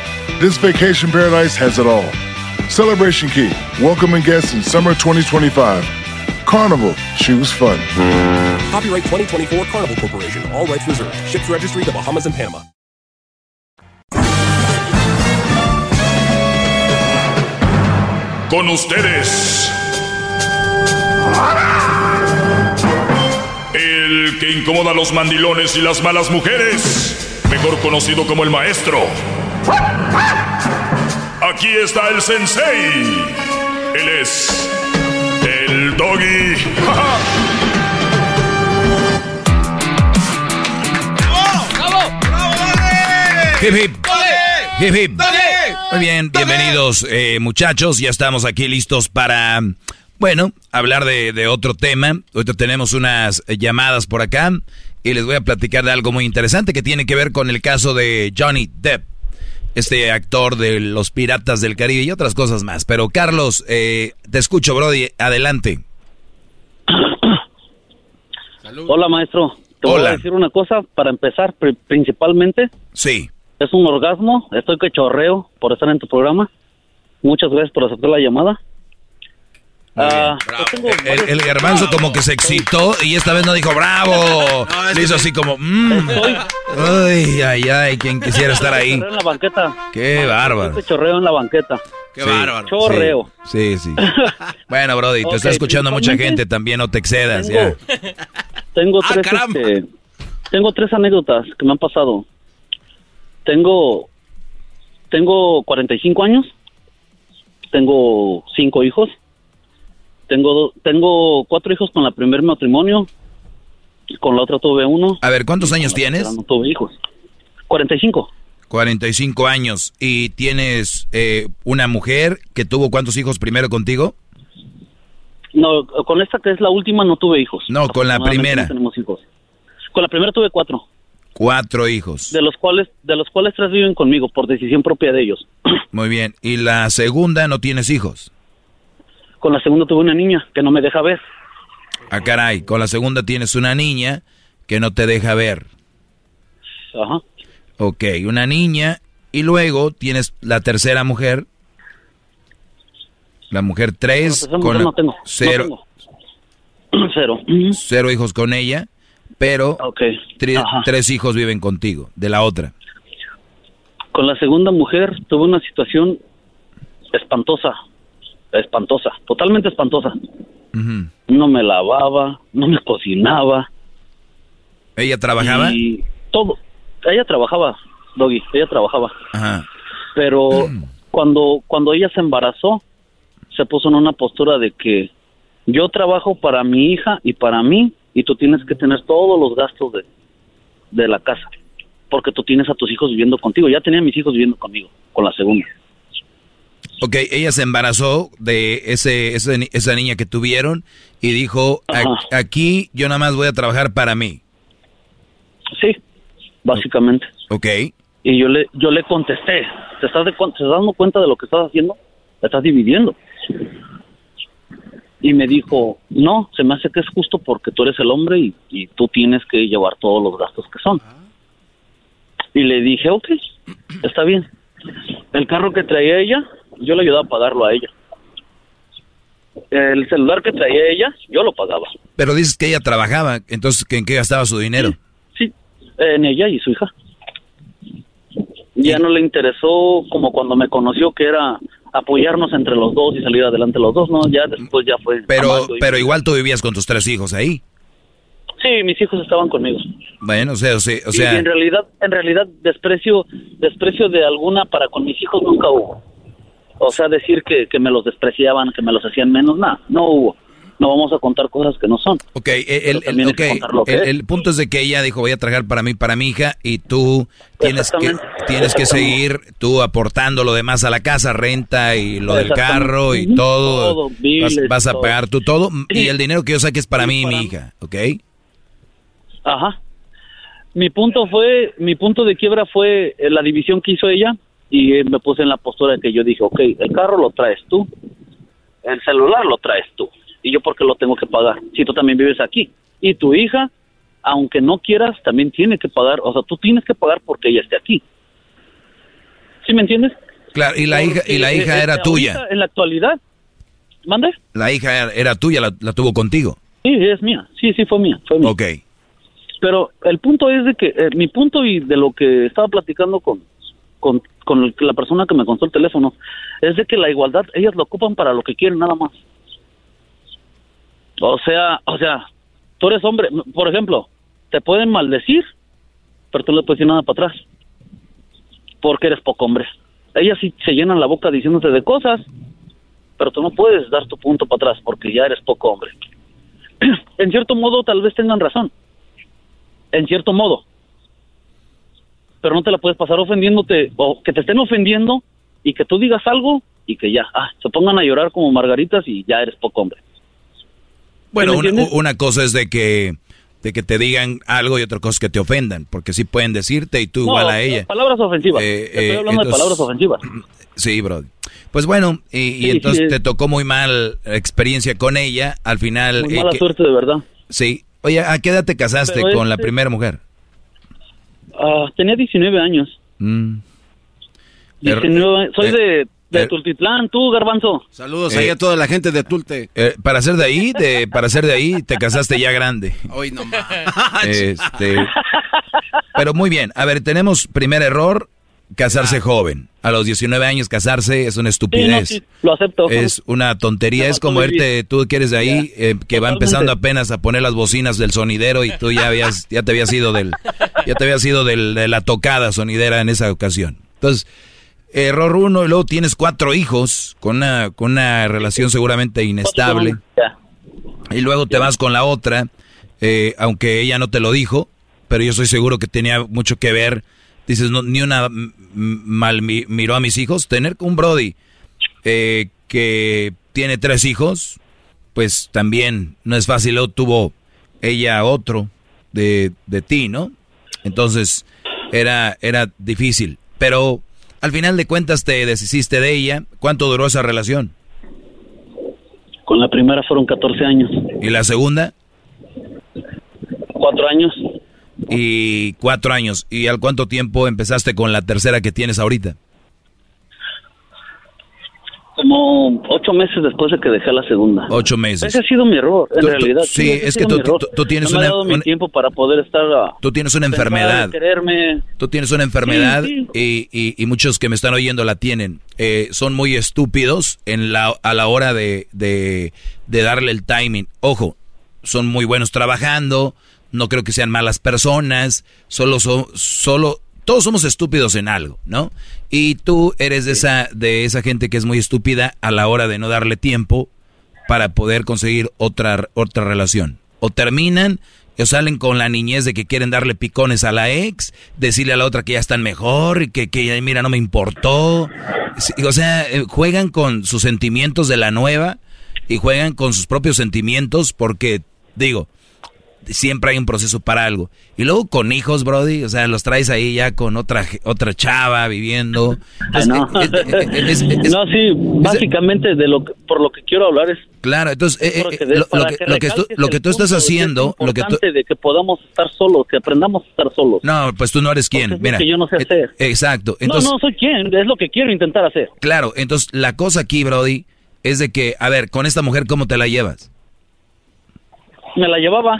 This vacation paradise has it all. Celebration Key, welcoming guests in summer 2025. Carnival, choose fun. Copyright 2024 Carnival Corporation. All rights reserved. Ships registry the Bahamas and Panama. Con ustedes. El que incomoda a los mandilones y las malas mujeres. Mejor conocido como el maestro. Aquí está el sensei. Él es el doggy. Hip hip. Hip hip. Muy bien, bienvenidos eh, muchachos. Ya estamos aquí listos para, bueno, hablar de, de otro tema. Ahorita tenemos unas llamadas por acá y les voy a platicar de algo muy interesante que tiene que ver con el caso de Johnny Depp, este actor de Los Piratas del Caribe y otras cosas más. Pero Carlos, eh, te escucho, Brody. Adelante. Hola, maestro. Te voy a decir una cosa para empezar, pri- principalmente. Sí. Es un orgasmo. Estoy que chorreo por estar en tu programa. Muchas gracias por aceptar la llamada. Ah, pues tengo El, el garbanzo como que se excitó y esta vez no dijo bravo. Le hizo así como, mm. ay, ay, ay, quien quisiera estar ahí. Chorreo en la banqueta. Qué bárbaro. Este chorreo en la banqueta. Qué bárbaro. Chorreo. Sí, sí. sí. Bueno, Brody, te está escuchando mucha gente también, no te excedas, Tengo- ya. Tengo Ah, tres, este, tengo tres anécdotas que me han pasado. Tengo, tengo 45 años. Tengo cinco hijos. Tengo, tengo cuatro hijos con la primer matrimonio. Con la otra tuve uno. A ver, ¿cuántos años tienes? No tuve hijos. 45. 45 años. ¿Y tienes eh, una mujer que tuvo cuántos hijos primero contigo? No, con esta que es la última no tuve hijos. No, con la primera. no tenemos hijos. Con la primera tuve cuatro, Cuatro hijos. de los cuales de los cuales tres viven conmigo por decisión propia de ellos. Muy bien. ¿Y la segunda no tienes hijos? Con la segunda tuve una niña que no me deja ver. Ah, caray. Con la segunda tienes una niña que no te deja ver. Ajá. Ok, una niña. Y luego tienes la tercera mujer. La mujer tres. Con la tercera con mujer no tengo, no cero, tengo. Cero. cero hijos con ella. Pero tres hijos viven contigo, de la otra. Con la segunda mujer tuve una situación espantosa, espantosa, totalmente espantosa. No me lavaba, no me cocinaba. ¿Ella trabajaba? Y todo. Ella trabajaba, Doggy, ella trabajaba. Ajá. Pero cuando, cuando ella se embarazó, se puso en una postura de que yo trabajo para mi hija y para mí, y tú tienes que tener todos los gastos de, de la casa, porque tú tienes a tus hijos viviendo contigo. Ya tenía a mis hijos viviendo conmigo, con la segunda. Ok, ella se embarazó de ese, ese esa niña que tuvieron y dijo, "A- Ajá. aquí yo nada más voy a trabajar para mí. Sí, básicamente. Ok. Y yo le, yo le contesté, ¿te estás, de, ¿te estás dando cuenta de lo que estás haciendo? Te estás dividiendo. Y me dijo, no, se me hace que es justo porque tú eres el hombre y, y tú tienes que llevar todos los gastos que son. Y le dije, ok, está bien. El carro que traía ella, yo le ayudaba a pagarlo a ella. El celular que traía ella, yo lo pagaba. Pero dices que ella trabajaba, entonces ¿en qué gastaba su dinero? Sí, en ella y su hija. Ya no le interesó como cuando me conoció que era apoyarnos entre los dos y salir adelante los dos, ¿no? Ya después ya fue. Pero, pero igual tú vivías con tus tres hijos ahí. Sí, mis hijos estaban conmigo. Bueno, o sea, o sea, Y en realidad, en realidad desprecio, desprecio de alguna para con mis hijos nunca hubo. O sea, decir que, que me los despreciaban, que me los hacían menos, nada, no hubo. No vamos a contar cosas que no son. ok, el, el- también hay que ok, contar lo que el- el punto es de que ella dijo voy a trabajar para mí, para mi hija, y tú tienes que, tienes que seguir tú aportando lo demás a la casa, renta y lo del carro y todo. Todo, vas, biles, vas a todo. pagar tú todo y Sí. el dinero que yo saque es para mí y mi hija, ¿ok? Ajá. Mi punto fue, mi punto de quiebra fue eh, la división que hizo ella y me puse en la postura de que yo dije, ok, el carro lo traes tú, el celular lo traes tú y yo porque lo tengo que pagar si tú también vives aquí y tu hija, aunque no quieras, también tiene que pagar, o sea, tú tienes que pagar porque ella esté aquí. ¿Sí me entiendes? Claro, y la hija y la hija era tuya. En la actualidad, ¿Mande? La hija era, era tuya, la, la tuvo contigo. Sí, es mía. Sí, sí, fue mía. Fue mía. Ok. Pero el punto es de que, eh, mi punto y de lo que estaba platicando con, con, con la persona que me contó el teléfono, es de que la igualdad, ellas lo ocupan para lo que quieren nada más. O sea, o sea, tú eres hombre, por ejemplo, te pueden maldecir, pero tú no le puedes decir nada para atrás. Porque eres poco hombre. Ellas sí se llenan la boca diciéndote de cosas, pero tú no puedes dar tu punto para atrás porque ya eres poco hombre. en cierto modo, tal vez tengan razón. En cierto modo. Pero no te la puedes pasar ofendiéndote o que te estén ofendiendo y que tú digas algo y que ya, ah, se pongan a llorar como margaritas y ya eres poco hombre. Bueno, ¿Me una, cosa es de que, de que te digan algo y otra cosa es que te ofendan, porque sí pueden decirte y tú igual a ella. Palabras ofensivas. Eh, Estoy eh, hablando de palabras ofensivas. Sí, bro. Pues bueno, y, entonces sí, te tocó muy mal experiencia con ella. Al final. Muy eh, mala que- suerte, de verdad. Sí. Oye, ¿a qué edad te casaste Pero con la primera mujer? Ah, tenía 19 años. Mm. Er- 19, soy eh, de, de er- Tultitlán, tú, Garbanzo. Saludos Eh, ahí a toda la gente de Tulte. Eh, para ser de ahí, de, para ser de ahí, te casaste ya grande. Hoy no más. Este, pero muy bien. A ver, tenemos primer error, casarse joven. A los 19 años casarse es una estupidez. Sí, no, sí, lo acepto. Es una tontería, es como irte, tú que eres de ahí, eh, que va empezando apenas a poner las bocinas del sonidero y tú ya habías, ya te habías ido del, ya te habías ido del- de la tocada sonidera en esa ocasión. Entonces, error uno, y luego tienes cuatro hijos con una, con una relación seguramente inestable. Y luego te vas con la otra, eh, aunque ella no te lo dijo, pero yo estoy seguro que tenía mucho que ver. Dices, no, ni una mal mi- miró a mis hijos. Tener un Brody eh, que tiene tres hijos, pues también no es fácil. Luego tuvo ella otro de, de ti, ¿no? Entonces era, era difícil. Pero al final de cuentas te deshiciste de ella. ¿Cuánto duró esa relación? Con la primera fueron 14 años. ¿Y la segunda? Cuatro años. Y cuatro años. ¿Y al cuánto tiempo empezaste con la tercera que tienes ahorita? Como ocho meses después de que dejé la segunda. Ocho meses. Ese ha sido mi error, en Tú- tú- realidad. sí, es que tú- tú- tienes no me una- dado mi una- tiempo para poder estar... ah, Tú tienes una enfermedad. quererme. Tú tienes una enfermedad Sí, Y, y- y muchos que me están oyendo la tienen. Eh, son muy estúpidos en la, a la hora de, de, de darle el timing. Ojo, son muy buenos trabajando, no creo que sean malas personas, solo son, solo, todos somos estúpidos en algo, ¿no? Y tú eres de esa, de esa gente que es muy estúpida a la hora de no darle tiempo para poder conseguir otra, otra relación. O terminan o salen con la niñez de que quieren darle picones a la ex, decirle a la otra que ya están mejor, y que, que "Ay, mira, no me importó. O sea, eh, juegan con sus sentimientos de la nueva y juegan con sus propios sentimientos porque, digo, siempre hay un proceso para algo. Y luego con hijos, Brody, o sea, los traes ahí ya con otra otra chava viviendo. Ah, no. Es- es- es- no, sí, básicamente de lo que- por lo que quiero hablar es Claro, entonces, eh, eh, lo, que, lo que tú, lo que tú estás haciendo, es lo que tú... de que podamos estar solos, que aprendamos a estar solos. No, pues tú no eres quien, mira. que yo no sé eh, hacer. Exacto. Entonces, no, no soy quien, es lo que quiero intentar hacer. Claro, entonces la cosa aquí, Brody, es de que, a ver, con esta mujer, ¿cómo te la llevas? Me la llevaba,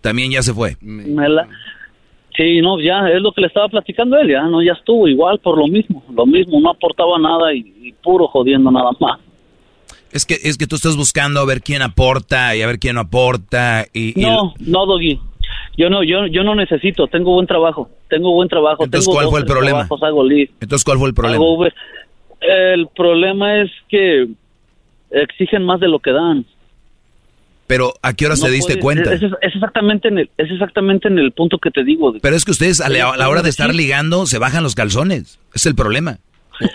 También ya se fue. me la... Sí, no, ya, es lo que le estaba platicando a él, ya, no, ya estuvo igual por lo mismo, lo mismo, no aportaba nada y, y puro jodiendo nada más. Es que, es que tú estás buscando a ver quién aporta y a ver quién no aporta y... y- No, no, Doggy. Yo no, yo, yo no necesito. Tengo buen trabajo. Tengo buen trabajo. Entonces, tengo ¿cuál dos, fue el problema? trabajos, hago lead, Entonces, ¿cuál fue el problema? hago. El problema es que exigen más de lo que dan. Pero, ¿a qué horas No te diste cuenta? Es, exactamente en el, es exactamente en el punto que te digo. Pero es que ustedes a la, a la hora de estar ligando se bajan los calzones. Es el problema.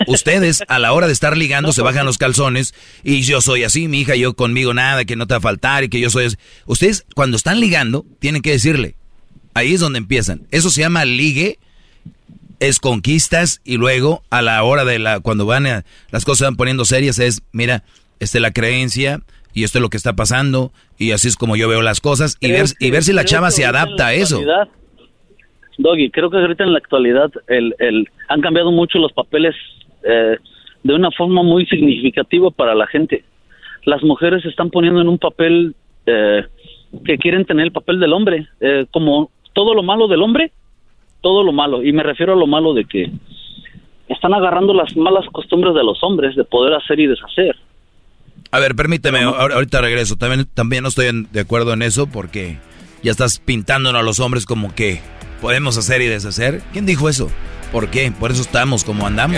Ustedes a la hora de estar ligando se bajan los calzones y yo soy así, mi hija, yo conmigo nada, que no te va a faltar y que yo soy así. Ustedes cuando están ligando tienen que decirle. Ahí es donde empiezan. Eso se llama ligue, es conquistas y luego a la hora de la cuando van a, las cosas se van poniendo serias es, mira, esta es la creencia y esto es lo que está pasando y así es como yo veo las cosas y ver y ver si la chava se adapta a eso. Doggy, creo que ahorita en la actualidad el, el, han cambiado mucho los papeles eh, de una forma muy significativa para la gente. las mujeres se están poniendo en un papel eh, que quieren tener el papel del hombre, eh, como todo lo malo del hombre, todo lo malo, y me refiero a lo malo de que están agarrando las malas costumbres de los hombres de poder hacer y deshacer. A ver, permíteme, ahor- ahorita regreso. También, también no estoy en- de acuerdo en eso porque ya estás pintándonos a los hombres como que podemos hacer y deshacer. ¿Quién dijo eso? ¿Por qué? Por eso estamos como andamos.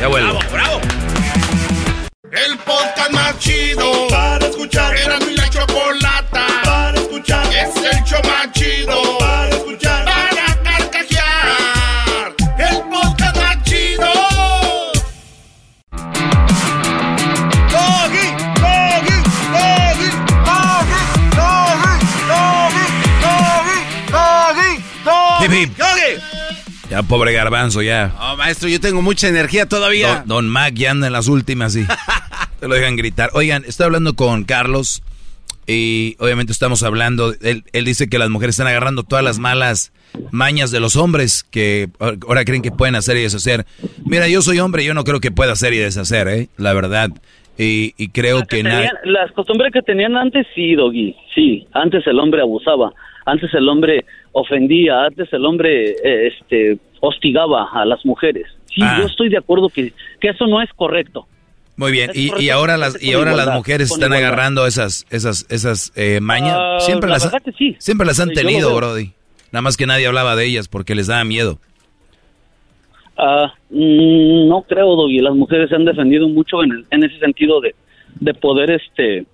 Ya vuelvo. El podcast más chido para escuchar. Era mi la chocolata para escuchar. Es el show más chido Ya, pobre garbanzo, ya. Oh, maestro, yo tengo mucha energía todavía. Don, don Mac ya anda en las últimas y te lo dejan gritar. Oigan, estoy hablando con Carlos y obviamente estamos hablando, él, él dice que las mujeres están agarrando todas las malas mañas de los hombres que ahora creen que pueden hacer y deshacer. Mira, yo soy hombre, yo no creo que pueda hacer y deshacer, ¿eh? La verdad. Y, y creo que nadie... Tenían- las costumbres que tenían antes, sí, Doggy, sí. Antes el hombre abusaba, antes el hombre ofendía, antes el hombre eh, este, hostigaba a las mujeres. Sí, Ah. yo estoy de acuerdo que, que eso no es correcto. Muy bien, y, y ahora que las y ahora las mujeres están agarrando esas esas esas eh, mañas. Ah, siempre la las que sí. siempre las han yo tenido. Brody. Nada más que nadie hablaba de ellas porque les daba miedo. Ah, mm, no creo, Doggy. Las mujeres se han defendido mucho en, el- en ese sentido de, de poder, este,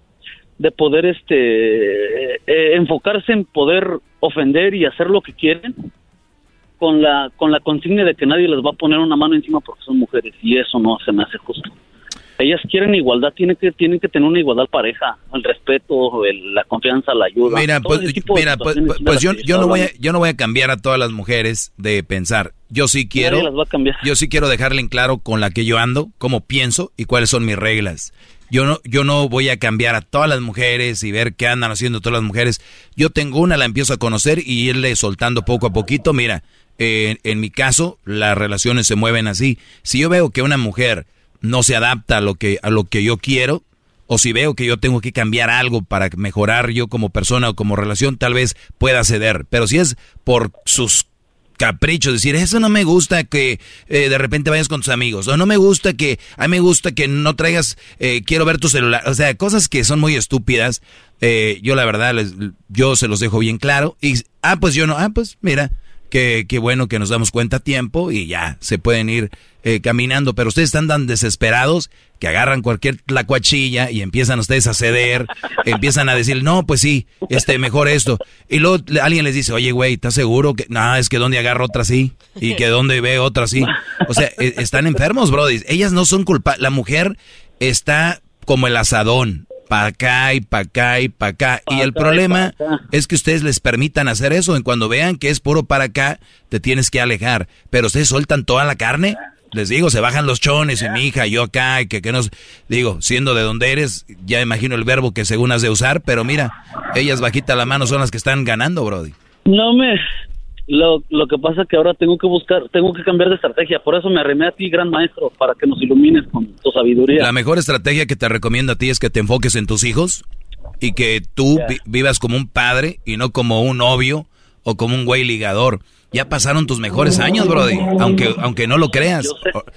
de poder, este, eh, eh, enfocarse en poder ofender y hacer lo que quieren con la, con la consigna de que nadie les va a poner una mano encima porque son mujeres y eso no se me hace justo. Ellas quieren igualdad, tienen que, tienen que tener una igualdad pareja, el respeto, el- la confianza, la ayuda. Mira, pues, mira, pues, pues de yo, yo no voy a, yo no voy a cambiar a todas las mujeres de pensar. Yo sí quiero, las va a cambiar. yo sí quiero dejarle en claro con la que yo ando, cómo pienso y cuáles son mis reglas. Yo no, yo no voy a cambiar a todas las mujeres y ver qué andan haciendo todas las mujeres. Yo tengo una, la empiezo a conocer y irle soltando poco a poquito. Mira, eh, en mi caso, las relaciones se mueven así. Si yo veo que una mujer no se adapta a lo que, a lo que yo quiero, o si veo que yo tengo que cambiar algo para mejorar yo como persona o como relación, tal vez pueda ceder. Pero si es por sus caprichos, decir, eso no me gusta que eh, de repente vayas con tus amigos, o no me gusta que, a mí me gusta que no traigas, eh, quiero ver tu celular, o sea, cosas que son muy estúpidas, eh, yo la verdad, les, yo se los dejo bien claro, y, ah, pues yo no, ah, pues mira, que, bueno que nos damos cuenta a tiempo y ya se pueden ir eh, caminando, pero ustedes están tan desesperados que agarran cualquier tlacuachilla y empiezan ustedes a ceder, empiezan a decir, no, pues sí, este, mejor esto. Y luego alguien les dice, oye, güey, ¿estás seguro que, no, es que dónde agarro otra así? Y que dónde ve otra así. O sea, e- están enfermos, brody. Ellas no son culpables. La mujer está como el asadón, pa' acá y pa' acá y pa' acá. Y el acá problema es que ustedes les permitan hacer eso. Y cuando vean que es puro para acá, te tienes que alejar. Pero ustedes sueltan toda la carne. Les digo, se bajan los chones y mi hija, yo acá, y que, que nos... Digo, siendo de donde eres, ya imagino el verbo que según has de usar, pero mira, ellas bajita la mano son las que están ganando, Brody. No me. Lo, lo que pasa es que ahora tengo que buscar, tengo que cambiar de estrategia. Por eso me arremé a ti, gran maestro, para que nos ilumines con tu sabiduría. La mejor estrategia que te recomiendo a ti es que te enfoques en tus hijos y que tú vi- vivas como un padre y no como un novio o como un güey ligador. Ya pasaron tus mejores años, Brody, aunque, aunque no lo creas.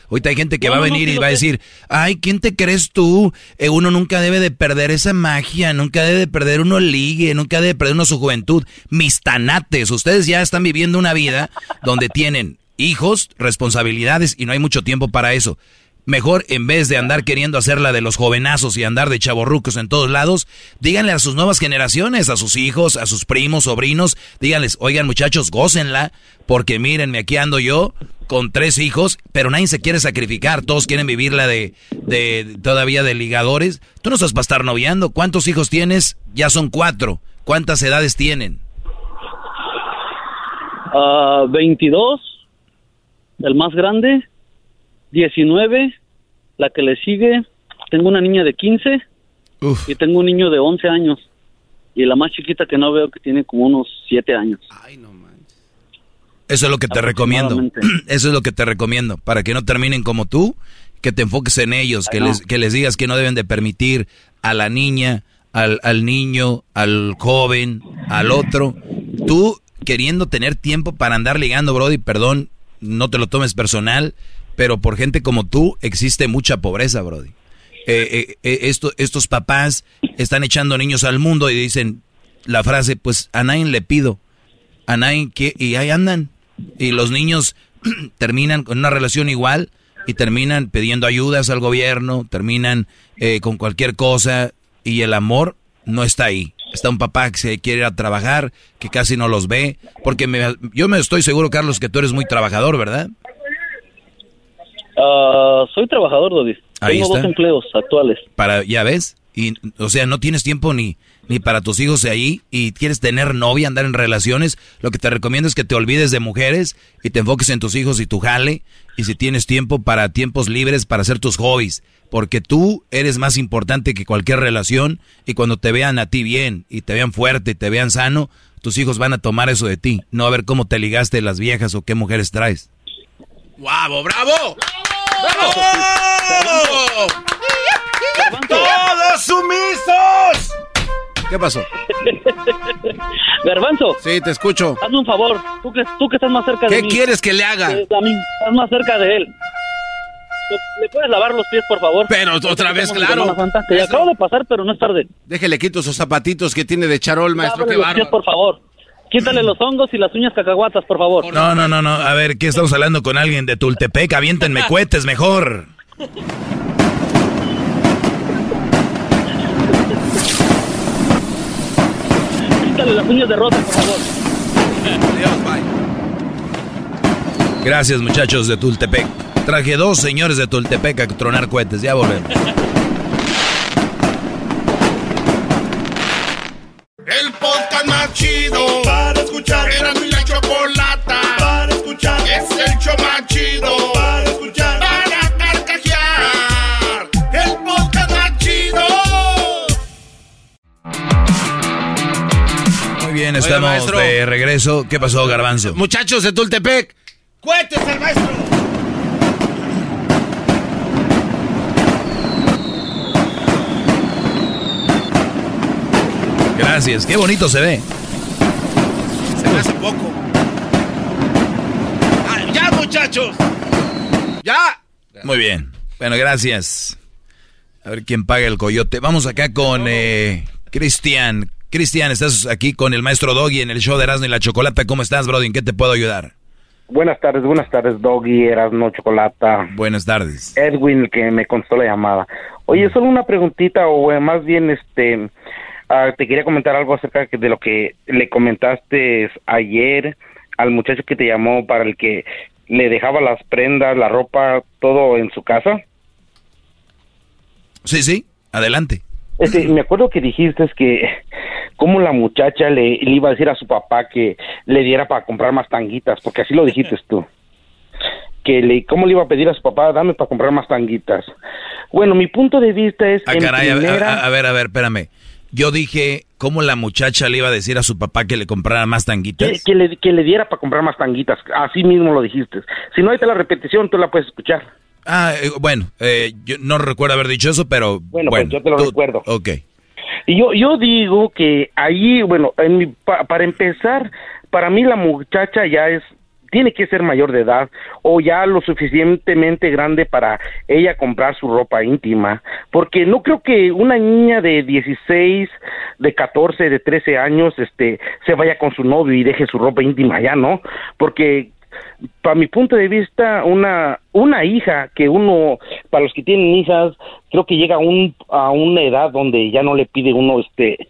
Ahorita hay gente que va a venir y va a decir, ay, ¿quién te crees tú? Eh, uno nunca debe de perder esa magia, nunca debe de perder uno ligue, nunca debe de perder uno su juventud. Mis tanates, ustedes ya están viviendo una vida donde tienen hijos, responsabilidades y no hay mucho tiempo para eso. Mejor, en vez de andar queriendo hacer la de los jovenazos y andar de chavorrucos en todos lados, díganle a sus nuevas generaciones, a sus hijos, a sus primos, sobrinos, díganles, oigan muchachos, gócenla, porque mírenme, aquí ando yo con tres hijos, pero nadie se quiere sacrificar, todos quieren vivir la de, de todavía de ligadores. Tú no estás para estar noviando, ¿cuántos hijos tienes? Ya son cuatro. ¿Cuántas edades tienen? Ah, 22, el más grande, 19, la que le sigue, tengo una niña de 15 y tengo un niño de 11 años. Y la más chiquita que no veo que tiene como unos 7 años. Eso es lo que te recomiendo. Eso es lo que te recomiendo. Para que no terminen como tú, que te enfoques en ellos, que Ay, no. les, que les digas que no deben de permitir a la niña, al, al niño, al joven, al otro. Tú queriendo tener tiempo para andar ligando, Brody, perdón, no te lo tomes personal, pero por gente como tú existe mucha pobreza, Brody. Eh, eh, eh, esto, estos papás están echando niños al mundo y dicen la frase, pues a nadie le pido, a nadie que, y ahí andan. Y los niños terminan con una relación igual y terminan pidiendo ayudas al gobierno, terminan con cualquier cosa y el amor no está ahí. Está un papá que se quiere ir a trabajar, que casi no los ve, porque me, yo me estoy seguro, Carlos, que tú eres muy trabajador, ¿verdad? Ah, soy trabajador, Dodi. Ahí Tengo está. dos empleos actuales. Para, ya ves, y, o sea, no tienes tiempo ni, ni para tus hijos de ahí y quieres tener novia, andar en relaciones, lo que te recomiendo es que te olvides de mujeres y te enfoques en tus hijos y tu jale y si tienes tiempo para tiempos libres para hacer tus hobbies, porque tú eres más importante que cualquier relación y cuando te vean a ti bien y te vean fuerte y te vean sano, tus hijos van a tomar eso de ti, no a ver cómo te ligaste las viejas o qué mujeres traes. ¡Bravo, bravo! ¡Todos sumisos! ¿Qué pasó? Garbanzo. Sí, te escucho. Hazme un favor. Tú que, tú que estás más cerca de ¿Qué mí. quieres que le haga? Eh, a mí, estás más cerca de él. ¿Le puedes lavar los pies, por favor? Pero otra vez, claro. Santa. Que acabo de pasar, pero no es tarde. Déjele quito esos zapatitos que tiene de charol, maestro. Lávale Qué los pies, por favor. Quítale los hongos y las uñas cacahuatas, por favor. No, no, no, no. A ver, ¿qué estamos hablando con alguien de Tultepec? Aviéntenme cohetes mejor. Quítale las uñas de rosa, por favor. Gracias, muchachos de Tultepec. Traje dos señores de Tultepec a tronar cohetes. Ya volvemos. El podcast más chido show más chido para escuchar. Para carcajear. El podcast más chido. Muy bien, estamos maestro. de regreso. ¿Qué pasó, Garbanzo? Muchachos de Tultepec. ¡Cuentes al maestro! Gracias, qué bonito se ve. Se me hace poco. ¡Ya, muchachos! ¡Ya! Muy bien. Bueno, gracias. A ver quién paga el coyote. Vamos acá con eh, Cristian. Cristian, estás aquí con el maestro Doggy en el show de Erasmo y la Chocolata. ¿Cómo estás, Brody? ¿En qué te puedo ayudar? Buenas tardes, buenas tardes, Doggy, Erasno, Chocolata. Buenas tardes. Edwin, el que me contestó la llamada. Oye, solo una preguntita, o eh, más bien, este, ah, te quería comentar algo acerca de lo que le comentaste ayer al muchacho que te llamó para el que le dejaba las prendas, la ropa, todo en su casa. Sí, sí, adelante. Este, me acuerdo que dijiste que como la muchacha le, le iba a decir a su papá que le diera para comprar más tanguitas, porque así lo dijiste tú. Que le, ¿cómo le iba a pedir a su papá, dame para comprar más tanguitas? Bueno, mi punto de vista es, Ah, caray, primera- a- a ver, a ver, espérame. Yo dije, ¿cómo la muchacha le iba a decir a su papá que le comprara más tanguitas? que, que le, que le diera para comprar más tanguitas, así mismo lo dijiste. Si no, ahí está la repetición, tú la puedes escuchar. Ah, eh, bueno, eh, yo no recuerdo haber dicho eso, pero Bueno, pues yo te lo tú- recuerdo. Ok. Y yo, yo digo que ahí, bueno, en mi- pa- para empezar, para mí la muchacha ya es, tiene que ser mayor de edad o ya lo suficientemente grande para ella comprar su ropa íntima, porque no creo que una niña de 16, de 14, de 13 años, este, se vaya con su novio y deje su ropa íntima ya, ¿no? Porque para mi punto de vista, una, una hija que uno, para los que tienen hijas, creo que llega a, un, a una edad donde ya no le pide uno, este,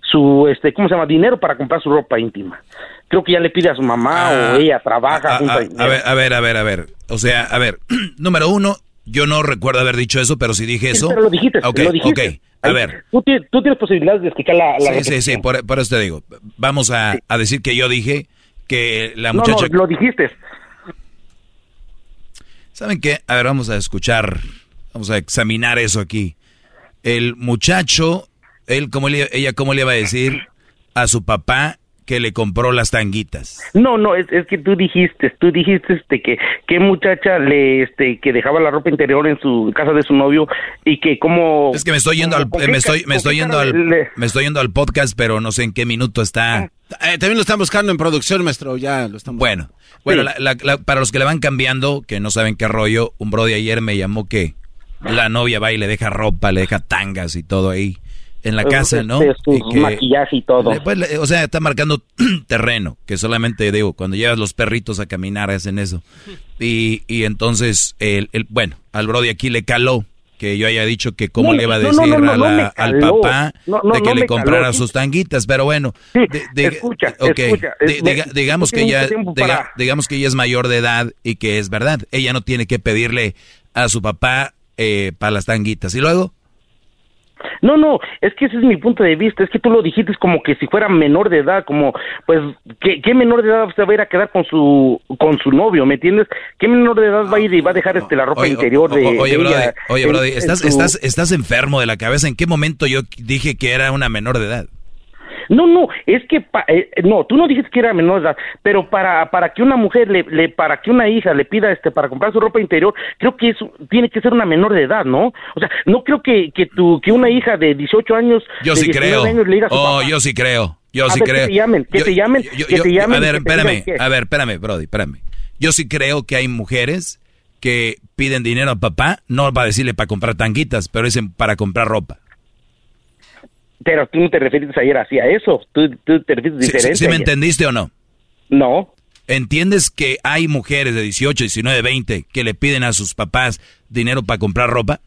su, este, ¿cómo se llama? Dinero para comprar su ropa íntima. Creo que ya le pide a su mamá o ella trabaja. Ah, ah, dinero. a ver, a ver, a ver, a ver. O sea, a ver, número uno, yo no recuerdo haber dicho eso, pero si dije Sí, eso. pero lo dijiste, Ok, lo dijiste. ok. A Ahí, ver. Tú, ti- tú tienes posibilidades de explicar la, la Sí, sí, por, por eso te digo. Vamos a, a decir que yo dije que la muchacha... no, lo dijiste. ¿Saben qué? A ver, vamos a escuchar, vamos a examinar eso aquí. El muchacho, él, ¿cómo le, ella, ¿cómo le iba a decir a su papá que le compró las tanguitas. No, no, es, es que tú dijiste, tú dijiste este que qué muchacha le este que dejaba la ropa interior en su casa de su novio y que como Es que me estoy yendo al ¿con eh, me estoy me estoy yendo al le- me estoy yendo al podcast, pero no sé en qué minuto está. Eh, también lo están buscando en producción, maestro. Ya lo están Bueno, bueno, Sí. la- la- la- para los que le van cambiando, que no saben qué rollo, un brody ayer me llamó que la novia va y le deja ropa, le deja tangas y todo ahí en la casa, ¿no? Este, su Y que- maquillaje y todo. pues, o sea, está marcando terreno, que solamente digo, cuando llevas los perritos a caminar hacen eso. Y, y entonces, el, el- bueno, al brody aquí le caló que yo haya dicho que cómo No, le iba a no, decir no, no, a no la- me al papá No, no, de que no le comprara caló. sus tanguitas, pero bueno, de- de- escucha, me- digamos no que ya para- digamos que ella es mayor de edad y que es verdad, ella no tiene que pedirle a su papá eh, para las tanguitas y luego No, no, es que ese es mi punto de vista, es que tú lo dijiste como que si fuera menor de edad, como pues ¿qué, qué menor de edad se va a ir a quedar con su con su novio, ¿me entiendes? ¿Qué menor de edad va a ir y va a dejar este la ropa Oye, interior de, oye, de Brody, ella oye, Brody, en estás, su- estás, estás enfermo de la cabeza. ¿En qué momento yo dije que era una menor de edad? No, no, es que pa- eh, no, tú no dijiste que era menor de edad, pero para para que una mujer le, le para que una hija le pida este para comprar su ropa interior, creo que eso tiene que ser una menor de edad, ¿no? O sea, no creo que que tu que una hija de 18 años Yo de sí 19 creo. años le diga a su Oh, papá, yo sí creo. Yo A sí ver, que creo. te llamen, que Yo- te llamen, yo- que te llamen A ver, espérame, a ver, espérame, Brody, espérame. Yo sí creo que hay mujeres que piden dinero a papá, no para decirle para comprar tanguitas, pero dicen para comprar ropa. Pero tú no te refieres ayer así a eso, tú, tú te refieres ¿Sí, diferente. sí- sí me entendiste o no? No. ¿Entiendes que hay mujeres de 18, 19, 20 que le piden a sus papás dinero para comprar ropa?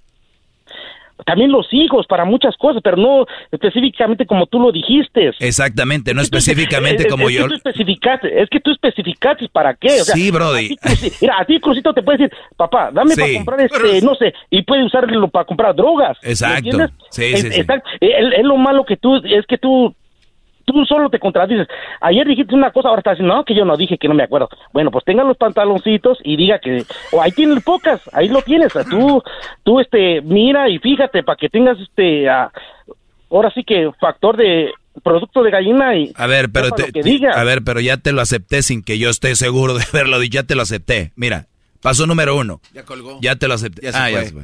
También los hijos para muchas cosas, pero no específicamente como tú lo dijiste. Exactamente, no Es específicamente es- como es yo. Que tú especificaste, es que tú especificaste para qué. O sea, Sí, Brody. a ti, mira, a ti, Crucito, te puede decir, papá, dame Sí. para comprar este, no sé, y puede usarlo para comprar drogas. ¿me Exacto. entiendes? Sí, Es- sí, sí. está- Es, es lo malo que tú, es que tú, tú solo te contradices. Ayer dijiste una cosa, ahora estás diciendo, no, que yo no dije, que no me acuerdo. Bueno, pues tenga los pantaloncitos y diga que, o ahí tienes pocas, ahí lo tienes. Tú, tú, este, mira y fíjate para que tengas, este, ah, ahora sí que factor de producto de gallina y A ver, pero te- lo que te- diga. a ver, pero ya te lo acepté sin que yo esté seguro de haberlo dicho. Ya te lo acepté. Mira, paso número uno. Ya colgó. Ya te lo acepté. Ya se ah, ya fue. se fue.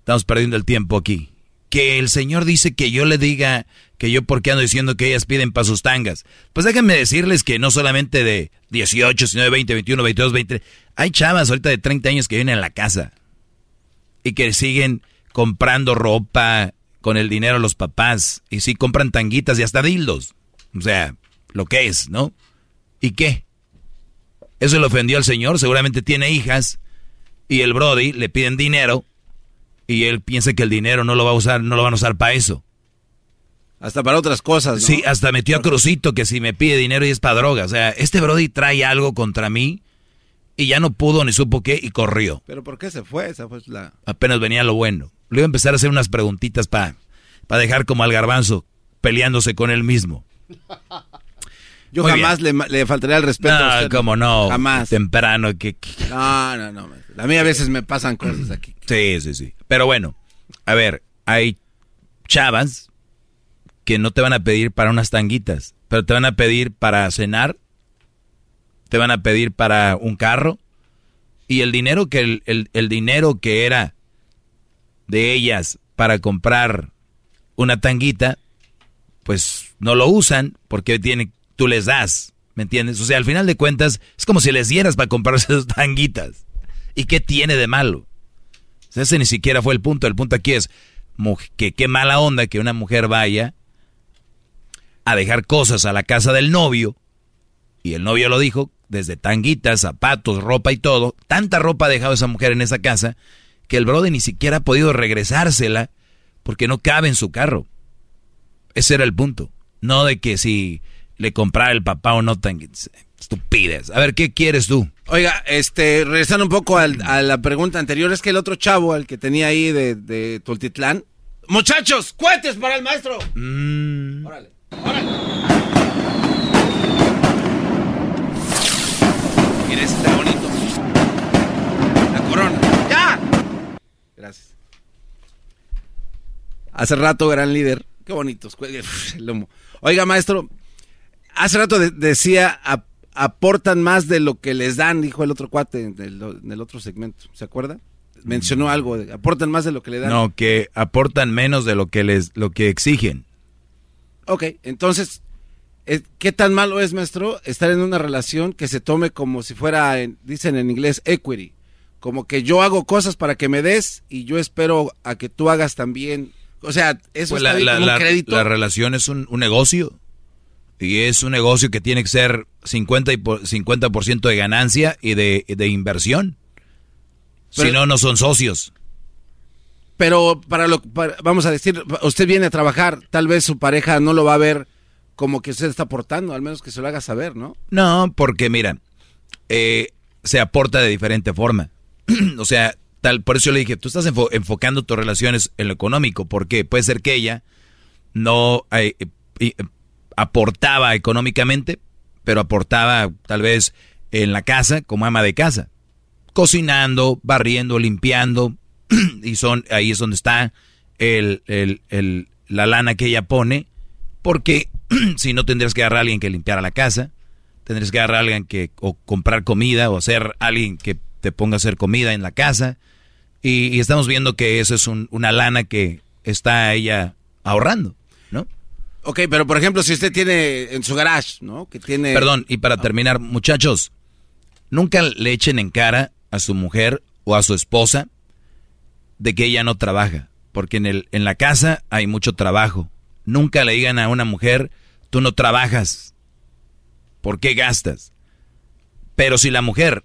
Estamos perdiendo el tiempo aquí. Que el señor dice que yo le diga que yo por qué ando diciendo que ellas piden para sus tangas. Pues déjenme decirles que no solamente de 18, 19, 20, 21, 22, 20. Hay chavas ahorita de 30 años que vienen a la casa y que siguen comprando ropa con el dinero de los papás. Y sí compran tanguitas y hasta dildos. O sea, lo que es, ¿no? ¿Y qué? Eso le ofendió al señor, seguramente tiene hijas y el Brody le piden dinero y él piensa que el dinero no lo va a usar, no lo van a usar para eso. Hasta para otras cosas, ¿no? Sí, hasta metió a Crucito que si me pide dinero y es para droga. O sea, este Brody trae algo contra mí y ya no pudo ni supo qué y corrió. Pero ¿por qué se fue? Esa fue la... Apenas venía lo bueno. Le iba a empezar a hacer unas preguntitas para dejar como al garbanzo peleándose con él mismo. Yo Muy jamás le, le faltaría el respeto a No, usted. no. Jamás. Temprano que... que- No, no, no. A mí a veces me pasan cosas aquí. Sí, sí, sí. Pero bueno, a ver, hay chavas que no te van a pedir para unas tanguitas, pero te van a pedir para cenar, te van a pedir para un carro, y el dinero que el, el- el dinero que era de ellas para comprar una tanguita, pues no lo usan porque tiene, tú les das, ¿me entiendes? O sea, al final de cuentas, es como si les dieras para comprarse esas tanguitas. ¿Y qué tiene de malo? Ese ni siquiera fue el punto. El punto aquí es que qué mala onda que una mujer vaya a dejar cosas a la casa del novio. Y el novio lo dijo, desde tanguitas, zapatos, ropa y todo. Tanta ropa ha dejado esa mujer en esa casa que el brother ni siquiera ha podido regresársela porque no cabe en su carro. Ese era el punto. No de que si le comprara el papá o no tanguitas. Estupidez. A ver, ¿qué quieres tú? Oiga, este, regresando un poco al- a la pregunta anterior, es que el otro chavo, el que tenía ahí de, de Tultitlán. Muchachos, cohetes para el maestro. Mm. Órale. Mira, ese está bonito. La corona. ¡Ya! Gracias. Hace rato, gran líder. Qué bonitos. cue- El lomo. Oiga, maestro. hace rato de- decía, ap- aportan más de lo que les dan, dijo el otro cuate en el, en el otro segmento. ¿Se acuerda? Mencionó algo, de, aportan más de lo que le dan. No, que aportan menos de lo que les lo que exigen. Ok, entonces, eh, ¿qué tan malo es, maestro, estar en una relación que se tome como si fuera, en- dicen en inglés, equity? Como que yo hago cosas para que me des y yo espero a que tú hagas también. O sea, eso Pues está la, bien la- como un la- crédito. la relación es un, un negocio. Y es un negocio que tiene que ser 50%, y por- 50 de ganancia y de, de inversión. si no, no son socios. Pero para lo para- vamos a decir, usted viene a trabajar, tal vez su pareja no lo va a ver como que usted está aportando, al menos que se lo haga saber, ¿no? No, porque mira, eh, se aporta de diferente forma. o sea, tal, por eso yo le dije, tú estás enfo- enfocando tus relaciones en lo económico, porque puede ser que ella no eh, eh, aportaba económicamente, pero aportaba tal vez en la casa como ama de casa, cocinando, barriendo, limpiando, y son ahí es donde está el, el- el- la lana que ella pone, porque si no tendrías que agarrar a alguien que limpiara la casa, tendrías que agarrar a alguien que o comprar comida o hacer alguien que te ponga a hacer comida en la casa, y, y estamos viendo que eso es un- una lana que está ella ahorrando. Ok, pero por ejemplo, si usted tiene en su garage, ¿no? Que tiene... Perdón, y para terminar, muchachos, nunca le echen en cara a su mujer o a su esposa de que ella no trabaja, porque en, el, en la casa hay mucho trabajo. Nunca le digan a una mujer, tú no trabajas, ¿por qué gastas? Pero si la mujer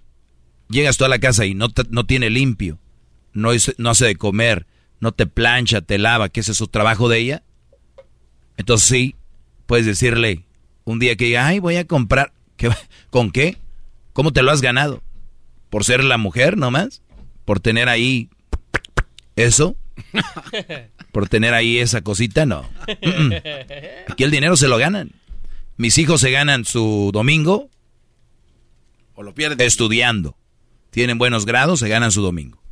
llegas tú a la casa y no, te- no tiene limpio, no, no hace de comer, no te plancha, te lava, que ese es su trabajo de ella, entonces sí, puedes decirle un día que diga, ay, voy a comprar. ¿Qué ¿Con qué? ¿Cómo te lo has ganado? ¿Por ser la mujer nomás? ¿Por tener ahí eso? ¿Por tener ahí esa cosita? No. Aquí el dinero se lo ganan. Mis hijos se ganan su domingo O lo pierden. estudiando. Tienen buenos grados, se ganan su domingo.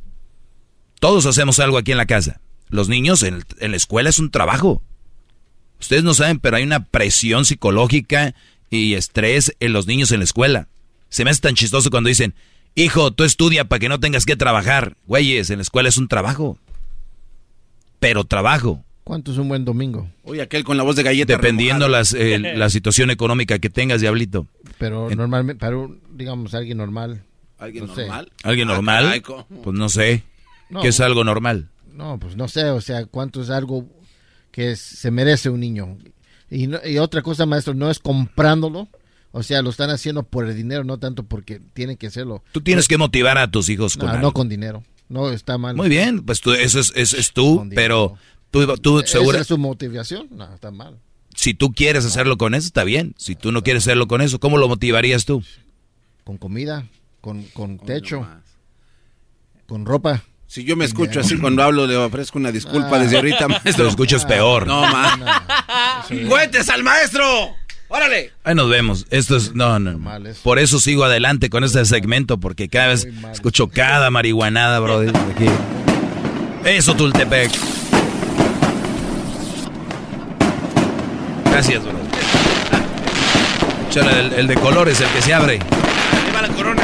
Todos hacemos algo aquí en la casa. Los niños en, el- en la escuela es un trabajo. Ustedes no saben, pero hay una presión psicológica y estrés en los niños en la escuela. Se me hace tan chistoso cuando dicen, hijo, tú estudia para que no tengas que trabajar. Güeyes, en la escuela es un trabajo. Pero trabajo. ¿Cuánto es un buen domingo? Uy, aquel con la voz de galleta. Dependiendo las, eh, la situación económica que tengas, diablito. Pero normalmente, para un, digamos, alguien normal. ¿Alguien no sé. normal? ¿Alguien Ah, normal? Pues no sé. No. ¿Qué es algo normal? No, pues no sé, o sea, cuánto es algo que es- se merece un niño. Y, no- y otra cosa, maestro, no es comprándolo, o sea, lo están haciendo por el dinero, no tanto porque tienen que hacerlo. Tú tienes que motivar a tus hijos con No, algo. no con dinero, no está mal. Muy bien, pues tú, eso es, es, es tú, pero tú, tú ¿Esa seguro, es su motivación? No, está mal. si tú quieres hacerlo con eso, está bien. Si tú no quieres hacerlo con eso, ¿cómo lo motivarías tú? Con comida, con, con techo, con ropa. Si yo me escucho así cuando hablo, le ofrezco una disculpa Ah. desde ahorita, maestro. Lo escuchas peor. No, ma. ¡Cuentes al maestro! ¡Órale! Ahí nos vemos. Esto es, no, no. Por eso sigo adelante con este segmento, porque cada vez escucho cada marihuanada, bro, aquí. Eso, Tultepec. Gracias, bro. El, el de colores, el que se abre. Ahí va la corona.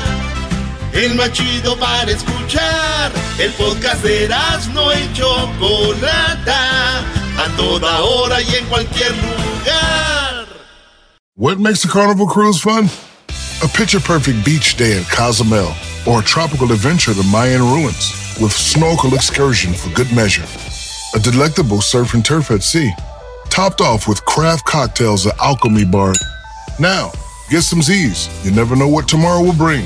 El más chido para escuchar. El podcast de no y Chocolata. A toda hora y en cualquier lugar. What makes a carnival cruise fun? A picture perfect beach day in Cozumel or a tropical adventure to Mayan ruins with snorkel excursion for good measure. A delectable surf and turf at sea, topped off with craft cocktails at Alchemy Bar. Now, get some Z's. You never know what tomorrow will bring.